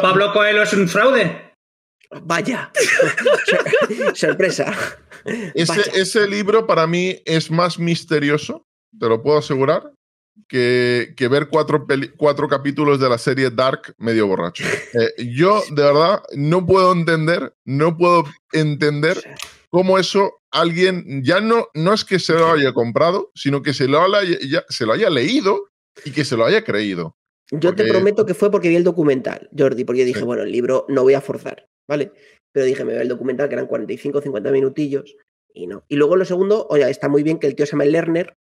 Pablo, Coelho es un fraude. Vaya, sorpresa. Ese, Vaya. ese libro para mí es más misterioso, te lo puedo asegurar, que, que ver cuatro, peli- cuatro capítulos de la serie Dark medio borracho. Eh, yo, de verdad, no puedo entender, no puedo entender cómo eso alguien ya no, no es que se lo haya comprado, sino que se lo haya, ya- se lo haya leído y que se lo haya creído. Yo te prometo que fue porque vi el documental, Jordi, porque yo dije, Sí. bueno, el libro no voy a forzar, ¿vale? Pero dije, me veo el documental, que eran 45 o 50 minutillos, y no. Y luego lo segundo, oye, está muy bien que el tío se llama Lerner,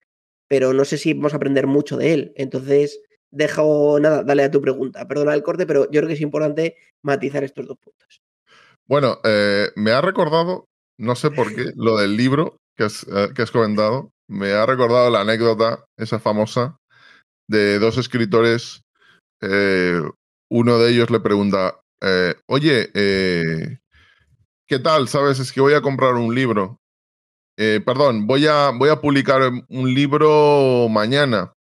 pero no sé si vamos a aprender mucho de él. Entonces, dejo, nada, dale a tu pregunta. Perdona el corte, pero yo creo que es importante matizar estos dos puntos. Bueno, eh, me ha recordado, no sé por qué, lo del libro que has, eh, que has comentado. Me ha recordado la anécdota, esa famosa, de dos escritores. eh, uno de ellos le pregunta, eh, oye, ¿qué tal? ¿Sabes? Es que voy a comprar un libro. Perdón, voy a, voy a publicar un libro mañana.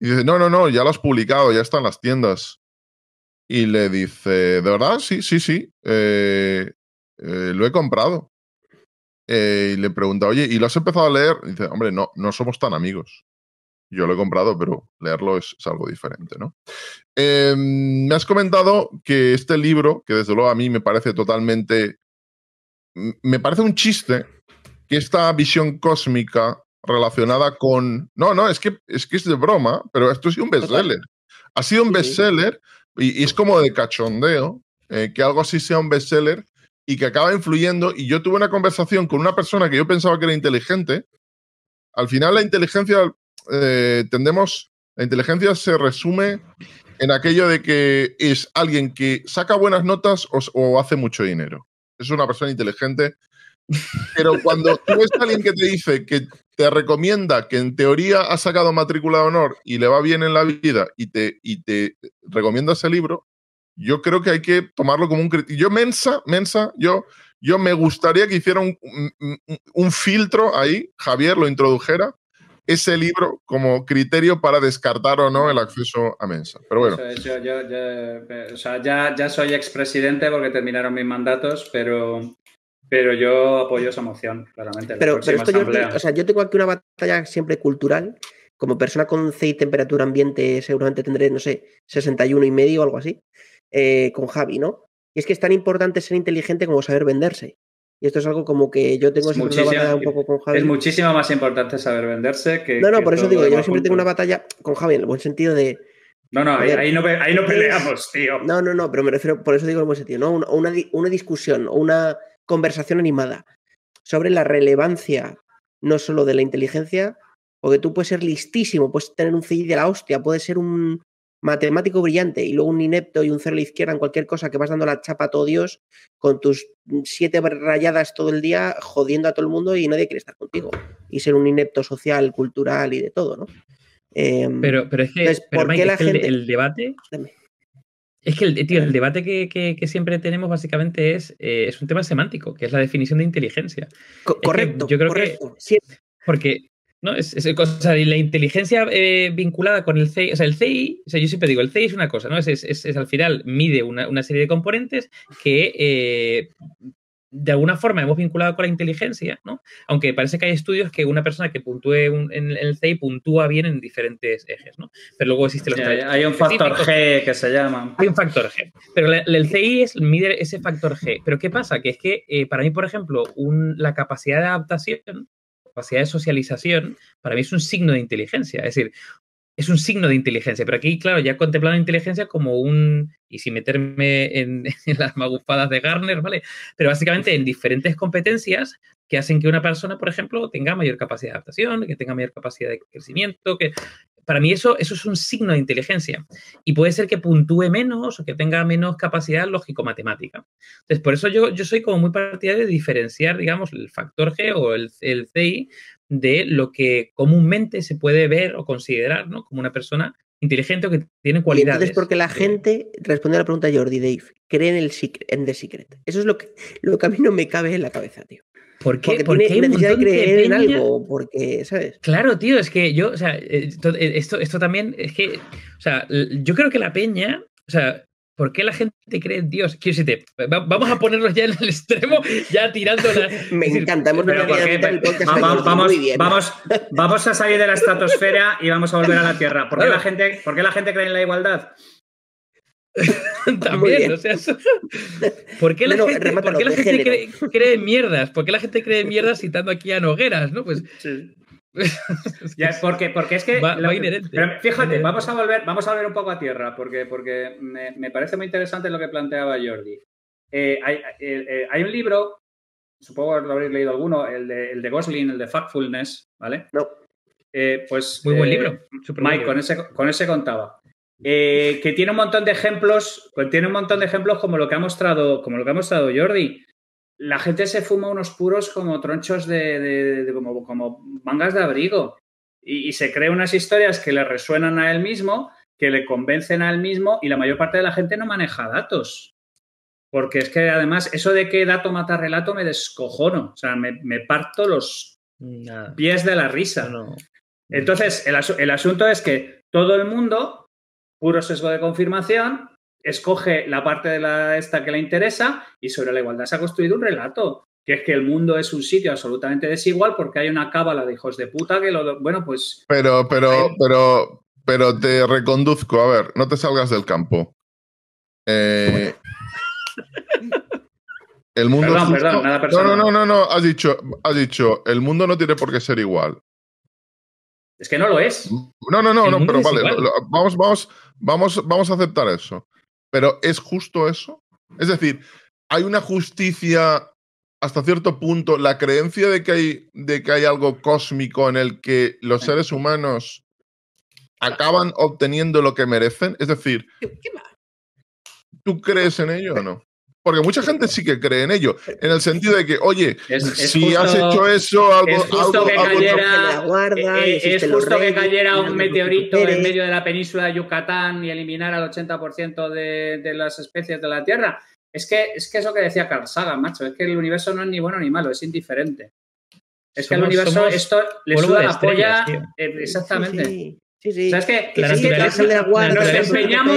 Y dice, no, no, no, ya lo has publicado, ya está en las tiendas. Y le dice, ¿de verdad? Sí, sí, sí. lo he comprado. Eh, y le pregunta, oye, ¿y lo has empezado a leer? Y dice, hombre, no, no somos tan amigos. Yo lo he comprado, pero leerlo es, es algo diferente, ¿no? Eh, me has comentado que este libro, que desde luego a mí me parece totalmente. Me parece un chiste que esta visión cósmica relacionada con. No, no, es que es, que es de broma, pero esto sido un bestseller. Ha sido un bestseller y, y es como de cachondeo eh, que algo así sea un bestseller y que acaba influyendo. Y yo tuve una conversación con una persona que yo pensaba que era inteligente. Al final, la inteligencia eh. La inteligencia se resume en aquello de que es alguien que saca buenas notas o, o hace mucho dinero. Es una persona inteligente. Pero cuando tú ves a alguien que te dice que te recomienda que en teoría ha sacado matrícula de honor y le va bien en la vida y te, y te recomienda ese libro, yo creo que hay que tomarlo como un criterio. Yo, Mensa, Mensa, yo, yo me gustaría que hiciera un, un- un filtro ahí, Javier lo introdujera, ese libro como criterio para descartar o no el acceso a Mensa. Pero bueno, Eso es, yo, yo- yo, o sea, ya, ya soy expresidente porque terminaron mis mandatos, pero, pero yo apoyo esa moción, claramente. en la Pero, esto yo, o sea, yo tengo aquí una batalla siempre cultural. Como persona con C y temperatura ambiente, seguramente tendré, no sé, 61 y medio o algo así, eh, con Javi, ¿no? Y es que es tan importante ser inteligente como saber venderse. Y esto es algo como que yo tengo siempre una batalla un poco con Javi. es muchísimo más importante saber venderse que. No, no, que por eso digo, yo siempre tengo una batalla con Javi, en el buen sentido de. No, no, ahí, Joder. ahí no, ahí no peleamos, tío. No, no, no, pero me refiero, por eso digo en el buen sentido, ¿no? Una, una una discusión o una conversación animada sobre la relevancia no solo de la inteligencia, porque tú puedes ser listísimo, puedes tener un CI de la hostia, puedes ser un matemático brillante y luego un inepto y un cero a la izquierda en cualquier cosa que vas dando la chapa a todo Dios con tus siete rayadas todo el día jodiendo a todo el mundo y nadie quiere estar contigo. Y ser un inepto social, cultural y de todo, ¿no? Em, Pero, pero es que, Entonces, pero, ¿por Mike, qué la es que gente- el debate. Dame. Es que el, tío, el debate que, que- que siempre tenemos básicamente es, eh, es un tema semántico, que es la definición de inteligencia. co- correcto, yo creo que-. Sí, Porque, ¿no? Es, es cosa de la inteligencia eh, vinculada con el CI. O sea, el CI, o sea, yo siempre digo, el CI es una cosa, ¿no? Es, es- es- al final mide una, una serie de componentes que eh, de alguna forma hemos vinculado con la inteligencia, ¿no? Aunque parece que hay estudios que una persona que puntúe un- en el CI puntúa bien en diferentes ejes, ¿no? Pero luego existe los Sí, hay, un factor. G que se llama. Hay un factor G. Pero la- la- el CI es mide ese factor G. Pero ¿qué pasa? Que es que eh, para mí, por ejemplo, un- la capacidad de adaptación, capacidad de socialización, para mí es un signo de inteligencia. Es decir, es un signo de inteligencia. Pero aquí, claro, ya contemplando inteligencia como un. Y sin meterme en, en las magufadas de Garner, ¿vale? Pero básicamente en diferentes competencias que hacen que una persona, por ejemplo, tenga mayor capacidad de adaptación, que tenga mayor capacidad de crecimiento, que para mí eso, eso es un signo de inteligencia. Y puede ser que puntúe menos o que tenga menos capacidad lógico-matemática. Entonces, por eso yo, yo soy como muy partidario de diferenciar, digamos, el factor G o el, el CI de lo que comúnmente se puede ver o considerar ¿no? como una persona inteligente o que tiene Y cualidades. entonces, porque la gente, responde a la pregunta de Jordi Dave, cree en, el secret, en The Secret. Eso es lo que, lo que a mí no me cabe en la cabeza, tío. ¿Por qué? Porque Porque tiene hay un necesidad de montón de creer en algo, porque, ¿sabes? Claro, tío, es que yo, o sea, esto, esto, esto también es que, o sea, yo creo que la peña, o sea, ¿por qué la gente cree en Dios? Quiero decirte, va- vamos a ponernos ya en el extremo, ya tirando la. Me encanta, hemos venido vamos, bien. vamos, vamos a salir de la estratosfera y vamos a volver a la Tierra. ¿Por qué, la gente, ¿por qué la gente cree en la igualdad? También, o sea, eso- ¿por qué la gente, por qué la gente cree, cree mierdas? ¿Por qué la gente cree mierdas citando aquí a Nogueras? ¿no? Pues Ya, porque, porque es que. Va- lo- va inherente. pero fíjate, inherente. vamos a volver, vamos a volver un poco a tierra, porque, porque me, me parece muy interesante lo que planteaba Jordi. Eh, hay, eh, eh, hay un libro, supongo que lo habréis leído alguno, el de, el de Gosling, el de Factfulness, ¿vale? No. Eh, pues. muy buen eh, libro. buen Mike, con libro. ese, con ese contaba. Eh, que tiene un montón de ejemplos, tiene un montón de ejemplos como lo que ha mostrado, como lo que ha mostrado Jordi. La gente se fuma unos puros como tronchos de, de- de- como, como mangas de abrigo. Y, y se crea unas historias que le resuenan a él mismo, que le convencen a él mismo, y la mayor parte de la gente no maneja datos. Porque es que además, eso de que dato mata relato me descojono. O sea, me, me parto los Nada. pies de la risa. No, no. Entonces, el, asu- el asunto es que todo el mundo, puro sesgo de confirmación, escoge la parte de la esta que le interesa y sobre la igualdad se ha construido un relato, que es que el mundo es un sitio absolutamente desigual porque hay una cábala de hijos de puta que lo... Bueno, pues... Pero, pero, pero, pero te reconduzco. A ver, no te salgas del campo. Eh, el mundo Perdón, justo- perdón, nada no, personal. no, no, no, no. Has dicho, has dicho, el mundo no tiene por qué ser igual. Es que no lo es. No, no, no, no, pero vale, igual. lo- lo- vamos, vamos, vamos, vamos a aceptar eso. Pero ¿es justo eso? Es decir, hay una justicia hasta cierto punto, la creencia de que hay, de que hay algo cósmico en el que los seres humanos acaban obteniendo lo que merecen. Es decir. ¿tú crees en ello o no? Porque mucha gente sí que cree en ello, en el sentido de que, oye, Es, es si justo- has hecho eso, algo, es justo algo- que algo- cayera- guarda, Eh, eh, es justo que cayera un meteorito en medio de la península de Yucatán y eliminara el 80% de, de las especies de la Tierra. Es que es que eso que decía Carl Sagan, macho, es que el universo no es ni bueno ni malo, es indiferente. Es que al universo somos esto le suda la polla. eh, exactamente. Sí, sí. Sí. O sea, es que, La sí, que nos empeñamos,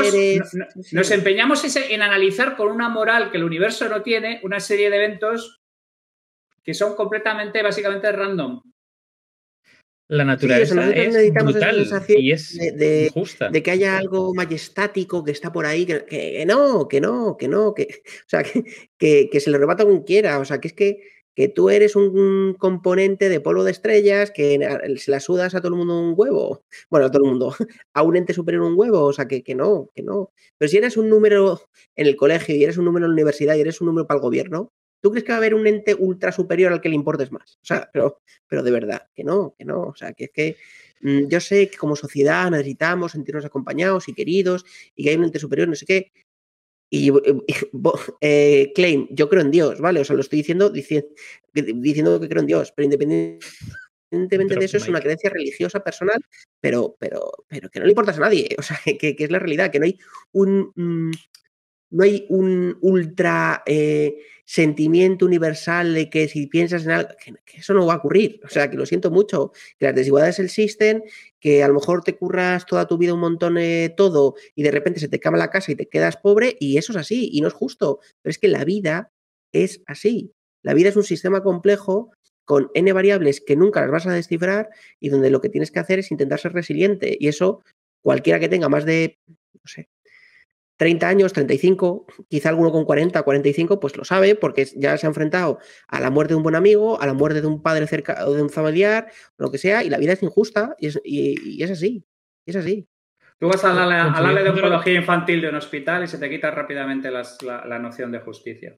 superpoderes, no- no- sí, sí. nos empeñamos ese- en analizar con una moral que el universo no tiene una serie de eventos que son completamente, básicamente random. La Sí, naturaleza eso, es necesitamos esa brutal sensación y es de- de- injusta. de que haya algo majestático que está por ahí, que, que no, que no, que no, que, o sea, que, que, que se le rebata quien quiera, o sea, que es que, que tú eres un componente de polvo de estrellas, que se la sudas a todo el mundo un huevo, bueno, a todo el mundo, a un ente superior un huevo, o sea, que, que no, que no. Pero si eres un número en el colegio y eres un número en la universidad y eres un número para el gobierno, ¿tú crees que va a haber un ente ultra superior al que le importes más? O sea, pero, pero de verdad, que no, que no, o sea, que es que Mm, yo sé que como sociedad necesitamos sentirnos acompañados y queridos y que hay un ente superior, no sé qué. Y, eh, claim, yo creo en Dios, ¿vale? O sea, lo estoy diciendo dici- diciendo que creo en Dios, pero independientemente de eso es una creencia religiosa personal, pero, pero, pero que no le importas a nadie, o sea, que, que es la realidad, que no hay un, mm, no hay un ultra eh, sentimiento universal de que si piensas en algo, que, eso no va a ocurrir. O sea, que lo siento mucho, que las desigualdades existen, que a lo mejor te curras toda tu vida un montón de todo y de repente se te cama la casa y te quedas pobre y eso es así y no es justo. Pero es que la vida es así. La vida es un sistema complejo con n variables que nunca las vas a descifrar y donde lo que tienes que hacer es intentar ser resiliente. Y eso, cualquiera que tenga más de, no sé, 30 años, 35, quizá alguno con 40, 45, pues lo sabe porque ya se ha enfrentado a la muerte de un buen amigo, a la muerte de un padre cerca o de un familiar, lo que sea, y la vida es injusta y es, y- y es así. y es así. Tú vas a hablarle, a hablarle de oncología infantil de un hospital y se te quita rápidamente las- la, la noción de justicia.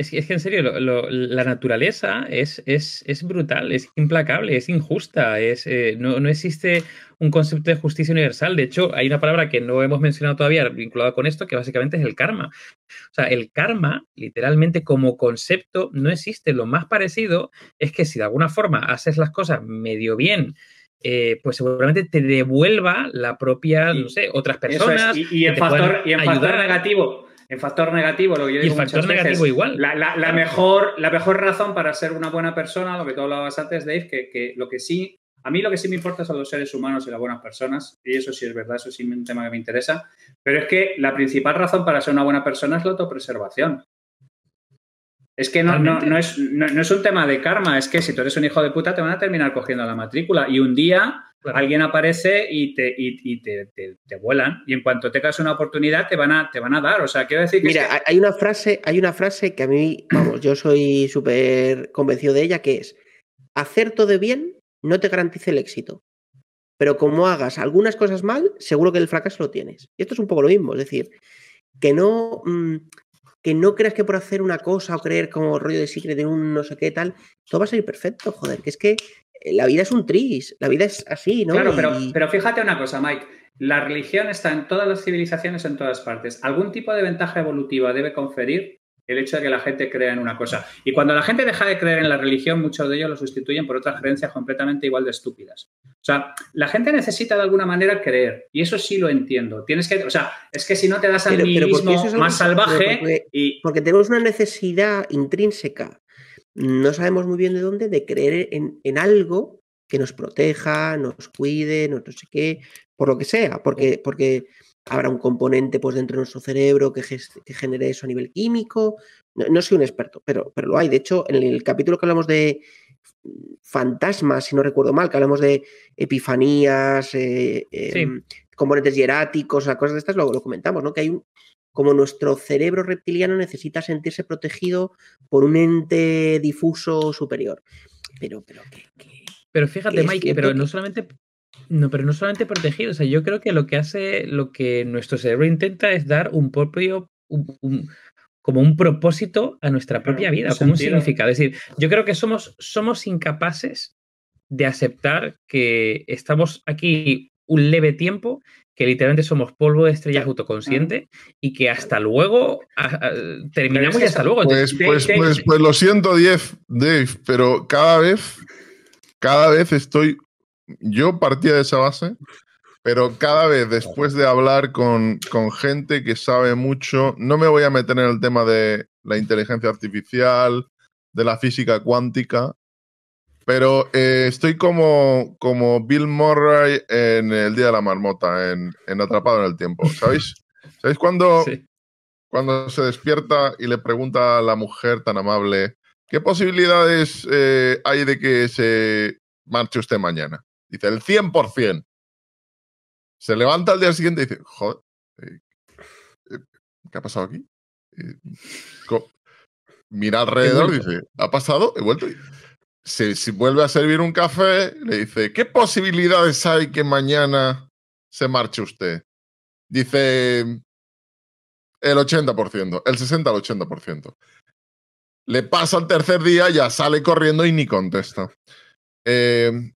Es que, es que en serio, lo- lo- la naturaleza es, es, es brutal, es implacable, es injusta, es, eh, no, no existe un concepto de justicia universal. De hecho, hay una palabra que no hemos mencionado todavía vinculada con esto, que básicamente es el karma. O sea, el karma, literalmente como concepto, no existe. Lo más parecido es que si de alguna forma haces las cosas medio bien eh, pues seguramente te devuelva la propia, no sé, otras personas. Y, en factor, y en factor negativo, en factor negativo, lo que yo digo y factor negativo igual. La, mejor, la mejor razón para ser una buena persona, lo que tú hablabas antes, Dave, que, que lo que sí, a mí lo que sí me importa son los seres humanos y las buenas personas, y eso sí es verdad, eso sí es un tema que me interesa, pero es que la principal razón para ser una buena persona es la autopreservación. Es que no, no, es, no, es, un tema de karma, es que si tú eres un hijo de puta te van a terminar cogiendo la matrícula y un día Alguien aparece y, te, y, te, te, vuelan. Y en cuanto tengas una oportunidad, te van a, te van a dar. O sea, quiero decir que. Mira, hay, una frase, hay una frase que a mí, vamos, yo soy súper convencido de ella, que es: hacer todo bien no te garantiza el éxito. Pero como hagas algunas cosas mal, seguro que el fracaso lo tienes. Y esto es un poco lo mismo. Es decir, que no. Mm, que no creas que por hacer una cosa o creer como rollo de secret de un no sé qué tal, todo va a salir perfecto, joder, que es que la vida es un tris, la vida es así, ¿no? Claro, pero, pero fíjate una cosa, Mike. La religión está en todas las civilizaciones, en todas partes. ¿Algún tipo de ventaja evolutiva debe conferir el hecho de que la gente crea en una cosa? Y cuando la gente deja de creer en la religión, muchos de ellos lo sustituyen por otras creencias completamente igual de estúpidas. O sea, la gente necesita de alguna manera creer, y eso sí lo entiendo. Tienes que, o sea, es que si no te das al mismo más salvaje porque, y... porque tenemos una necesidad intrínseca no sabemos muy bien de dónde, de creer en, algo que nos proteja, nos cuide, no, sé qué, por lo que sea, porque, porque habrá un componente pues, dentro de nuestro cerebro que, genere eso a nivel químico. No, soy un experto, pero, pero lo hay. De hecho, en el capítulo que hablamos de fantasmas, si no recuerdo mal, que hablamos de epifanías, eh, em, componentes hieráticos, cosas de estas, lo, lo comentamos, ¿no? Que hay un, como nuestro cerebro reptiliano necesita sentirse protegido por un ente difuso superior. Pero, pero, pero fíjate, Mike, pero no solamente. No, pero no solamente protegido. O sea, yo creo que lo que hace, lo que nuestro cerebro intenta es dar un propio. como un propósito a nuestra propia vida, como un significado. Es decir, yo creo que somos, somos incapaces de aceptar que estamos aquí un leve tiempo que literalmente somos polvo de estrellas autoconsciente y que hasta luego terminamos y hasta luego. Pues, pues, pues, pues, lo siento, Dave, pero cada vez, cada vez estoy. Yo partía de esa base, pero cada vez después de hablar con, con gente que sabe mucho, no me voy a meter en el tema de la inteligencia artificial, de la física cuántica, pero eh, estoy como, como Bill Murray en El Día de la Marmota, en, Atrapado en el Tiempo. ¿Sabéis? ¿Sabéis cuando, cuando se despierta y le pregunta a la mujer tan amable, ¿qué posibilidades eh, hay de que se marche usted mañana? Dice, el 100%. Se levanta al día siguiente y dice, joder, eh, ¿qué ha pasado aquí? Mira alrededor y dice, ¿ha pasado? He vuelto. Y si, vuelve a servir un café, le dice, ¿qué posibilidades hay que mañana se marche usted? Dice el 80%, el 60 al 80%. Le pasa el tercer día, ya sale corriendo y ni contesta. Em,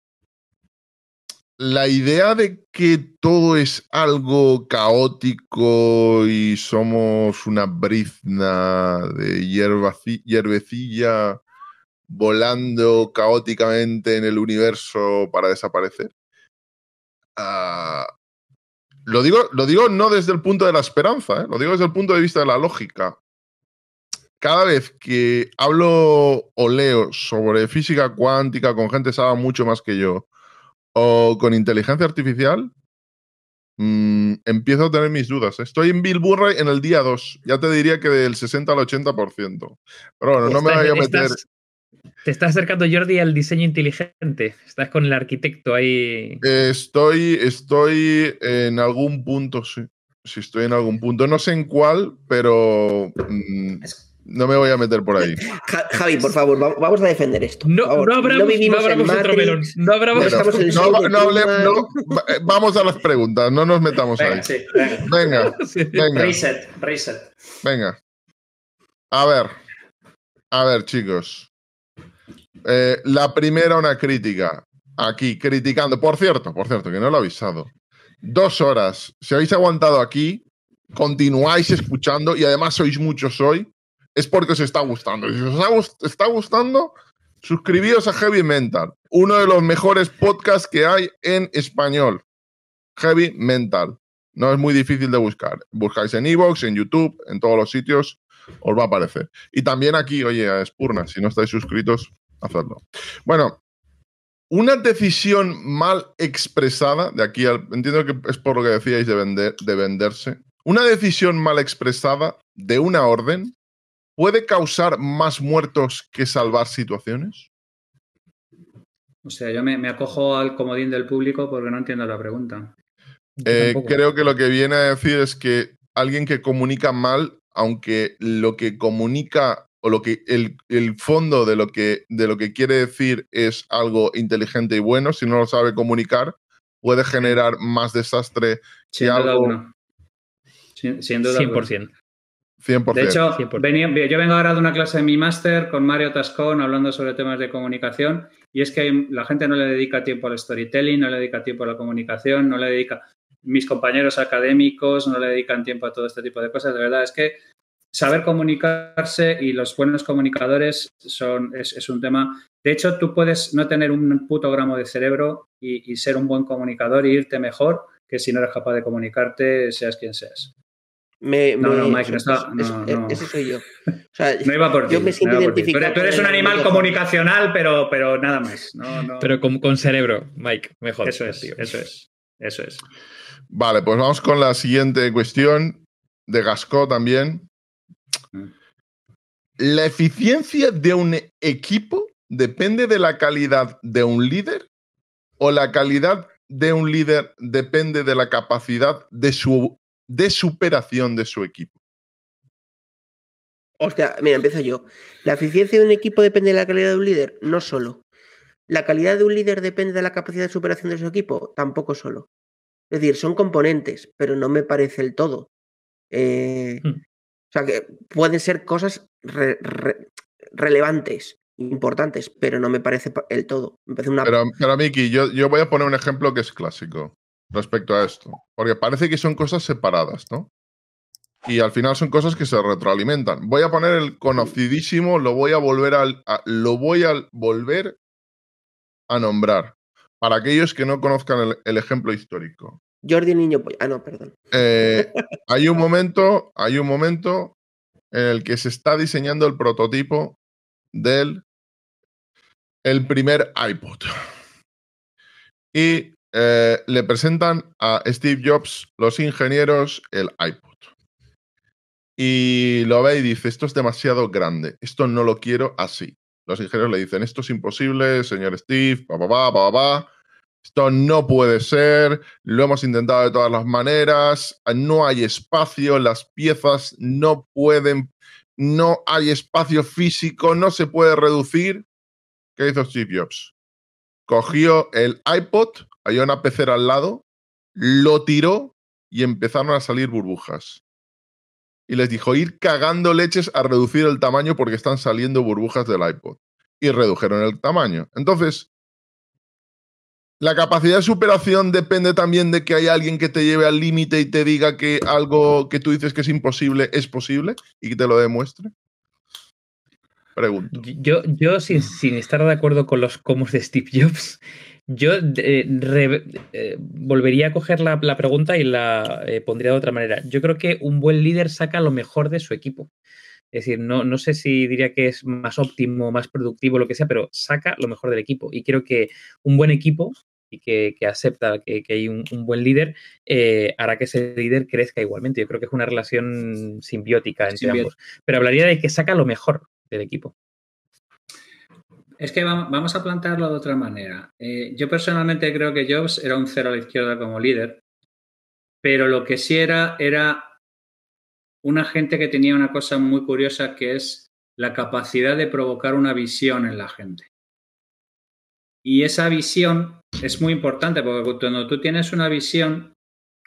la idea de que todo es algo caótico y somos una brizna de hierbecilla volando caóticamente en el universo para desaparecer. Ah, lo, digo, lo digo no desde el punto de la esperanza, ¿eh? lo digo desde el punto de vista de la lógica. Cada vez que hablo o leo sobre física cuántica con gente que sabe mucho más que yo, o con inteligencia artificial, mm, empiezo a tener mis dudas. Estoy en Bill Murray en el día 2. Ya te diría que del 60 al 80%. Pero bueno, no me voy a meter. Te estás acercando, Jordi, al diseño inteligente. Estás con el arquitecto ahí. Estoy, estoy en algún punto, sí. Sí, estoy en algún punto. No sé en cuál, pero mm, no me voy a meter por ahí. Javi, por favor, vamos a defender esto. No, no, no vivimos no en otro melón. No hablamos no, Vamos a las preguntas, no nos metamos ahí. venga, venga. Reset, reset. Venga. A ver. A ver, chicos. Eh, la primera, una crítica. Aquí, criticando. Por cierto, por cierto, que no lo he avisado. Dos horas. Si habéis aguantado aquí, continuáis escuchando y además sois muchos hoy, es porque os está gustando. Si os está gustando, suscribíos a Heavy Mental. uno de los mejores podcasts que hay en español. Heavy Mental. No es muy difícil de buscar. Buscáis en Evox, en YouTube, en todos los sitios, os va a aparecer. Y también aquí, oye, a Spurna, si no estáis suscritos, hacedlo. Bueno, una decisión mal expresada, de aquí al, entiendo que es por lo que decíais de, vender, de venderse, una decisión mal expresada de una orden puede causar más muertos que salvar situaciones. O sea, yo me, acojo al comodín del público porque no entiendo la pregunta. Eh, creo que lo que viene a decir es que alguien que comunica mal, aunque lo que comunica o lo que el, fondo de lo que, de lo que quiere decir es algo inteligente y bueno, si no lo sabe comunicar, puede generar más desastre sin duda Sin, duda 100%. 100%. De hecho, yo vengo ahora de una clase de mi máster con Mario Tascón hablando sobre temas de comunicación y es que la gente no le dedica tiempo al storytelling, no le dedica tiempo a la comunicación, no le dedica, mis compañeros académicos no le dedican tiempo a todo este tipo de cosas. De verdad, es que saber comunicarse y los buenos comunicadores son, es, un tema. De hecho, tú puedes no tener un puto gramo de cerebro y, y ser un buen comunicador y irte mejor que si no eres capaz de comunicarte, seas quien seas. Me, no, no, Mike, no, Ese soy yo. no iba por ti. Yo me siento identificado. Tú eres un animal comunicacional, pero, pero nada más. Pero con, con, cerebro, Mike, mejor. Eso es, eso es. Eso es. Vale, pues vamos con la siguiente cuestión de Gasco también. Mm. ¿La eficiencia de un equipo depende de la calidad de un líder o la calidad de un líder depende de la capacidad de su de superación de su equipo? Hostia, mira, empiezo yo. ¿La eficiencia de un equipo depende de la calidad de un líder? No solo. ¿La calidad de un líder depende de la capacidad de superación de su equipo? Tampoco solo. Es decir, son componentes, pero no me parece el todo. Eh, hmm. O sea, que pueden ser cosas relevantes, importantes, pero no me parece el todo. una... Pero, pero Miki, yo, yo voy a poner un ejemplo que es clásico respecto a esto. Porque parece que son cosas separadas, ¿no? Y al final son cosas que se retroalimentan. Voy a poner el conocidísimo, lo voy a volver a, lo voy a volver a nombrar. Para aquellos que no conozcan el, ejemplo histórico. Jordi Niño Ah, no, perdón. Eh, hay un momento, hay un momento en el que se está diseñando el prototipo del el primer iPod. Y eh, le presentan a Steve Jobs, los ingenieros, el iPod. Y lo ve y dice, esto es demasiado grande, esto no lo quiero así. Los ingenieros le dicen, esto es imposible, señor Steve, pa, pa, pa, pa, pa. Esto no puede ser, lo hemos intentado de todas las maneras, no hay espacio, las piezas no pueden, no hay espacio físico, no se puede reducir. ¿Qué hizo Steve Jobs? Cogió el iPod, había una pecera al lado, lo tiró y empezaron a salir burbujas. Y les dijo, ir cagando leches a reducir el tamaño porque están saliendo burbujas del iPod. Y redujeron el tamaño. Entonces, la capacidad de superación depende también de que haya alguien que te lleve al límite y te diga que algo que tú dices que es imposible es posible y que te lo demuestre. Pregunto. Yo, yo sin, sin estar de acuerdo con los comos de Steve Jobs, yo eh, eh, volvería a coger la, pregunta y la eh, pondría de otra manera. Yo creo que un buen líder saca lo mejor de su equipo. Es decir, no, no sé si diría que es más óptimo, más productivo, lo que sea, pero saca lo mejor del equipo. Y creo que un buen equipo y que, acepta que, hay un, buen líder, hará que ese líder crezca igualmente. Yo creo que es una relación simbiótica entre ambos. Pero hablaría de que saca lo mejor del equipo. Es que vamos a plantearlo de otra manera. Eh, yo personalmente creo que Jobs era un cero a la izquierda como líder, pero lo que sí era era una gente que tenía una cosa muy curiosa que es la capacidad de provocar una visión en la gente. Y esa visión es muy importante porque cuando tú tienes una visión,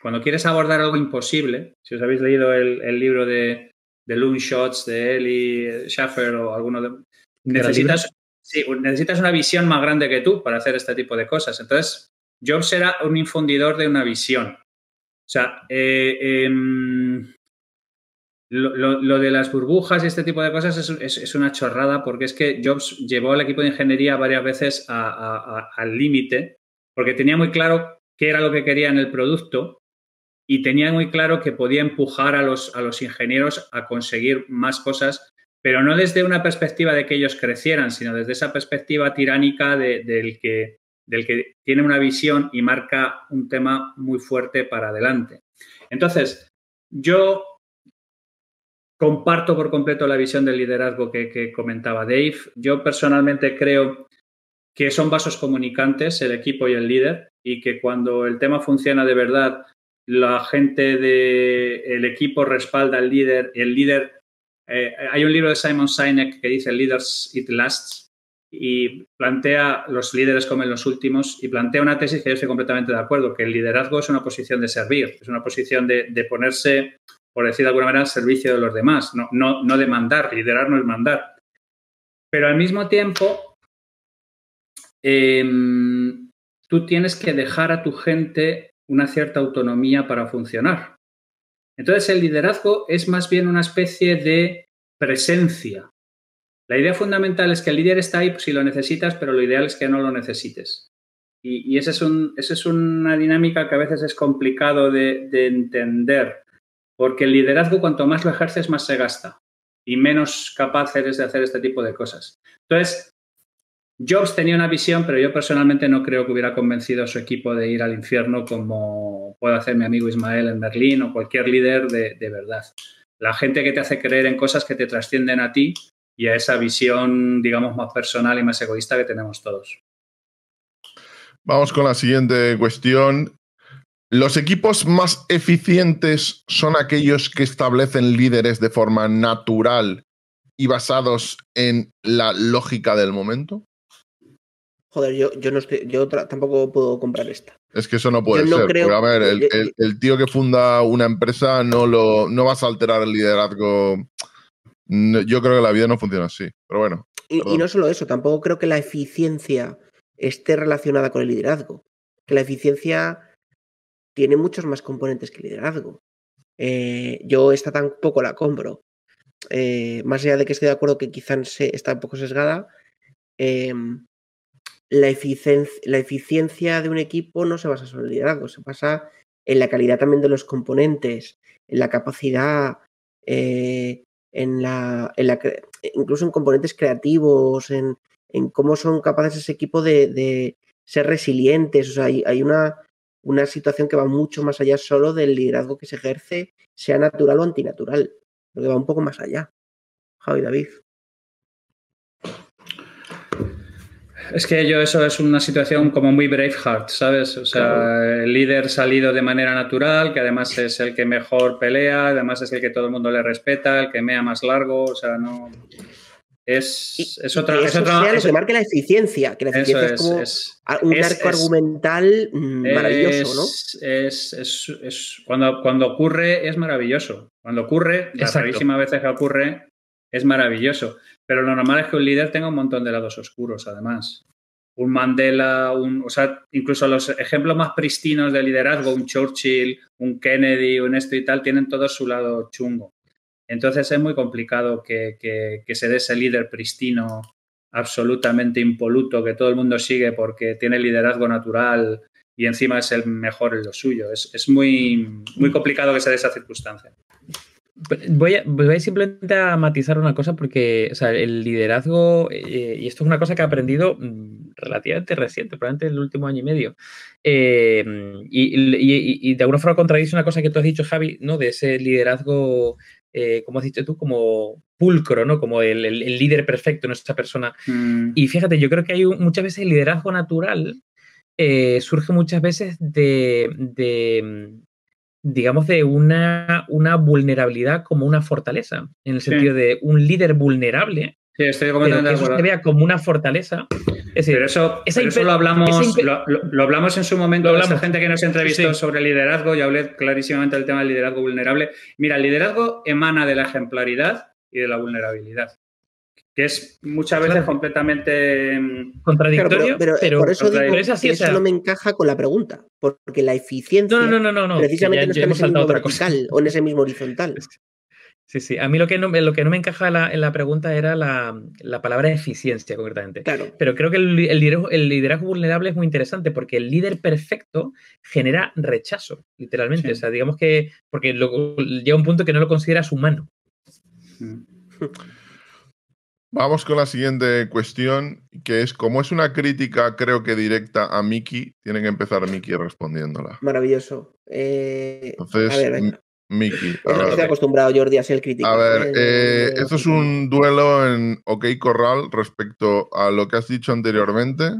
cuando quieres abordar algo imposible, si os habéis leído el, libro de, de Loon Shots de Eli Schaffer o alguno de... Necesitas, Sí, necesitas una visión más grande que tú para hacer este tipo de cosas. Entonces, Jobs era un infundidor de una visión. O sea, eh, em, lo, de las burbujas y este tipo de cosas es, una chorrada porque es que Jobs llevó al equipo de ingeniería varias veces al límite porque tenía muy claro qué era lo que quería en el producto y tenía muy claro que podía empujar a los, a los ingenieros a conseguir más cosas, pero no desde una perspectiva de que ellos crecieran, sino desde esa perspectiva tiránica del, que, del que tiene una visión y marca un tema muy fuerte para adelante. Entonces, yo comparto por completo la visión del liderazgo que, comentaba Dave. Yo personalmente creo que son vasos comunicantes el equipo y el líder y que cuando el tema funciona de verdad, la gente del equipo respalda al líder el líder... Eh, hay un libro de Simon Sinek que dice Leaders It Lasts y plantea los líderes como en los últimos y plantea una tesis que yo estoy completamente de acuerdo, que el liderazgo es una posición de servir, es una posición de, de ponerse por decir de alguna manera, al servicio de los demás, no, no, no de mandar, liderar no es mandar. Pero al mismo tiempo, em, tú tienes que dejar a tu gente una cierta autonomía para funcionar. Entonces, el liderazgo es más bien una especie de presencia. La idea fundamental es que el líder está ahí si lo necesitas, pero lo ideal es que no lo necesites. Y, esa, es es una dinámica que a veces es complicado de entender. Porque el liderazgo, cuanto más lo ejerces, más se gasta y menos capaz eres de hacer este tipo de cosas. Entonces, Jobs tenía una visión, pero yo personalmente no creo que hubiera convencido a su equipo de ir al infierno como puede hacer mi amigo Ismael en Berlín o cualquier líder de, de verdad. La gente que te hace creer en cosas que te trascienden a ti y a esa visión, digamos, más personal y más egoísta que tenemos todos. Vamos con la siguiente cuestión. Los equipos más eficientes son aquellos que establecen líderes de forma natural y basados en la lógica del momento. Joder, yo, yo no estoy, yo tampoco puedo comprar esta. Es que eso no puede ser. a ver, el, tío que funda una empresa no lo no vas a alterar el liderazgo. Yo creo que la vida no funciona así. Pero bueno. Y, y no solo eso, tampoco creo que la eficiencia esté relacionada con el liderazgo. Que la eficiencia tiene muchos más componentes que liderazgo. Eh, yo esta tampoco la compro. Eh, más allá de que estoy de acuerdo que quizás está un poco sesgada, em, la, la, eficiencia de un equipo no se basa solo en liderazgo, se basa en la calidad también de los componentes, en la capacidad, eh, en, la, incluso en componentes creativos, en, cómo son capaces ese equipo de, ser resilientes. O sea, hay una una situación que va mucho más allá solo del liderazgo que se ejerce, sea natural o antinatural, lo que va un poco más allá. Javi David. Es que yo eso es una situación como muy Braveheart, ¿sabes? O sea, el líder salido de manera natural, que además es el que mejor pelea, además es el que todo el mundo le respeta, el que mea más largo, o sea, no... Es, es otra. es otra lo que marca la eficiencia, que la eficiencia es, como un arco argumental mm, maravilloso, ¿no? Es, cuando, cuando ocurre es maravilloso. Cuando ocurre, las rarísimas veces que ocurre, es maravilloso. Pero lo normal es que un líder tenga un montón de lados oscuros, además. Un Mandela, un, o sea, incluso los ejemplos más pristinos de liderazgo, un Churchill, un Kennedy, un esto y tal, tienen todo su lado chungo. Entonces es muy complicado que, se dé ese líder pristino, absolutamente impoluto, que todo el mundo sigue porque tiene liderazgo natural y encima es el mejor en lo suyo. Es, muy, muy complicado que se dé esa circunstancia. Voy a, simplemente a matizar una cosa porque el liderazgo, eh, y esto es una cosa que he aprendido mm, relativamente reciente, probablemente en el último año y medio, eh, y, y, de alguna forma contradice una cosa que tú has dicho, Javi, ¿no? de ese liderazgo eh, como has dicho tú, como pulcro, ¿no? Como el, líder perfecto, nuestra persona. Mm. Y fíjate, yo creo que hay muchas veces el liderazgo natural eh, surge muchas veces de, digamos, de una, una, vulnerabilidad como una fortaleza, en el sentido de un líder vulnerable. Sí, estoy completamente que eso se vea como una fortaleza. Pero eso, lo, hablamos, lo, hablamos en su momento con esa gente que nos entrevistó sobre liderazgo. Yo hablé clarísimamente del tema del liderazgo vulnerable. Mira, el liderazgo emana de la ejemplaridad y de la vulnerabilidad que es muchas veces completamente mm, contradictorio, pero, por eso digo que eso no me encaja con la pregunta, porque la eficiencia no, no, no, no, precisamente no está en ese mismo vertical o en ese mismo horizontal. Sí, sí. A mí lo que no, lo que no me encaja en la pregunta era la, palabra eficiencia, concretamente. Claro. Pero creo que el, liderazgo, vulnerable es muy interesante porque el líder perfecto genera rechazo, literalmente. O sea, digamos que. Porque llega un punto que no lo consideras humano. Mm. Vamos con la siguiente cuestión, que es, como es una crítica, creo que directa a Miki, tiene que empezar Miki respondiéndola. Maravilloso. Eh, Entonces, Miki. Estoy acostumbrado, Jordi, a ser crítico. A ver, eh, esto es un duelo en OK Corral respecto a lo que has dicho anteriormente.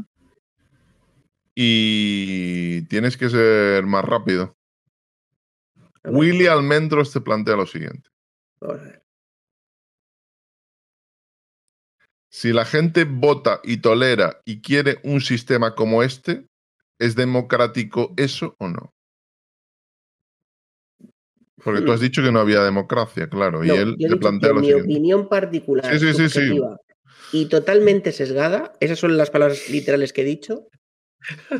Y tienes que ser más rápido. Willy Almendros te plantea lo siguiente. Vamos a ver. Si la gente vota y tolera y quiere un sistema como este, ¿es democrático eso o no? Porque tú has dicho que no había democracia, claro, y él te plantea lo mi opinión particular y totalmente sesgada, esas son las palabras literales que he dicho,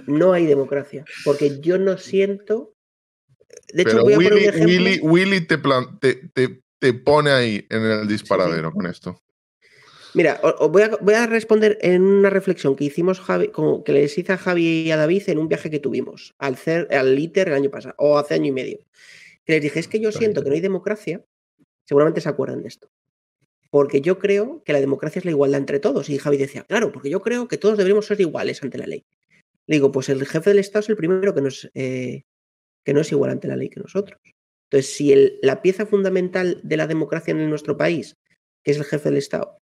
no hay democracia, porque yo no siento... De hecho, voy a Willy, poner un ejemplo. Willy, te, te, pone ahí en el disparadero con esto. Mira, voy, a, voy, a, responder en una reflexión que hicimos Javi, que les hice a Javi y a David en un viaje que tuvimos al, al ITER el año pasado, o hace año y medio que les dije, es que yo siento que no hay democracia, seguramente se acuerdan de esto. Porque yo creo que la democracia es la igualdad entre todos. Y Javi decía, claro, porque yo creo que todos deberíamos ser iguales ante la ley. Le digo, pues el jefe del Estado es el primero que no es, eh, que no es igual ante la ley que nosotros. Entonces, si la pieza fundamental de la democracia en nuestro país, que es el jefe del Estado,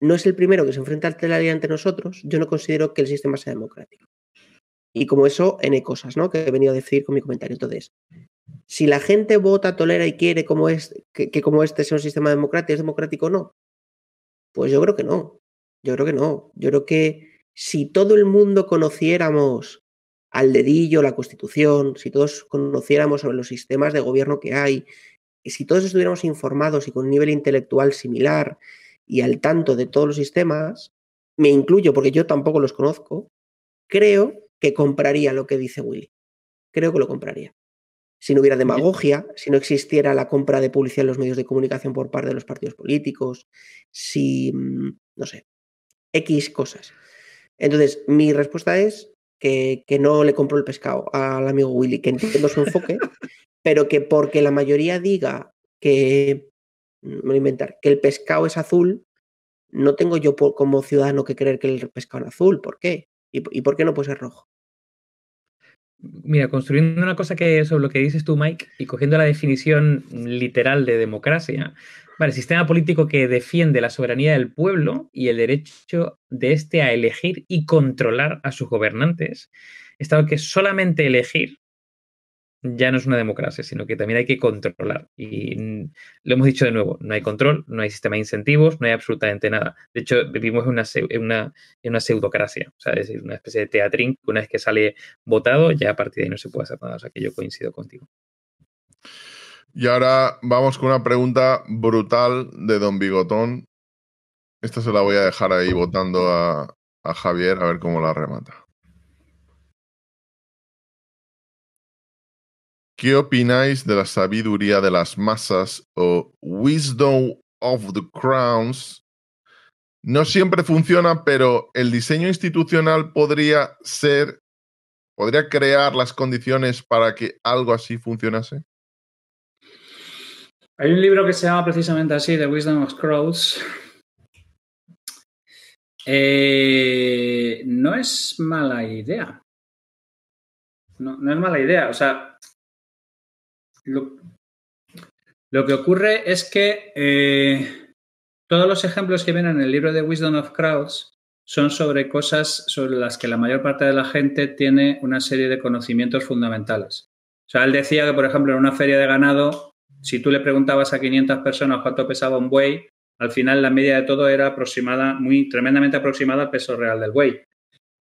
no es el primero que se enfrenta ante la ley ante nosotros, yo no considero que el sistema sea democrático. Y como eso, N cosas, ¿no? Que he venido a decir con mi comentario. Entonces, si la gente vota, tolera y quiere es, que, como este sea un sistema democrático, ¿es democrático o no? Pues yo creo que no. Yo creo que no. Yo creo que si todo el mundo conociéramos al dedillo la Constitución, si todos conociéramos sobre los sistemas de gobierno que hay, y si todos estuviéramos informados y con un nivel intelectual similar y al tanto de todos los sistemas, me incluyo porque yo tampoco los conozco, creo que compraría lo que dice Willy. Creo que lo compraría si no hubiera demagogia, si no existiera la compra de publicidad en los medios de comunicación por parte de los partidos políticos, si, mm, no sé, X cosas. Entonces, mi respuesta es que, no le compro el pescado al amigo Willy, que entiendo su enfoque, pero que porque la mayoría diga que, me voy a inventar, que el pescado es azul, no tengo yo como ciudadano que creer que el pescado es azul. ¿Por qué? ¿Y por qué no puede ser rojo? Mira, construyendo una cosa que sobre lo que dices tú, Mike, y cogiendo la definición literal de democracia, vale, sistema político que defiende la soberanía del pueblo y el derecho de éste a elegir y controlar a sus gobernantes, estado que solamente elegir ya no es una democracia, sino que también hay que controlar. Y lo hemos dicho de nuevo, no hay control, no hay sistema de incentivos, no hay absolutamente nada. De hecho, vivimos en una, en una, en una pseudocracia, o sea, es decir, una especie de teatrín que una vez que sale votado, ya a partir de ahí no se puede hacer nada. O sea, que yo coincido contigo. Y ahora vamos con una pregunta brutal de Don Bigotón. Esta se la voy a dejar ahí votando a, a Javier a ver cómo la remata. ¿Qué opináis de la sabiduría de las masas o wisdom of the crowns? No siempre funciona, pero el diseño institucional podría ser, podría crear las condiciones para que algo así funcionase. Hay un libro que se llama precisamente así, The Wisdom of Crowds. Eh, no es mala idea. No, no es mala idea. O sea, lo, que ocurre es que eh, todos los ejemplos que vienen en el libro de Wisdom of Crowds son sobre cosas sobre las que la mayor parte de la gente tiene una serie de conocimientos fundamentales. O sea, él decía que, por ejemplo, en una feria de ganado, si tú le preguntabas a 500 personas cuánto pesaba un buey, al final la media de todo era aproximada, muy tremendamente aproximada al peso real del buey.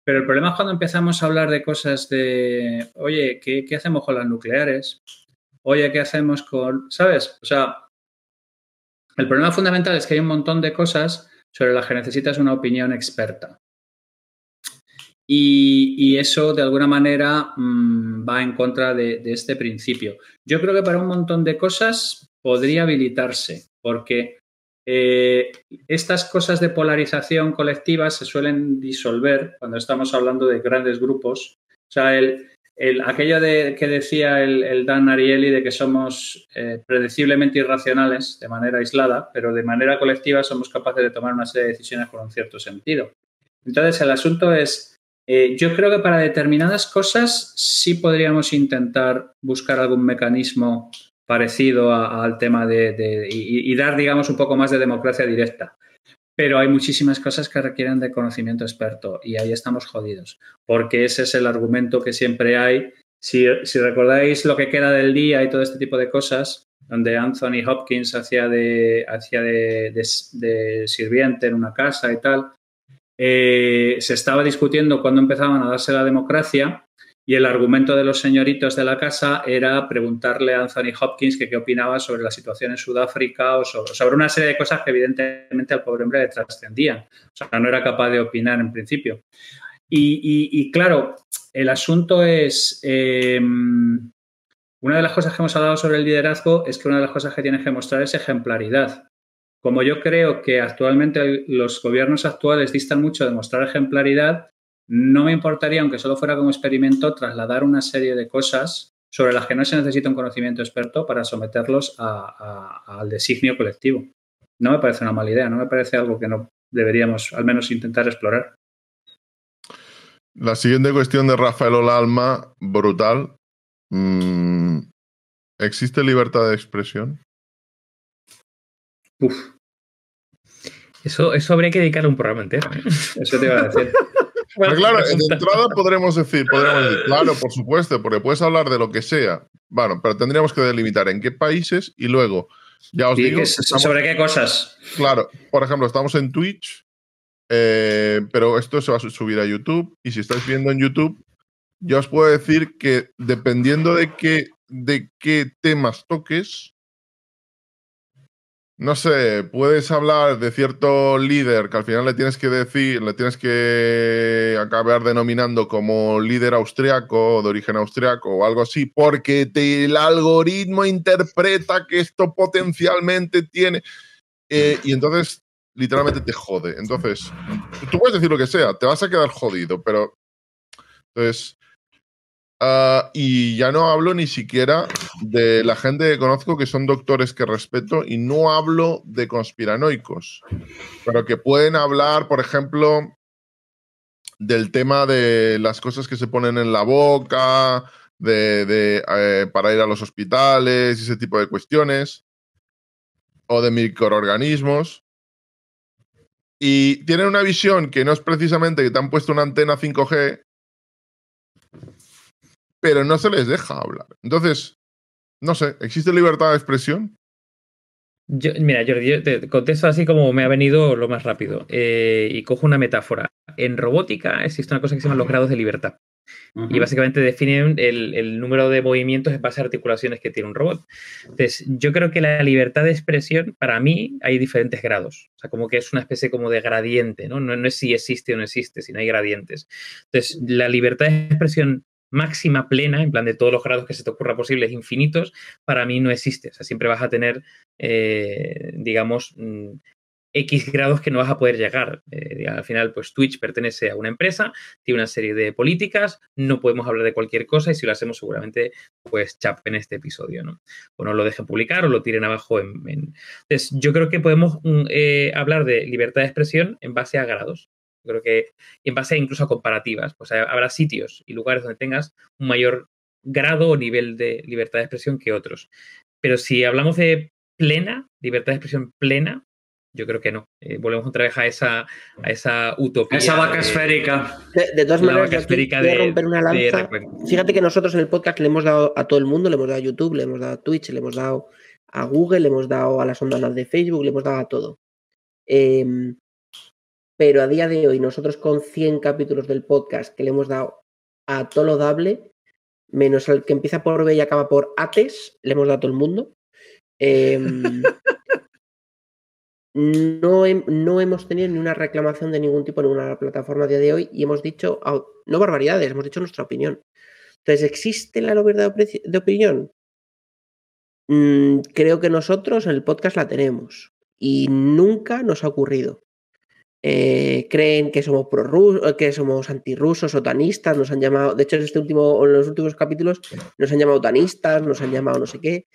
Pero el problema es cuando empezamos a hablar de cosas de, oye, ¿qué, qué hacemos con las nucleares? Oye, ¿qué hacemos con, sabes? O sea, el problema fundamental es que hay un montón de cosas sobre las que necesitas una opinión experta. y, eso de alguna manera mm, va en contra de, este principio. Yo creo que para un montón de cosas podría habilitarse, porque eh, estas cosas de polarización colectiva se suelen disolver cuando estamos hablando de grandes grupos. O sea, el, aquello de, que decía el, Dan Ariely de que somos eh, predeciblemente irracionales de manera aislada, pero de manera colectiva somos capaces de tomar una serie de decisiones con un cierto sentido. Entonces, el asunto es, eh, yo creo que para determinadas cosas sí podríamos intentar buscar algún mecanismo parecido al tema de, y, dar, digamos, un poco más de democracia directa. Pero hay muchísimas cosas que requieren de conocimiento experto y ahí estamos jodidos, porque ese es el argumento que siempre hay. Si, recordáis lo que queda del día y todo este tipo de cosas, donde Anthony Hopkins hacía de, hacía de, sirviente en una casa y tal, eh, se estaba discutiendo cuándo empezaban a darse la democracia y el argumento de los señoritos de la casa era preguntarle a Anthony Hopkins que qué opinaba sobre la situación en Sudáfrica o sobre, una serie de cosas que evidentemente al pobre hombre le trascendían. O sea, no era capaz de opinar en principio. Y, claro, el asunto es, em, una de las cosas que hemos hablado sobre el liderazgo es que una de las cosas que tienes que mostrar es ejemplaridad. Como yo creo que actualmente los gobiernos actuales distan mucho de mostrar ejemplaridad, no me importaría, aunque solo fuera como experimento, trasladar una serie de cosas sobre las que no se necesita un conocimiento experto para someterlos al designio colectivo. No me parece una mala idea, no me parece algo que no deberíamos al menos intentar explorar. La siguiente cuestión de Rafael Olalma, brutal. Mm, ¿Existe libertad de expresión? Uf. Eso, eso habría que dedicar un programa entero. ¿eh? Eso te iba a decir. claro, de entrada podremos decir, podremos decir, claro, por supuesto, porque puedes hablar de lo que sea. Bueno, pero tendríamos que delimitar en qué países y luego, ya os digo. ¿Sobre qué cosas? Claro, por ejemplo, estamos en Twitch, eh, pero esto se va a subir a YouTube. Y si estáis viendo en YouTube, yo os puedo decir que dependiendo de qué, de qué temas toques, no sé, puedes hablar de cierto líder que al final le tienes que decir, le tienes que acabar denominando como líder austriaco, de origen austriaco o algo así, porque el algoritmo interpreta que esto potencialmente tiene. Eh, y entonces, literalmente te jode. Entonces, tú puedes decir lo que sea, te vas a quedar jodido, pero. Entonces, Ah, y ya no hablo ni siquiera de la gente que conozco que son doctores que respeto y no hablo de conspiranoicos, pero que pueden hablar, por ejemplo, del tema de las cosas que se ponen en la boca, de, eh, para ir a los hospitales ese tipo de cuestiones, o de microorganismos. Y tienen una visión que no es precisamente que te han puesto una antena 5G, pero no se les deja hablar. Entonces, no sé, ¿existe libertad de expresión? mira, Jordi, yo te contesto así como me ha venido lo más rápido eh, y cojo una metáfora. En robótica existe una cosa que se llama los grados de libertad. Y básicamente definen el, número de movimientos en base a articulaciones que tiene un robot. Entonces, yo creo que la libertad de expresión, para mí, hay diferentes grados. O sea, como que es una especie como de gradiente, ¿no? No, no es si existe o no existe, sino hay gradientes. Entonces, la libertad de expresión máxima plena, en plan de todos los grados que se te ocurra posibles infinitos, para mí no existe. O sea, siempre vas a tener, eh, digamos, mm, X grados que no vas a poder llegar. Eh, al final, pues Twitch pertenece a una empresa, tiene una serie de políticas, no podemos hablar de cualquier cosa y si lo hacemos seguramente, pues chapen este episodio, ¿no? O no lo dejen publicar o lo tiren abajo en... Entonces, yo creo que podemos mm, eh, hablar de libertad de expresión en base a grados. Creo que en base incluso a comparativas, pues habrá sitios y lugares donde tengas un mayor grado o nivel de libertad de expresión que otros. Pero si hablamos de plena, libertad de expresión plena, yo creo que no. Eh, volvemos otra vez a esa, a esa utopía. Esa vaca esférica. De, todas maneras, de, romper una lanza. Fíjate que nosotros en el podcast le hemos dado a todo el mundo, le hemos dado a YouTube, le hemos dado a Twitch, le hemos dado a Google, le hemos dado a las ondas de Facebook, le hemos dado a todo. Eh, pero a día de hoy nosotros con 100 capítulos del podcast que le hemos dado a todo lo dable, menos al que empieza por B y acaba por Ates, le hemos dado a todo el mundo. Em, no, no, hemos tenido ni una reclamación de ningún tipo en ninguna plataforma a día de hoy y hemos dicho, no barbaridades, hemos dicho nuestra opinión. Entonces, ¿existe la libertad de opinión? Mm, creo que nosotros en el podcast la tenemos y nunca nos ha ocurrido. Eh, creen que somos pro que somos antirrusos o tanistas, nos han llamado, de hecho en este último, en los últimos capítulos nos han llamado tanistas, nos han llamado no sé qué,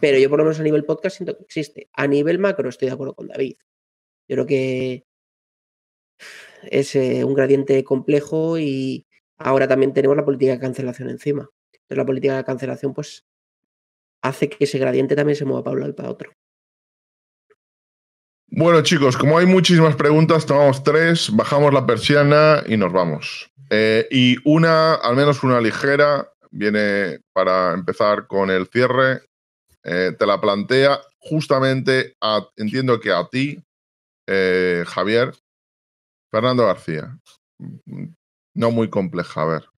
pero yo por lo menos a nivel podcast siento que existe. A nivel macro estoy de acuerdo con David. Yo creo que es eh, un gradiente complejo y ahora también tenemos la política de cancelación encima. Entonces la política de cancelación pues hace que ese gradiente también se mueva para un lado y para otro. Bueno, chicos, como hay muchísimas preguntas, tomamos tres, bajamos la persiana y nos vamos. Eh, y una, al menos una ligera, viene para empezar con el cierre. Eh, te la plantea justamente, entiendo que a ti, eh, Javier, Fernando García. No muy compleja, a ver.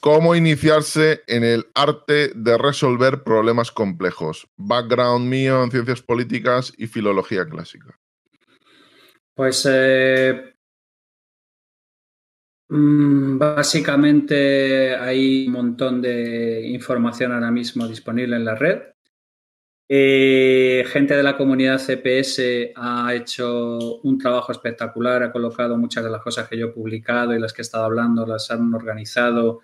¿Cómo iniciarse en el arte de resolver problemas complejos? Background mío en ciencias políticas y filología clásica. Pues eh, mm, básicamente hay un montón de información ahora mismo disponible en la red. Eh, gente de la comunidad CPS ha hecho un trabajo espectacular, ha colocado muchas de las cosas que yo he publicado y las que he estado hablando, las han organizado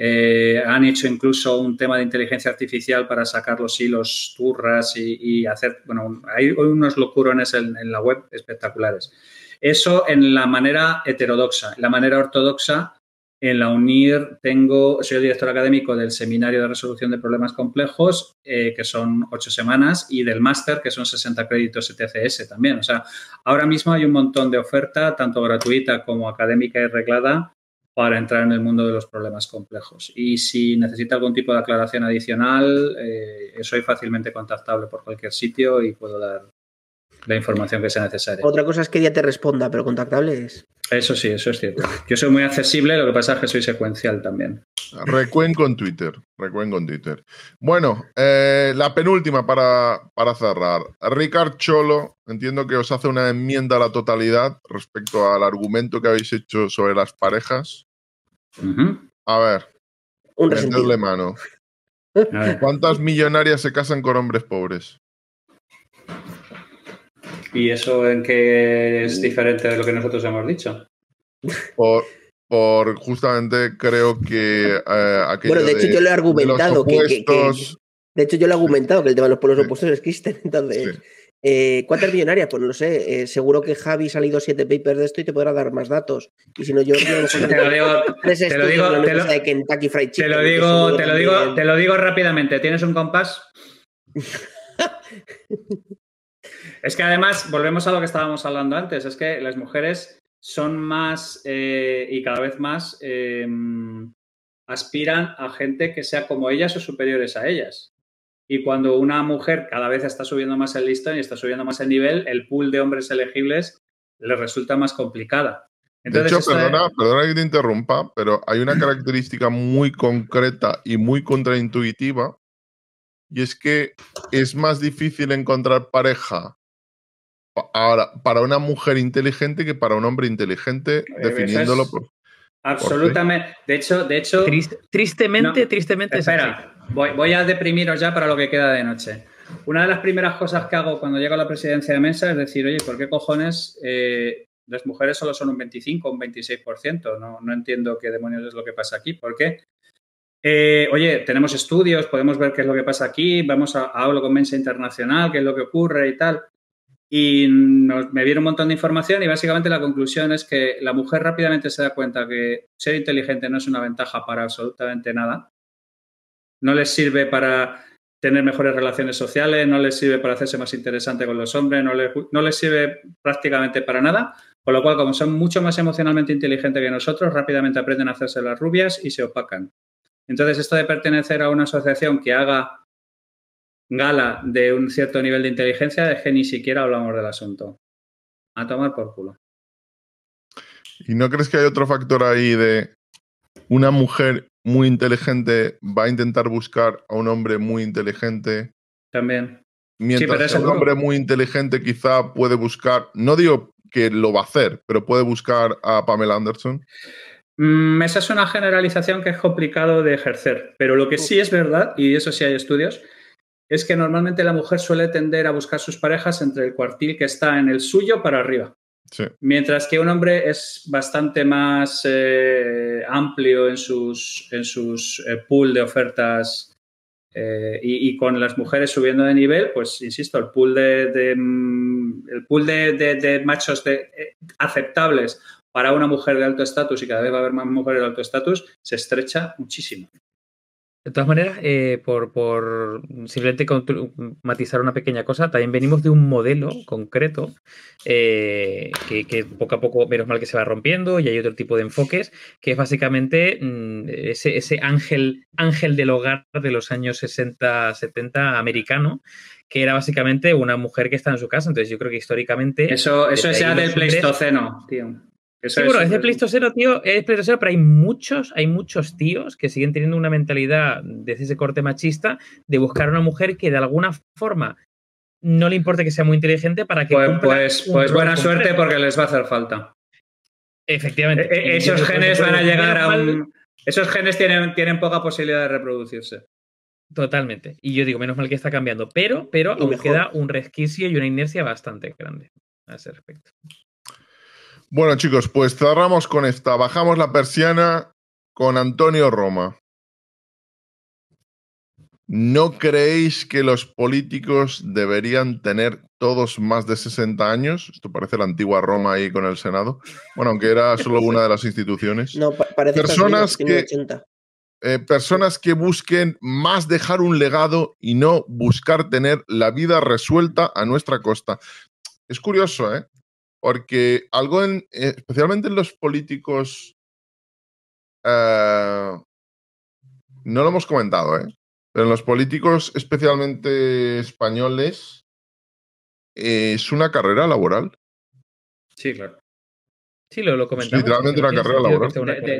eh, han hecho incluso un tema de inteligencia artificial para sacar los hilos turras y, hacer, bueno, hay unos locurones en, la web espectaculares. Eso en la manera heterodoxa. En la manera ortodoxa, en la UNIR tengo, soy el director académico del Seminario de Resolución de Problemas Complejos, eh, que son ocho semanas, y del máster, que son 60 créditos ETCS también. O sea, ahora mismo hay un montón de oferta, tanto gratuita como académica y reglada, para entrar en el mundo de los problemas complejos. Y si necesita algún tipo de aclaración adicional, eh, soy fácilmente contactable por cualquier sitio y puedo dar la información que sea necesaria. Otra cosa es que ya te responda, pero contactable es. Eso sí, eso es cierto. Yo soy muy accesible, lo que pasa es que soy secuencial también. Recuenco en Twitter. Recuenco en Twitter. Bueno, eh, la penúltima para, para cerrar. Ricard Cholo, entiendo que os hace una enmienda a la totalidad respecto al argumento que habéis hecho sobre las parejas. A ver. Un mano. ¿Cuántas millonarias se casan con hombres pobres? ¿Y eso en qué es diferente de lo que nosotros hemos dicho? Por, por justamente creo que eh, Bueno, de hecho yo lo he argumentado que, De hecho yo lo he argumentado que el tema de los pueblos opuestos existen. Entonces, eh, ¿Cuántas millonarias? Pues no sé. Eh, seguro que Javi ha leído siete papers de esto y te podrá dar más datos. Y si no, yo te lo digo, te lo digo, te lo, de Kentucky Fried Chicken, te lo digo, te lo digo, te lo digo rápidamente. ¿Tienes un compás? es que además volvemos a lo que estábamos hablando antes. Es que las mujeres son más eh, y cada vez más em, aspiran a gente que sea como ellas o superiores a ellas. Y cuando una mujer cada vez está subiendo más el listón y está subiendo más el nivel, el pool de hombres elegibles le resulta más complicada. de hecho, perdona, perdona que te interrumpa, pero hay una característica muy concreta y muy contraintuitiva, y es que es más difícil encontrar pareja ahora para una mujer inteligente que para un hombre inteligente, definiéndolo por. Absolutamente. De hecho, de hecho. tristemente, tristemente. Espera, voy, a deprimiros ya para lo que queda de noche. Una de las primeras cosas que hago cuando llego a la presidencia de mesa es decir, oye, ¿por qué cojones eh, las mujeres solo son un 25 o un 26%? No, no entiendo qué demonios es lo que pasa aquí. ¿Por qué? Eh, oye, tenemos estudios, podemos ver qué es lo que pasa aquí, vamos a, a hablo con Mensa Internacional, qué es lo que ocurre y tal. Y me viene un montón de información y básicamente la conclusión es que la mujer rápidamente se da cuenta que ser inteligente no es una ventaja para absolutamente nada. No les sirve para tener mejores relaciones sociales, no les sirve para hacerse más interesante con los hombres, no les, no les sirve prácticamente para nada. Con lo cual, como son mucho más emocionalmente inteligentes que nosotros, rápidamente aprenden a hacerse las rubias y se opacan. Entonces, esto de pertenecer a una asociación que haga gala de un cierto nivel de inteligencia es que ni siquiera hablamos del asunto. A tomar por culo. ¿Y no crees que hay otro factor ahí de una mujer muy inteligente va a intentar buscar a un hombre muy inteligente? También. Mientras un hombre muy inteligente quizá puede buscar, no digo que lo va a hacer, pero puede buscar a Pamela Anderson. Mm, esa es una generalización que es complicado de ejercer, pero lo que sí es verdad, y eso sí hay estudios, es que normalmente la mujer suele tender a buscar sus parejas entre el cuartil que está en el suyo para arriba. Mientras que un hombre es bastante más eh, amplio en sus, en sus eh, pool de ofertas eh, y, con las mujeres subiendo de nivel, pues insisto, el pool de, mm, el pool de, machos aceptables para una mujer de alto estatus y cada vez va a haber más mujeres de alto estatus se estrecha muchísimo. De todas maneras, eh, por, simplemente matizar una pequeña cosa, también venimos de un modelo concreto eh, que, poco a poco, menos mal que se va rompiendo y hay otro tipo de enfoques, que es básicamente mm, ese, ángel, ángel del hogar de los años 60, 70 americano, que era básicamente una mujer que está en su casa. Entonces yo creo que históricamente... Eso, eso es ya del Pleistoceno, tío sí, bueno, es de Pleistoceno, tío, es Pleistoceno, pero hay muchos, hay muchos tíos que siguen teniendo una mentalidad de ese corte machista de buscar a una mujer que de alguna forma no le importe que sea muy inteligente para que. Pues, pues, pues buena suerte porque les va a hacer falta. Efectivamente. E, e, esos genes van a llegar a un. Esos genes tienen, tienen poca posibilidad de reproducirse. Totalmente. Y yo digo, menos mal que está cambiando. Pero, pero aún queda un resquicio y una inercia bastante grande a ese respecto. Bueno, chicos, pues cerramos con esta. Bajamos la persiana con Antonio Roma. ¿No creéis que los políticos deberían tener todos más de 60 años? Esto parece la antigua Roma ahí con el Senado. Bueno, aunque era solo una de las instituciones. No, parece personas que, eh, personas que busquen más dejar un legado y no buscar tener la vida resuelta a nuestra costa. Es curioso, ¿eh? Porque algo en, eh, especialmente en los políticos, eh, no lo hemos comentado, ¿eh? pero en los políticos especialmente españoles es una carrera laboral. Sí, claro. Sí, lo, lo comentamos. literalmente una carrera laboral.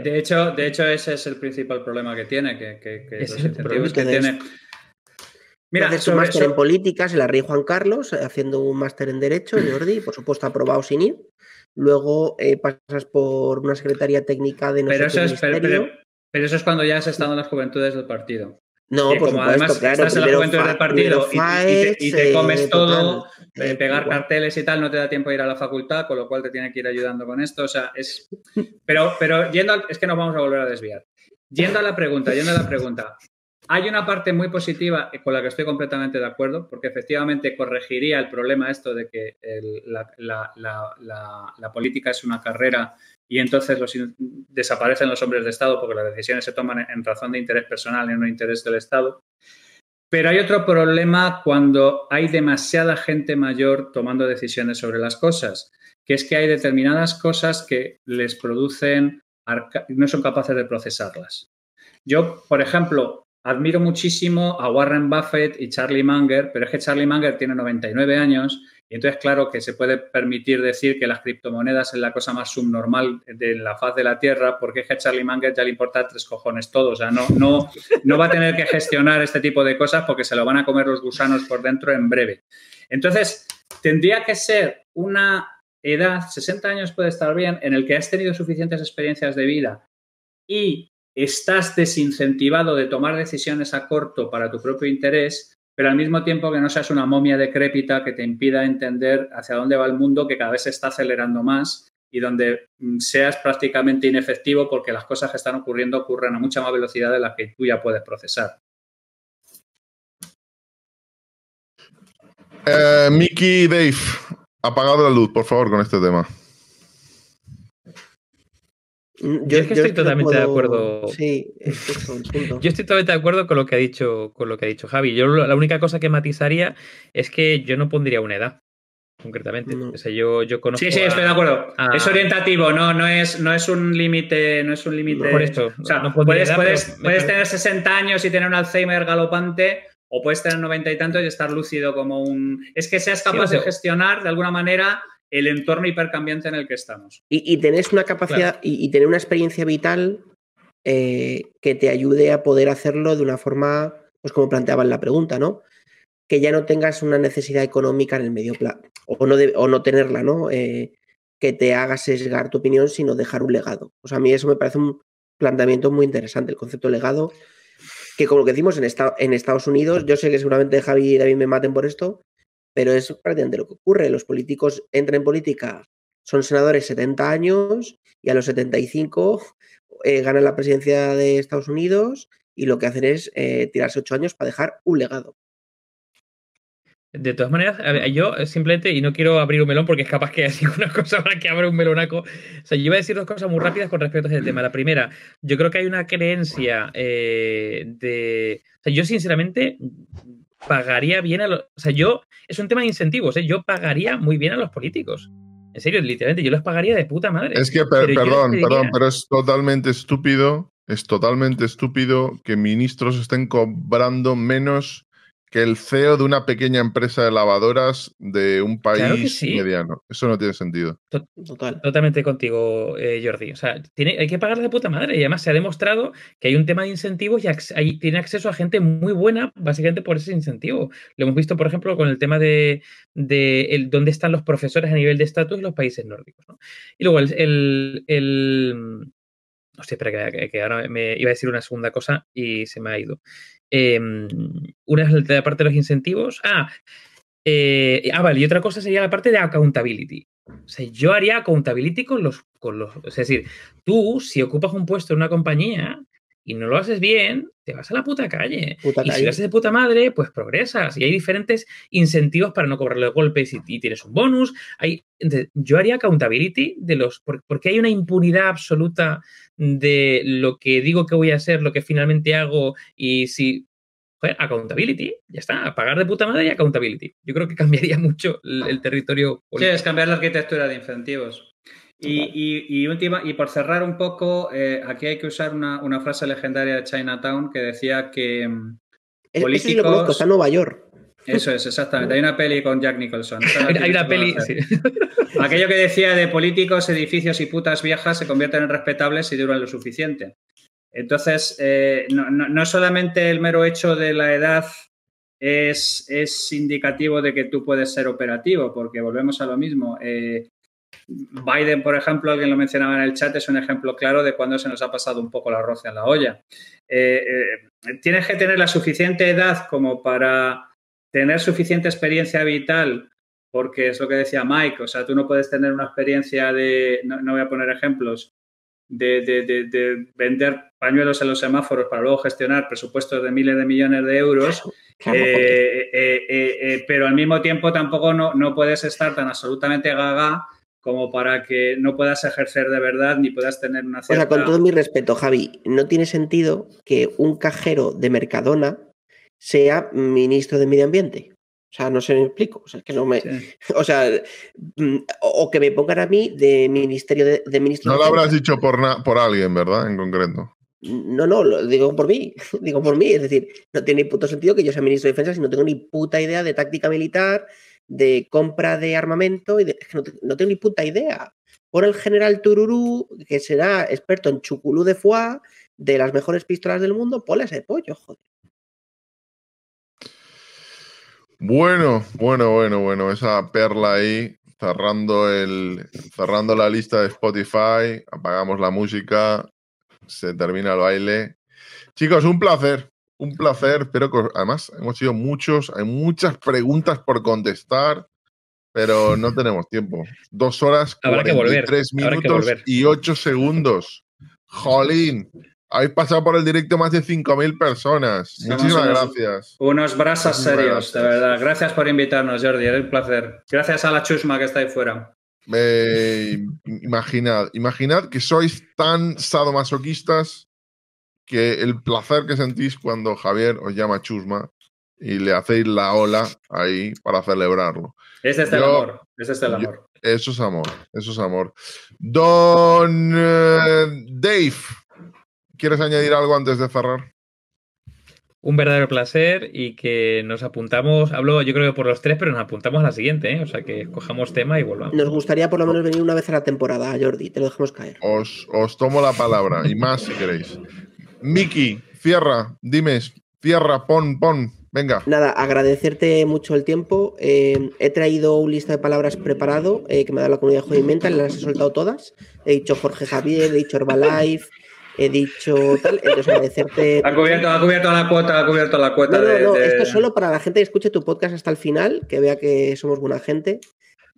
De, hecho, de hecho, ese es el principal problema que tiene, que, que, que los incentivos que tiene Mira, haces un máster en políticas en la Rey Juan Carlos, eh, haciendo un máster en Derecho, Jordi, por supuesto aprobado sin ir. Luego eh, pasas por una secretaría técnica de no pero eso es, pero, eso es cuando ya has estado en las juventudes del partido. No, por como además estás en las juventudes del partido y, te, comes eh, todo, pegar carteles y tal, no te da tiempo de ir a la facultad, con lo cual te tiene que ir ayudando con esto. O sea, es. Pero, pero yendo es que nos vamos a volver a desviar. Yendo a la pregunta, yendo a la pregunta, hay una parte muy positiva con la que estoy completamente de acuerdo, porque efectivamente corregiría el problema esto de que la, política es una carrera y entonces desaparecen los hombres de Estado porque las decisiones se toman en razón de interés personal y no interés del Estado. Pero hay otro problema cuando hay demasiada gente mayor tomando decisiones sobre las cosas, que es que hay determinadas cosas que les producen, no son capaces de procesarlas. Yo, por ejemplo, admiro muchísimo a Warren Buffett y Charlie Munger, pero es que Charlie Munger tiene 99 años y entonces claro que se puede permitir decir que las criptomonedas es la cosa más subnormal de la faz de la Tierra porque es que a Charlie Munger ya le importa tres cojones todo, o sea, no, no, no va a tener que gestionar este tipo de cosas porque se lo van a comer los gusanos por dentro en breve. Entonces, tendría que ser una edad, 60 años puede estar bien, en el que has tenido suficientes experiencias de vida y estás desincentivado de tomar decisiones a corto para tu propio interés, pero al mismo tiempo que no seas una momia decrépita que te impida entender hacia dónde va el mundo, que cada vez se está acelerando más y donde mm, seas prácticamente inefectivo porque las cosas que están ocurriendo ocurren a mucha más velocidad de la que tú ya puedes procesar. Eh, Mickey Dave, apagado la luz, por favor, con este tema. Mm, yo, es que estoy totalmente de acuerdo. Sí, yo estoy totalmente de acuerdo con lo que ha dicho, con lo que ha dicho Javi. Yo la única cosa que matizaría es que yo no pondría una edad concretamente. yo, yo conozco sí, sí, estoy de acuerdo. Es orientativo, no, no es, no es un límite, no es un límite. por esto. O sea, no puedes, puedes, puedes tener 60 años y tener un Alzheimer galopante, o puedes tener 90 y tantos y estar lúcido como un. Es que seas capaz de gestionar de alguna manera el entorno hipercambiante en el que estamos. Y, y tenés una capacidad y, tener una experiencia vital eh, que te ayude a poder hacerlo de una forma, pues como planteaba en la pregunta, ¿no? que ya no tengas una necesidad económica en el medio plazo, o no, o no tenerla, ¿no? Eh, que te haga sesgar tu opinión, sino dejar un legado. O sea, a mí eso me parece un planteamiento muy interesante, el concepto de legado, que como lo que decimos en, en Estados Unidos, yo sé que seguramente Javi y David me maten por esto, pero es prácticamente lo que ocurre. Los políticos entran en política, son senadores 70 años y a los 75 eh, ganan la presidencia de Estados Unidos y lo que hacen es eh, tirarse ocho años para dejar un legado. De todas maneras, yo simplemente, y no quiero abrir un melón porque es capaz que sido una cosa para que abra un melonaco. O sea, yo iba a decir dos cosas muy rápidas con respecto a ese tema. La primera, yo creo que hay una creencia eh, de. Yo sinceramente pagaría bien a los. O sea, yo. Es un tema de incentivos, ¿eh? Yo pagaría muy bien a los políticos. En serio, literalmente, yo los pagaría de puta madre. Es que, perdón, perdón, pero es totalmente estúpido. Es totalmente estúpido que ministros estén cobrando menos que el CEO de una pequeña empresa de lavadoras de un país mediano. Eso no tiene sentido. Totalmente contigo, eh, Jordi. O sea, tiene, hay que pagar de puta madre. Y además se ha demostrado que hay un tema de incentivos y tiene acceso a gente muy buena, básicamente por ese incentivo. Lo hemos visto, por ejemplo, con el tema de, el, dónde están los profesores a nivel de estatus en los países nórdicos. Y luego el, el, no sé, espera, que, ahora me iba a decir una segunda cosa y se me ha ido. Em, una es la parte de los incentivos. Ah, eh, ah, vale, y otra cosa sería la parte de accountability. O sea, yo haría accountability con los, con los. Es decir, tú, si ocupas un puesto en una compañía y no lo haces bien, te vas a la puta calle. y si lo haces de puta madre, pues progresas. Y hay diferentes incentivos para no cobrarle golpes y, tienes un bonus. Hay, yo haría accountability de los. Porque hay una impunidad absoluta de lo que digo que voy a hacer, lo que finalmente hago y si... Joder, accountability, ya está, pagar de puta madre y accountability. Yo creo que cambiaría mucho el, territorio. Sí, es cambiar la arquitectura de incentivos. Y, última, y por cerrar un poco, eh, aquí hay que usar una, frase legendaria de Chinatown que decía que políticos... Eso lo conozco, está en Nueva York. Eso es, exactamente. Hay una peli con Jack Nicholson. Hay una peli, sí. Aquello que decía de políticos, edificios y putas viejas se convierten en respetables si duran lo suficiente. Entonces, eh, no, solamente el mero hecho de la edad es, es, indicativo de que tú puedes ser operativo, porque volvemos a lo mismo. Eh, Biden, por ejemplo, alguien lo mencionaba en el chat, es un ejemplo claro de cuando se nos ha pasado un poco la arroz en la olla. Eh, tienes que tener la suficiente edad como para tener suficiente experiencia vital, porque es lo que decía Mike, o sea, tú no puedes tener una experiencia de, no, voy a poner ejemplos, de, vender pañuelos en los semáforos para luego gestionar presupuestos de miles de millones de euros, eh, eh, eh, pero al mismo tiempo tampoco no, no puedes estar tan absolutamente gaga como para que no puedas ejercer de verdad ni puedas tener una cierta... O sea, con todo mi respeto, Javi, no tiene sentido que un cajero de Mercadona sea ministro de Medio Ambiente. O sea, no se me explico. O sea, que no me. O sea, mm, o que me pongan a mí de ministerio de, ministro. No lo habrás dicho por, por alguien, ¿verdad? En concreto. No, no, lo digo por mí. Digo por mí. Es decir, no tiene ni puto sentido que yo sea ministro de defensa si no tengo ni puta idea de táctica militar, de compra de armamento. Y de, que no, tengo ni puta idea. Por el general Tururú, que será experto en chuculú de foie, de las mejores pistolas del mundo, ponle ese pollo, joder. Bueno, bueno, bueno, bueno, esa perla ahí, cerrando, el, cerrando la lista de Spotify, apagamos la música, se termina el baile. Chicos, un placer, un placer, pero además hemos sido muchos, hay muchas preguntas por contestar, pero no tenemos tiempo. Dos horas, tres minutos y ocho segundos. Jolín, habéis pasado por el directo más de 5.000 personas. Muchísimas gracias. Unos brasas serios, de verdad. Gracias por invitarnos, Jordi. Es un placer. Gracias a la chusma que está ahí fuera. imaginad, imaginad que sois tan sadomasoquistas que el placer que sentís cuando Javier os llama chusma y le hacéis la ola ahí para celebrarlo. Ese es el amor. Ese es el amor. eso es amor. Eso es amor. Don eh, Dave. ¿Quieres añadir algo antes de cerrar? Un verdadero placer y que nos apuntamos, hablo yo creo que por los tres, pero nos apuntamos a la siguiente, ¿eh? o sea que cojamos tema y volvamos. Nos gustaría por lo menos venir una vez a la temporada, Jordi, te lo dejamos caer. Os, os tomo la palabra y más si queréis. Miki, cierra, dime, cierra, pon, pon. Venga. Nada, agradecerte mucho el tiempo. Eh, he traído un lista de palabras preparado eh, que me ha dado la comunidad Joy Mental, las he soltado todas. He dicho Jorge Javier, he dicho Herbalife, he dicho tal. Entonces agradecerte. Ha cubierto, ha cubierto la cuota, ha cubierto la cuota. No, no, de, no, de- esto es solo para la gente que escuche tu podcast hasta el final, que vea que somos buena gente,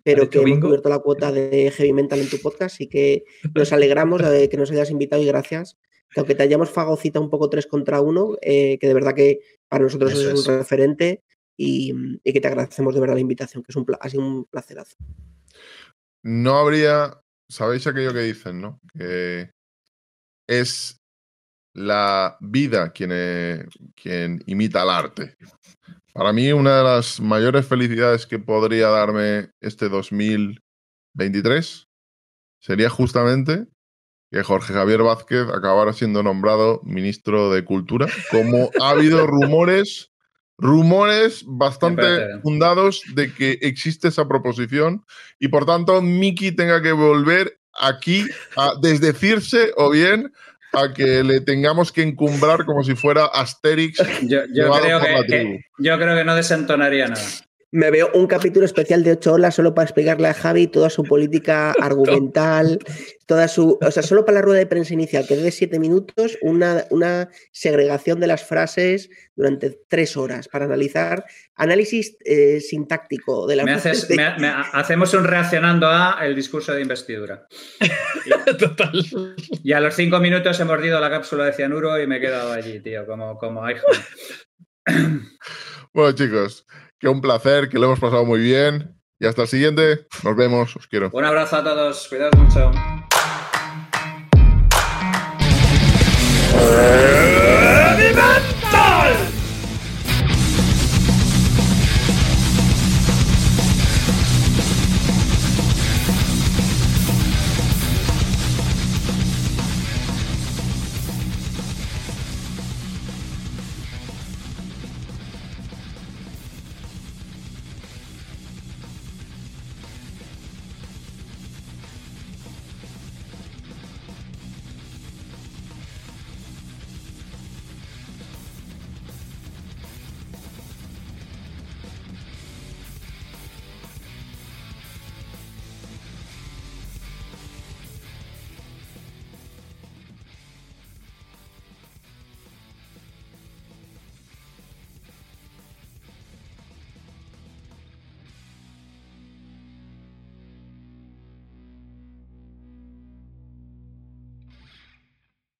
pero ¿Has que hemos cubierto la cuota de Heavy Mental en tu podcast y que nos alegramos de que nos hayas invitado y gracias. Que aunque te hayamos fagocita un poco tres contra uno, eh, que de verdad que para nosotros Eso es es. un referente y, y que te agradecemos de verdad la invitación, que es un, ha sido un placerazo. No habría. ¿Sabéis aquello que dicen, no? Que es la vida quien, eh, quien imita al arte. Para mí, una de las mayores felicidades que podría darme este 2023 sería justamente que Jorge Javier Vázquez acabara siendo nombrado ministro de Cultura, como ha habido rumores, rumores bastante fundados de que existe esa proposición y por tanto Miki tenga que volver aquí a desdecirse o bien a que le tengamos que encumbrar como si fuera Asterix Yo, yo llevado creo por que, la que- tribu. yo creo que no desentonaría nada. Me veo un capítulo especial de ocho horas solo para explicarle a Javi toda su política argumental, toda su. O sea, solo para la rueda de prensa inicial, que dé siete minutos, una, una segregación de las frases durante tres horas para analizar. Análisis eh, sintáctico de las Me haces- me- me- hacemos un reaccionando a el discurso de investidura. Total. Y a los cinco minutos he mordido la cápsula de cianuro y me he quedado allí, tío, como, como hijo. Bueno, chicos, que un placer, que lo hemos pasado muy bien. Y hasta el siguiente. Nos vemos, os quiero. Un abrazo a todos, cuidaos mucho.